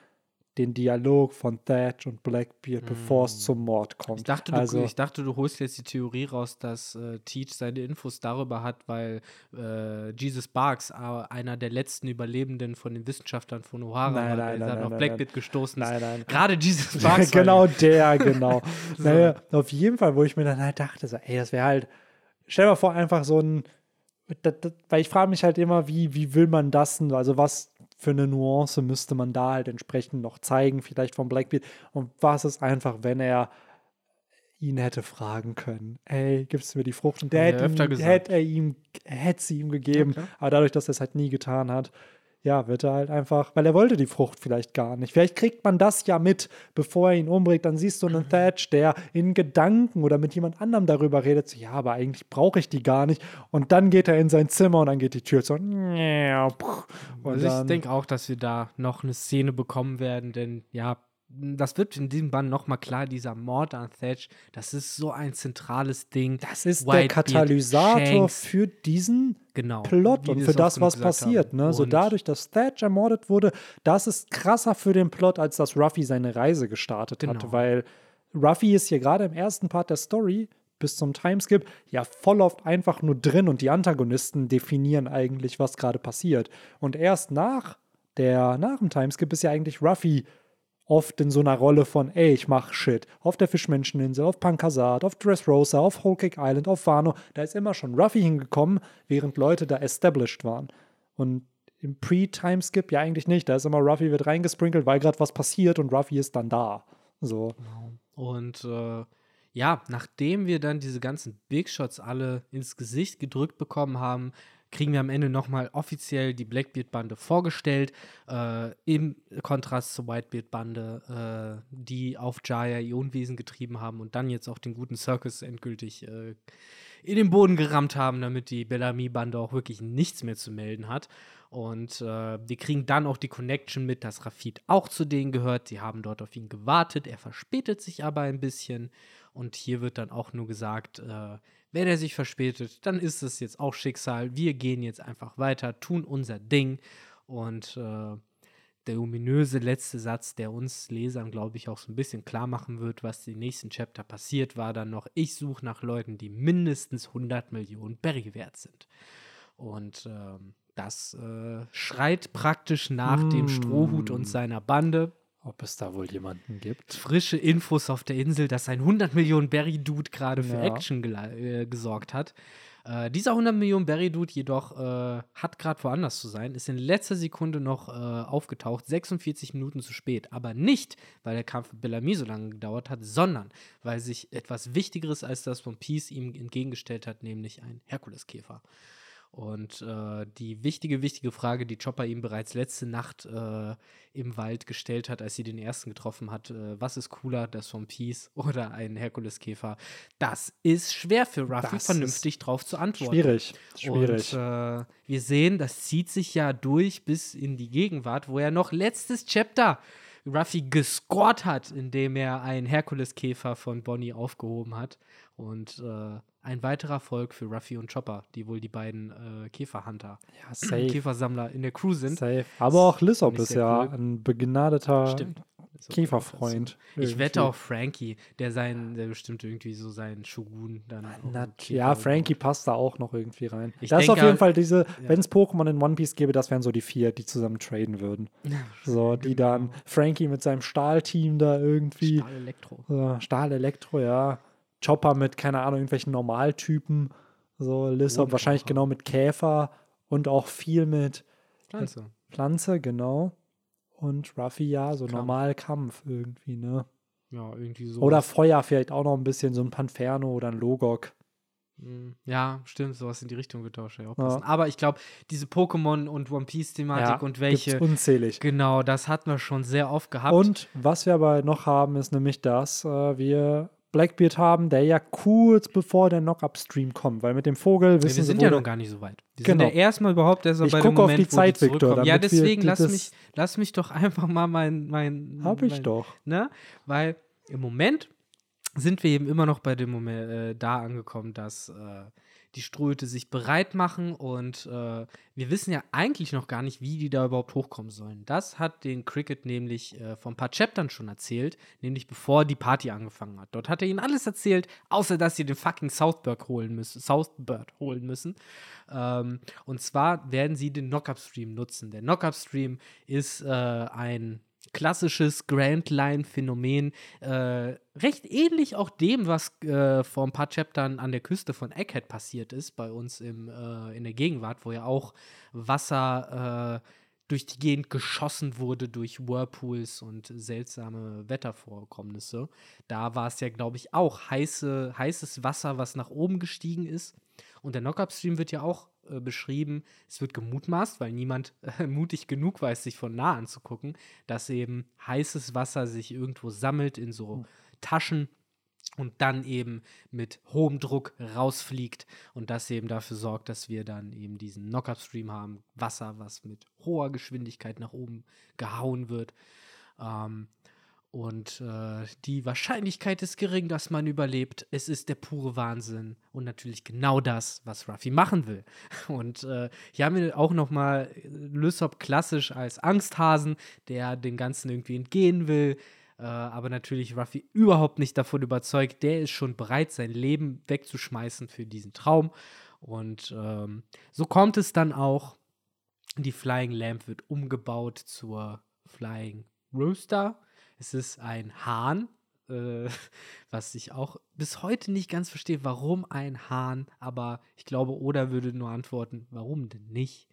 den Dialog von Thatch und Blackbeard, bevor es zum Mord kommt?
Mm. Ich dachte, du,
also,
ich dachte, du holst jetzt die Theorie raus, dass äh, Teach seine Infos darüber hat, weil äh, Jesus Barks, äh, einer der letzten Überlebenden von den Wissenschaftlern von O'Hara,
Nein, nein, nein, nein,
auf Blackbeard gestoßen ist.
nein, nein.
Gerade Jesus Barks.
genau der, genau.
So.
naja, auf jeden Fall, wo ich mir dann halt dachte, so, ey, das wäre halt, stell dir mal vor, einfach so ein, das, das, weil ich frage mich halt immer, wie, wie will man das also was für eine Nuance müsste man da halt entsprechend noch zeigen, vielleicht von Blackbeard und was ist einfach, wenn er ihn hätte fragen können, ey, gibst du mir die Frucht? Und der
er
hätte, ihm, hätte er ihm, hätte sie ihm gegeben,
klar.
aber dadurch, dass er es halt nie getan hat, ja, wird er halt einfach, weil er wollte die Frucht vielleicht gar nicht. Vielleicht kriegt man das ja mit, bevor er ihn umbringt. Dann siehst du einen Thatch, der in Gedanken oder mit jemand anderem darüber redet. So, ja, aber eigentlich brauche ich die gar nicht. Und dann geht er in sein Zimmer und dann geht die Tür so. Und
Also ich denke auch, dass wir da noch eine Szene bekommen werden, denn ja, das wird in diesem Band nochmal klar, dieser Mord an Thatch, das ist so ein zentrales Ding.
das ist der
Whitebeard,
Katalysator
Shanks,
für diesen
genau,
Plot und für das, was passiert. Ne? So dadurch, dass Thatch ermordet wurde, das ist krasser für den Plot, als dass Ruffy seine Reise gestartet
Genau.
weil Ruffy ist hier gerade im ersten Part der Story bis zum Timeskip ja voll oft einfach nur drin und die Antagonisten definieren eigentlich, was gerade passiert. Und erst nach der nach dem Timeskip ist ja eigentlich Ruffy oft in so einer Rolle von, ey, ich mach Shit. Auf der Fischmenscheninsel, auf Pankasat, auf Dressrosa, auf Whole Cake Island, auf Wano. Da ist immer schon Ruffy hingekommen, während Leute da established waren. Und im Pre-Timeskip ja eigentlich nicht. Da ist immer Ruffy wird reingesprinkelt, weil gerade was passiert und Ruffy ist dann da. So.
Und äh, ja, nachdem wir dann diese ganzen Big Shots alle ins Gesicht gedrückt bekommen haben, kriegen wir am Ende nochmal offiziell die Blackbeard-Bande vorgestellt, äh, im Kontrast zur Whitebeard-Bande, äh, die auf Jaya ihr Unwesen getrieben haben und dann jetzt auch den guten Circus endgültig äh, in den Boden gerammt haben, damit die Bellamy-Bande auch wirklich nichts mehr zu melden hat. Und äh, wir kriegen dann auch die Connection mit, dass Rafid auch zu denen gehört. Sie haben dort auf ihn gewartet. Er verspätet sich aber ein bisschen. Und hier wird dann auch nur gesagt, äh, wenn er sich verspätet, dann ist es jetzt auch Schicksal. Wir gehen jetzt einfach weiter, tun unser Ding. Und äh, der ominöse letzte Satz, der uns Lesern, glaube ich, auch so ein bisschen klar machen wird, was die nächsten Chapter passiert, war dann noch, ich suche nach Leuten, die mindestens 100 Millionen Berry wert sind. Und ähm, das äh, schreit praktisch nach dem
Mm.
Strohhut und seiner Bande.
Ob es da wohl jemanden gibt?
Frische Infos auf der Insel, dass ein 100 Millionen Berry-Dude gerade für
Ja.
Action äh, gesorgt hat. Äh, dieser 100 Millionen Berry-Dude jedoch äh, hat gerade woanders zu sein, ist in letzter Sekunde noch äh, aufgetaucht, 46 Minuten zu spät. Aber nicht, weil der Kampf mit Bellamy so lange gedauert hat, sondern weil sich etwas Wichtigeres als das One Piece ihm entgegengestellt hat, nämlich ein Herkuleskäfer. Und äh, die wichtige, wichtige Frage, die Chopper ihm bereits letzte Nacht äh, im Wald gestellt hat, als sie den ersten getroffen hat, äh, was ist cooler, das One Piece oder ein Herkuleskäfer? Das ist schwer für Ruffy,
Das
vernünftig drauf zu antworten.
Schwierig. Schwierig.
Und äh, wir sehen, das zieht sich ja durch bis in die Gegenwart, wo er noch letztes Chapter Ruffy gescored hat, indem er einen Herkuleskäfer von Bonnie aufgehoben hat. Und äh, ein weiterer Erfolg für Ruffy und Chopper, die wohl die beiden äh, Käferhunter,
ja.
Käfersammler in der Crew sind.
Safe. Aber auch Lissop
ich
ist ja
cool.
ein begnadeter
Stimmt. So
Käferfreund.
Ich
irgendwie.
wette auf Frankie, der sein, der bestimmt irgendwie so seinen Shogun dann. auch
Na, ja, Frankie passt da auch noch irgendwie rein.
Ich
das ist auf jeden Fall diese,
ja.
wenn es Pokémon in One Piece gäbe, das wären so die vier, die zusammen traden würden. So, die dann Frankie mit seinem Stahlteam da irgendwie.
Stahl Elektro.
So, Stahl Elektro, ja. Chopper mit, keine Ahnung, irgendwelchen Normaltypen. So, Lissop wahrscheinlich genau mit Käfer und auch viel mit
Pflanze.
Pflanze, genau. Und Ruffy, ja, so
Kampf.
normal Kampf irgendwie, ne?
Ja, irgendwie so.
Oder Feuer vielleicht auch noch ein bisschen, so ein Panferno oder ein Logok.
Mm, Ja, stimmt, sowas in die Richtung auch
Ja.
passen. Aber ich glaube, diese Pokémon und One Piece-Thematik und welche,
unzählig.
genau, das hatten wir schon sehr oft gehabt.
Und was wir aber noch haben, ist nämlich, dass äh, wir Blackbeard haben, der ja kurz bevor der Knock-Up-Stream kommt, weil mit dem Vogel
Ja,
wissen
wir
sie,
sind ja noch gar nicht so weit. Wir
Genau.
sind ja erstmal überhaupt erst
Ich
bei dem
gucke auf
Moment,
die Zeit,
wo die
Victor.
Ja,
wir
deswegen lass mich, lass mich doch einfach mal mein, mein
Hab ich
mein,
doch.
Ne? Weil im Moment sind wir eben immer noch bei dem Moment äh, da angekommen, dass äh, die Ströte sich bereit machen und äh, wir wissen ja eigentlich noch gar nicht, wie die da überhaupt hochkommen sollen. Das hat den Cricket nämlich äh, vor ein paar Chaptern schon erzählt, nämlich bevor die Party angefangen hat. Dort hat er ihnen alles erzählt, außer dass sie den fucking Southbird holen müssen. Southbird holen müssen. Ähm, und zwar werden sie den Knock-Up-Stream nutzen. Der Knock-Up-Stream ist äh, ein klassisches Grand Line-Phänomen, äh, recht ähnlich auch dem, was äh, vor ein paar Chaptern an der Küste von Egghead passiert ist, bei uns im, äh, in der Gegenwart, wo ja auch Wasser äh, durch die Gegend geschossen wurde durch Whirlpools und seltsame Wettervorkommnisse. Da war es ja, glaube ich, auch heiße, heißes Wasser, was nach oben gestiegen ist. Und der Knock-Up-Stream wird ja auch äh, beschrieben, es wird gemutmaßt, weil niemand äh, mutig genug es sich von nah anzugucken, dass eben heißes Wasser sich irgendwo sammelt in so Taschen und dann eben mit hohem Druck rausfliegt und das eben dafür sorgt, dass wir dann eben diesen Knock-Up-Stream haben, Wasser, was mit hoher Geschwindigkeit nach oben gehauen wird. Ähm, und äh, die Wahrscheinlichkeit ist gering, dass man überlebt. Es ist der pure Wahnsinn und natürlich genau das, was Ruffy machen will. Und äh, hier haben wir auch noch mal Lysop klassisch als Angsthasen, der dem Ganzen irgendwie entgehen will. Äh, aber natürlich Ruffy überhaupt nicht davon überzeugt. Der ist schon bereit, sein Leben wegzuschmeißen für diesen Traum. Und ähm, so kommt es dann auch. Die Flying Lamp wird umgebaut zur Flying Rooster. Es ist ein Hahn, äh, was ich auch bis heute nicht ganz verstehe, warum ein Hahn, aber ich glaube, Oda würde nur antworten, warum denn nicht?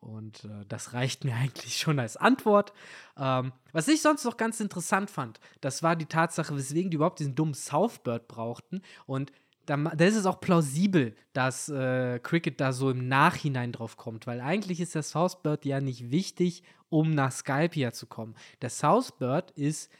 Und äh, das reicht mir eigentlich schon als Antwort. Ähm, was ich sonst noch ganz interessant fand, das war die Tatsache, weswegen die überhaupt diesen dummen Southbird brauchten. Und da, da ist es auch plausibel, dass äh, Cricket da so im Nachhinein drauf kommt, weil eigentlich ist der Southbird ja nicht wichtig, um nach Skypia zu kommen. Der Southbird ist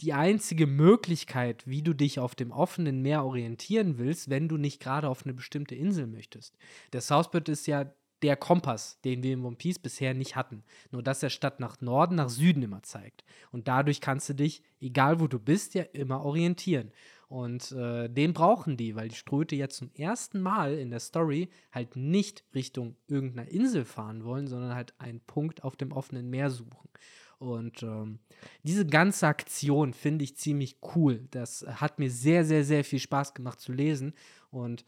die einzige Möglichkeit, wie du dich auf dem offenen Meer orientieren willst, wenn du nicht gerade auf eine bestimmte Insel möchtest. Der Southbird ist ja der Kompass, den wir in One Piece bisher nicht hatten. Nur dass er statt nach Norden nach Süden immer zeigt. Und dadurch kannst du dich, egal wo du bist, ja immer orientieren. Und äh, den brauchen die, weil die Ströte jetzt zum ersten Mal in der Story halt nicht Richtung irgendeiner Insel fahren wollen, sondern halt einen Punkt auf dem offenen Meer suchen. Und ähm, diese ganze Aktion finde ich ziemlich cool. Das hat mir sehr, sehr, sehr viel Spaß gemacht zu lesen. Und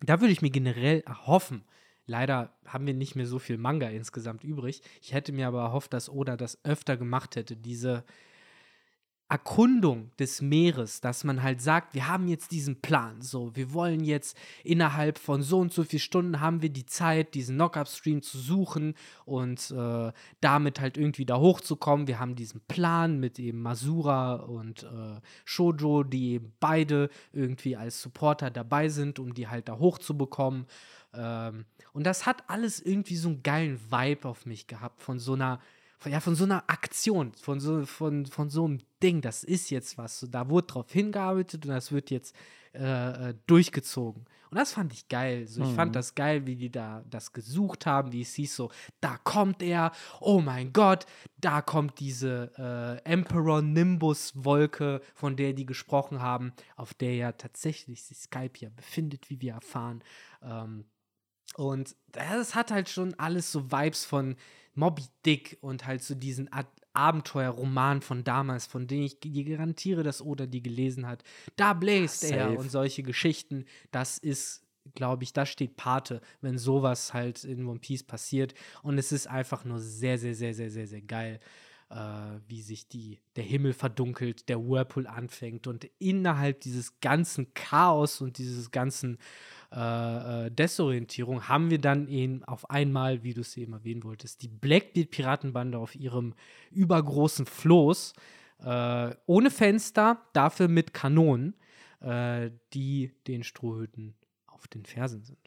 da würde ich mir generell erhoffen, leider haben wir nicht mehr so viel Manga insgesamt übrig. Ich hätte mir aber erhofft, dass Oda das öfter gemacht hätte, diese Erkundung des Meeres, dass man halt sagt, wir haben jetzt diesen Plan, so, wir wollen jetzt innerhalb von so und so viel Stunden haben wir die Zeit, diesen Knock-Up-Stream zu suchen und äh, damit halt irgendwie da hochzukommen. Wir haben diesen Plan mit eben Masura und äh, Shoujo, die eben beide irgendwie als Supporter dabei sind, um die halt da hochzubekommen. Ähm, und das hat alles irgendwie so einen geilen Vibe auf mich gehabt, von so einer von, ja, von so einer Aktion, von so, von, von so einem Ding, das ist jetzt was. So, da wurde drauf hingearbeitet und das wird jetzt äh, äh, durchgezogen. Und das fand ich geil. So, ich
Mhm.
fand das geil, wie die da das gesucht haben, wie es hieß so, da kommt er, oh mein Gott, da kommt diese äh, Emperor Nimbus Wolke, von der die gesprochen haben, auf der ja tatsächlich sich Skype ja befindet, wie wir erfahren. Ähm, und das hat halt schon alles so Vibes von Moby Dick und halt so diesen At Abenteuerromanen von damals, von denen ich dir garantiere, dass Oda die gelesen hat. Da bläst
Safe.
er und solche Geschichten. Das ist, glaube ich, da steht Pate, wenn sowas halt in One Piece passiert. Und es ist einfach nur sehr, sehr, sehr, sehr, sehr, sehr geil, äh, wie sich die, der Himmel verdunkelt, der Whirlpool anfängt und innerhalb dieses ganzen Chaos und dieses ganzen äh, äh, Desorientierung haben wir dann eben auf einmal, wie du es eben erwähnen wolltest, die Blackbeard-Piratenbande auf ihrem übergroßen Floß, äh, ohne Fenster, dafür mit Kanonen, äh, die den Strohhüten auf den Fersen sind.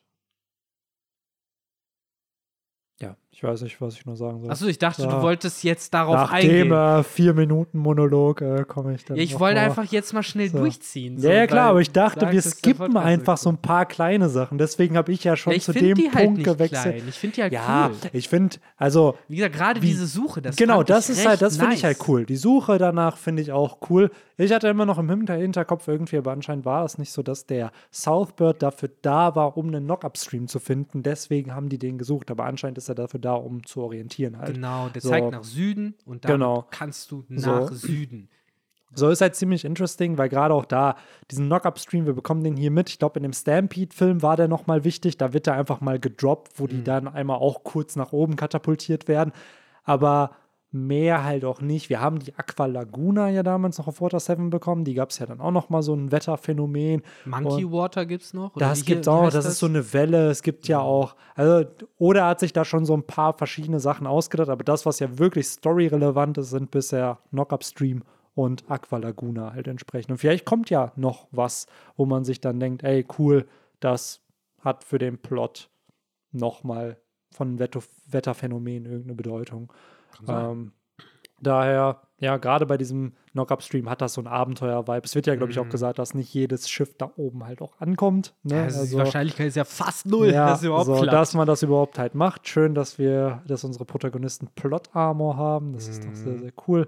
Ja, ich weiß nicht, was ich nur sagen soll.
Achso, ich dachte,
Ja.
du wolltest jetzt darauf
Nach
eingehen.
dem äh, vier Minuten Monolog äh, komme ich dann.
ja, ich wollte einfach jetzt mal schnell
So.
durchziehen.
Ja, ja, klar, aber ich dachte, wir skippen einfach so ein paar kleine Sachen. Deswegen habe ich ja schon
Ja, ich
zu dem
die
Punkt
halt
gewechselt.
klein. Ich finde die halt
ja,
cool.
ich finde, also
Wie gesagt, gerade diese Suche, das
genau, das
ich
ist halt, das finde ich
nice.
halt cool. Die Suche danach finde ich auch cool. Ich hatte immer noch im Hinter Hinterkopf irgendwie, aber anscheinend war es nicht so, dass der Southbird dafür da war, um einen Knock-Up-Stream zu finden. Deswegen haben die den gesucht, aber anscheinend ist er dafür da, um zu orientieren halt.
Genau, der
So.
zeigt nach Süden und dann
Genau.
kannst du
So.
nach Süden.
So ist halt ziemlich interesting, weil gerade auch da diesen Knock-Up-Stream, wir bekommen den hier mit. Ich glaube, in dem Stampede-Film war der nochmal wichtig. Da wird er einfach mal gedroppt, wo die dann einmal auch kurz nach oben katapultiert werden. Aber mehr halt auch nicht. Wir haben die Aqua Laguna ja damals noch auf Water 7 bekommen. Die gab es ja dann auch noch mal so ein Wetterphänomen.
Monkey Water gibt's noch? Oder
Das gibt's
wie
auch,
heißt
das, ist so eine Welle. Es gibt ja auch, also, oder hat sich da schon so ein paar verschiedene Sachen ausgedacht, aber das, was ja wirklich storyrelevant ist, sind bisher Knock-Up Stream und Aqua Laguna halt entsprechend. Und vielleicht kommt ja noch was, wo man sich dann denkt, ey, cool, das hat für den Plot nochmal von Wetter Wetterphänomen irgendeine Bedeutung. Ähm, daher, ja, gerade bei diesem Knock-Up-Stream hat das so ein Abenteuer-Vibe. Es wird ja, glaube ich, auch gesagt, dass nicht jedes Schiff da oben halt auch ankommt. Ne?
Also die Wahrscheinlichkeit ist ja fast null,
ja,
dass
so, dass man das überhaupt halt macht. Schön, dass wir, dass unsere Protagonisten Plot-Armor haben. Das ist doch
Mhm.
sehr, sehr cool.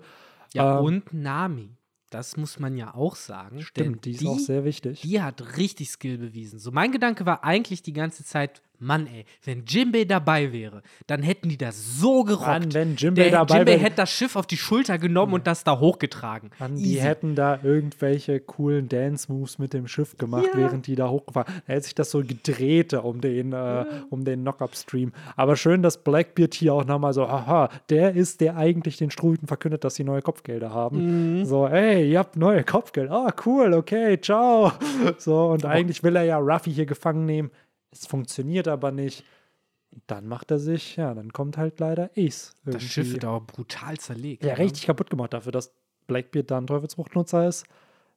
ja,
ähm,
und Nami. Das muss man ja auch sagen.
Stimmt, die ist auch sehr wichtig.
Die hat richtig Skill bewiesen. So, mein Gedanke war eigentlich die ganze Zeit, Mann, ey, wenn Jimbei dabei wäre, dann hätten die das so gerockt.
Mann, wenn Jimbei
Der
dabei
Jimbei
wäre-
hätte das Schiff auf die Schulter genommen und das da hochgetragen.
Mann, die
Easy.
hätten da irgendwelche coolen Dance-Moves mit dem Schiff gemacht,
Ja.
während die da hochgefahren Da hätte sich das so gedreht um den, äh, um den Knock-Up-Stream. Aber schön, dass Blackbeard hier auch nochmal so, haha, der ist, der eigentlich den Struten verkündet, dass sie neue Kopfgelder haben.
Mhm.
So, ey, ihr habt neue Kopfgelder. Ah, cool, okay, ciao. So, und eigentlich will er ja Ruffy hier gefangen nehmen. Es funktioniert aber nicht. Und dann macht er sich, ja, dann kommt halt leider Ace.
Das
irgendwie.
Schiff wird aber brutal zerlegt.
Ja,
ne?
richtig kaputt gemacht dafür, dass Blackbeard da ein Teufelsfruchtnutzer ist.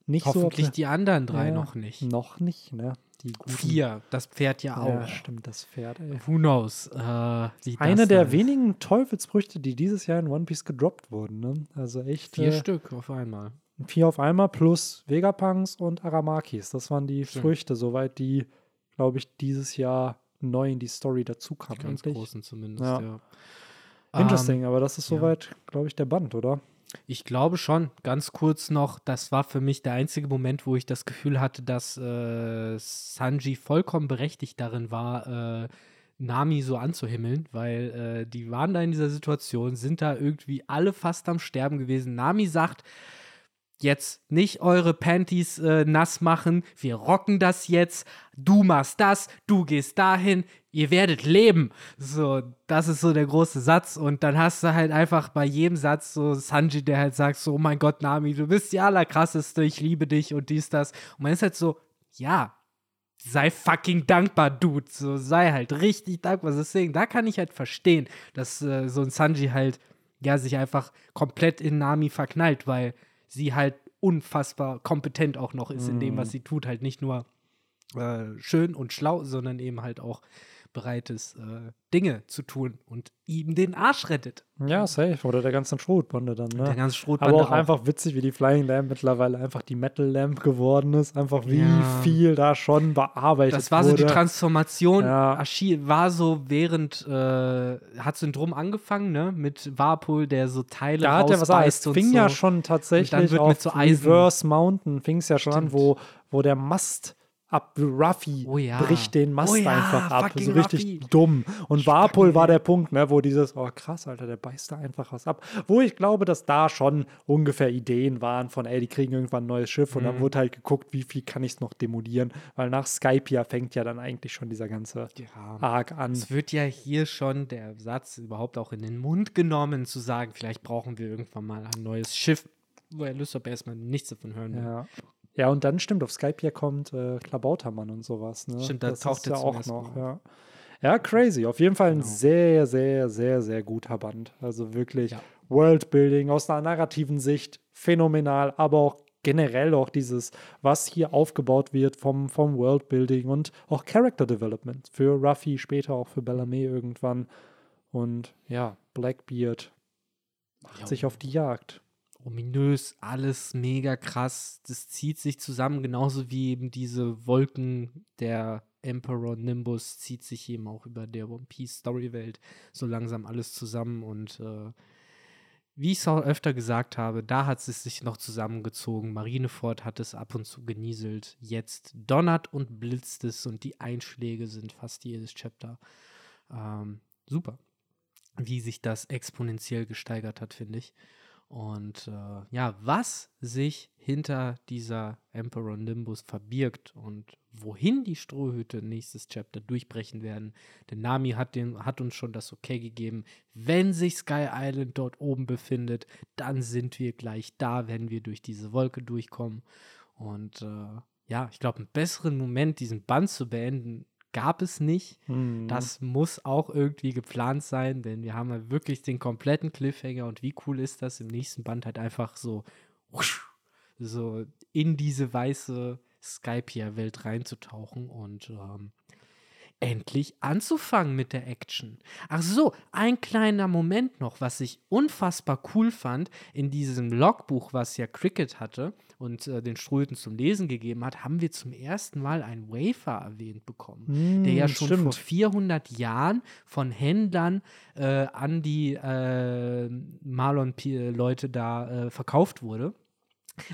Nicht
Hoffentlich
so.
die anderen drei
Ja,
noch nicht.
Noch nicht, ne? Die guten.
Vier, das Pferd ja
Ja,
auch.
stimmt, das Pferd, ey.
Who knows? Äh,
Eine
das
der
dann ist.
wenigen Teufelsfrüchte, die dieses Jahr in One Piece gedroppt wurden, ne? Also echt.
Vier
äh,
Stück auf einmal.
vier auf einmal plus Vegapunks und Aramakis. Das waren die
Stimmt.
Früchte, soweit die, glaube ich, dieses Jahr neu in die Story dazu
Die
kamen.
ganz
eigentlich.
großen zumindest,
Ja.
ja.
Interesting,
Ähm,
aber das ist
ja.
soweit, glaube ich, der Band, oder?
Ich glaube schon. Ganz kurz noch, das war für mich der einzige Moment, wo ich das Gefühl hatte, dass äh, Sanji vollkommen berechtigt darin war, äh, Nami so anzuhimmeln, weil äh, die waren da in dieser Situation, sind da irgendwie alle fast am Sterben gewesen. Nami sagt, jetzt nicht eure Panties äh, nass machen, wir rocken das jetzt, du machst das, du gehst dahin, ihr werdet leben. So, das ist so der große Satz und dann hast du halt einfach bei jedem Satz so Sanji, der halt sagt so, oh mein Gott, Nami, du bist die allerkrasseste, ich liebe dich und dies, das. Und man ist halt so, ja, sei fucking dankbar, Dude. So, sei halt richtig dankbar. Deswegen, da kann ich halt verstehen, dass äh, so ein Sanji halt, ja, sich einfach komplett in Nami verknallt, weil sie halt unfassbar kompetent auch noch ist in dem, was sie tut. Halt nicht nur äh, schön und schlau, sondern eben halt auch bereit ist, äh, Dinge zu tun und ihm den Arsch rettet.
Ja, safe. Oder der ganzen Schrotbande dann, ne?
Der ganze Schrotbande
Aber auch einfach witzig, wie die Flying Lamp mittlerweile einfach die Metal Lamp geworden ist. Einfach wie
Ja.
viel da schon bearbeitet
Das war so
wurde.
die Transformation.
Ja.
Ashi war so während, äh, hat Syndrom angefangen, ne? Mit Warpol, der so Teile
Da hat er was
und
fing
so.
ja schon tatsächlich
Und dann wird
auf
mit so Eisen-
Reverse Mountain fing es ja schon an,
Stimmt.
wo, wo der Mast ab. Ruffy
Oh ja.
bricht den Mast
Oh ja,
einfach ab. So richtig
Ruffy.
dumm. Und Warpol war der Punkt, ne, wo dieses, oh krass, Alter, der beißt da einfach was ab. Wo ich glaube, dass da schon ungefähr Ideen waren von, ey, die kriegen irgendwann ein neues Schiff und dann
Mhm.
wurde halt geguckt, wie viel kann ich es noch demolieren. Weil nach Skypia fängt ja dann eigentlich schon dieser ganze
Ja.
Arc an.
Es wird ja hier schon der Satz überhaupt auch in den Mund genommen, zu sagen, vielleicht brauchen wir irgendwann mal ein neues Schiff, wo Herr Lysop erstmal nichts davon hören will.
Ja. Ja, und dann stimmt, auf Skype hier kommt äh, Klabautermann und sowas. Ne?
Stimmt, da
das
taucht er
ja auch noch. Ja. ja, crazy. Auf jeden Fall ein
Genau.
sehr, sehr, sehr, sehr guter Band. Also wirklich
Ja.
Worldbuilding aus einer narrativen Sicht phänomenal, aber auch generell auch dieses, was hier aufgebaut wird vom, vom Worldbuilding und auch Character Development für Ruffy, später auch für Bellamy irgendwann. Und ja, Blackbeard macht
Jo.
sich auf die Jagd.
Ominös, alles mega krass. Das zieht sich zusammen, genauso wie eben diese Wolken der Emperor Nimbus zieht sich eben auch über der One Piece Storywelt so langsam alles zusammen und äh, wie ich es auch öfter gesagt habe, da hat es sich noch zusammengezogen. Marineford hat es ab und zu genieselt. Jetzt donnert und blitzt es und die Einschläge sind fast jedes Chapter. Ähm, super, wie sich das exponentiell gesteigert hat, finde ich. Und äh, ja, was sich hinter dieser Emperor Nimbus verbirgt und wohin die Strohhüte nächstes Chapter durchbrechen werden. Denn Nami hat, den, hat uns schon das Okay gegeben. Wenn sich Sky Island dort oben befindet, dann sind wir gleich da, wenn wir durch diese Wolke durchkommen. Und äh, ja, ich glaube, einen besseren Moment, diesen Band zu beenden, gab es nicht.
Mhm.
Das muss auch irgendwie geplant sein, denn wir haben ja wirklich den kompletten Cliffhanger und wie cool ist das, im nächsten Band halt einfach so, wusch, so in diese weiße Skypia-Welt reinzutauchen und ähm, endlich anzufangen mit der Action. Ach so, ein kleiner Moment noch, was ich unfassbar cool fand, in diesem Logbuch, was ja Cricket hatte und äh, den Ströten zum Lesen gegeben hat, haben wir zum ersten Mal einen Wafer erwähnt bekommen der ja
Mm,
schon
stimmt.
vor 400 Jahren von Händlern äh, an die äh, Marlon-Leute da äh, verkauft wurde.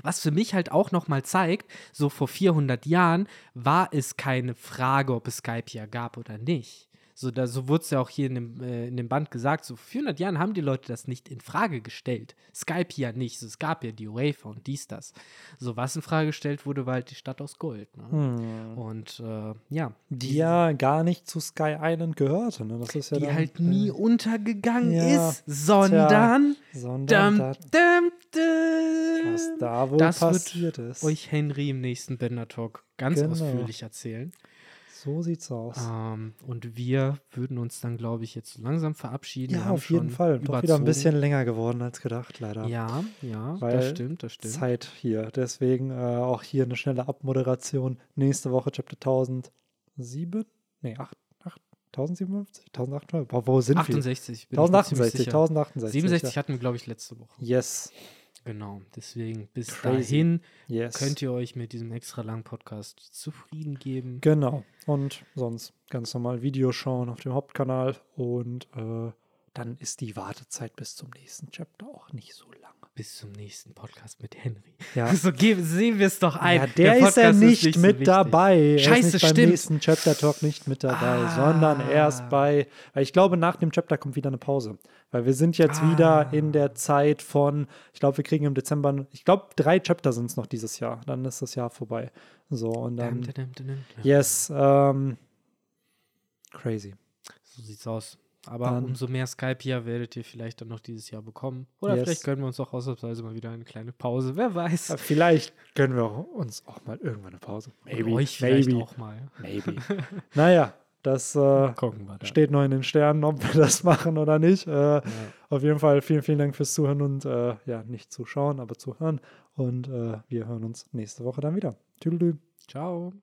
Was für mich halt auch nochmal zeigt, so vor 400 Jahren war es keine Frage, ob es Skype ja gab oder nicht. So, da, so wurde es ja auch hier in dem, äh, in dem Band gesagt, so vor 400 Jahren haben die Leute das nicht in Frage gestellt. Skype ja nicht, so, es gab ja die UEFA und dies, das. So, was in Frage gestellt wurde, war halt die Stadt aus Gold. Ne?
Hm.
Und äh, ja,
Die ja gar nicht zu Sky Island gehörte. Ne? Das ist ja
die
dann,
halt nie
äh,
untergegangen
ja,
ist, sondern
sondern
dum,
da,
dum, dum,
was da wohl
das
passiert
wird
ist.
euch Henry im nächsten Bender Talk ganz
Genau.
ausführlich erzählen.
So sieht's aus.
Ähm, und wir würden uns dann, glaube ich, jetzt langsam verabschieden. Wir
ja, auf jeden Fall. Doch wieder ein
überzogen.
bisschen länger geworden als gedacht, leider.
Ja, ja,
Weil
das stimmt, das stimmt.
Zeit hier. Deswegen äh, auch hier eine schnelle Abmoderation. Nächste Woche Chapter 1007? Nee, 8, 8, 1057? 1800? Boah, wo sind wir?
68. bin ich mir ziemlich
1068,
sicher.
1068.
67
ja.
hatten wir, glaube ich, letzte Woche.
Yes,
Genau. Deswegen bis
Crazy.
dahin
yes.
könnt ihr euch mit diesem extra langen Podcast zufrieden geben.
Genau. Und sonst ganz normal Video schauen auf dem Hauptkanal. Und äh, dann ist die Wartezeit bis zum nächsten Chapter auch nicht so lang.
Bis zum nächsten Podcast mit Henry.
Ja.
So sehen wir es doch ein.
Ja, der, ist ja nicht,
so
mit
wichtig.
dabei. er
Scheiße,
ist nicht beim
stimmt.
nächsten Chapter Talk nicht mit dabei,
Ah.
sondern erst bei, weil ich glaube, nach dem Chapter kommt wieder eine Pause. Weil wir sind jetzt
Ah.
wieder in der Zeit von, ich glaube, wir kriegen im Dezember, ich glaube, drei Chapter sind es noch dieses Jahr. Dann ist das Jahr vorbei. So, und dann,
dam, dam, dam.
yes, ähm, crazy.
So sieht's aus. Aber
Dann-
umso mehr Skype hier werdet ihr vielleicht dann noch dieses Jahr bekommen. Oder
Yes.
vielleicht gönnen wir uns auch ausnahmsweise mal wieder eine kleine Pause. Wer weiß.
Aber vielleicht gönnen wir uns auch mal irgendwann eine Pause.
Und euch vielleicht
maybe,
auch mal.
maybe. naja, das äh,
Gucken wir dann.
steht noch in den Sternen, ob wir das machen oder nicht. Äh,
Ja.
Auf jeden Fall vielen, vielen Dank fürs Zuhören und äh, ja, nicht zuschauen, aber zuhören. Und äh, wir hören uns nächste Woche dann wieder. Tüdelü.
Ciao.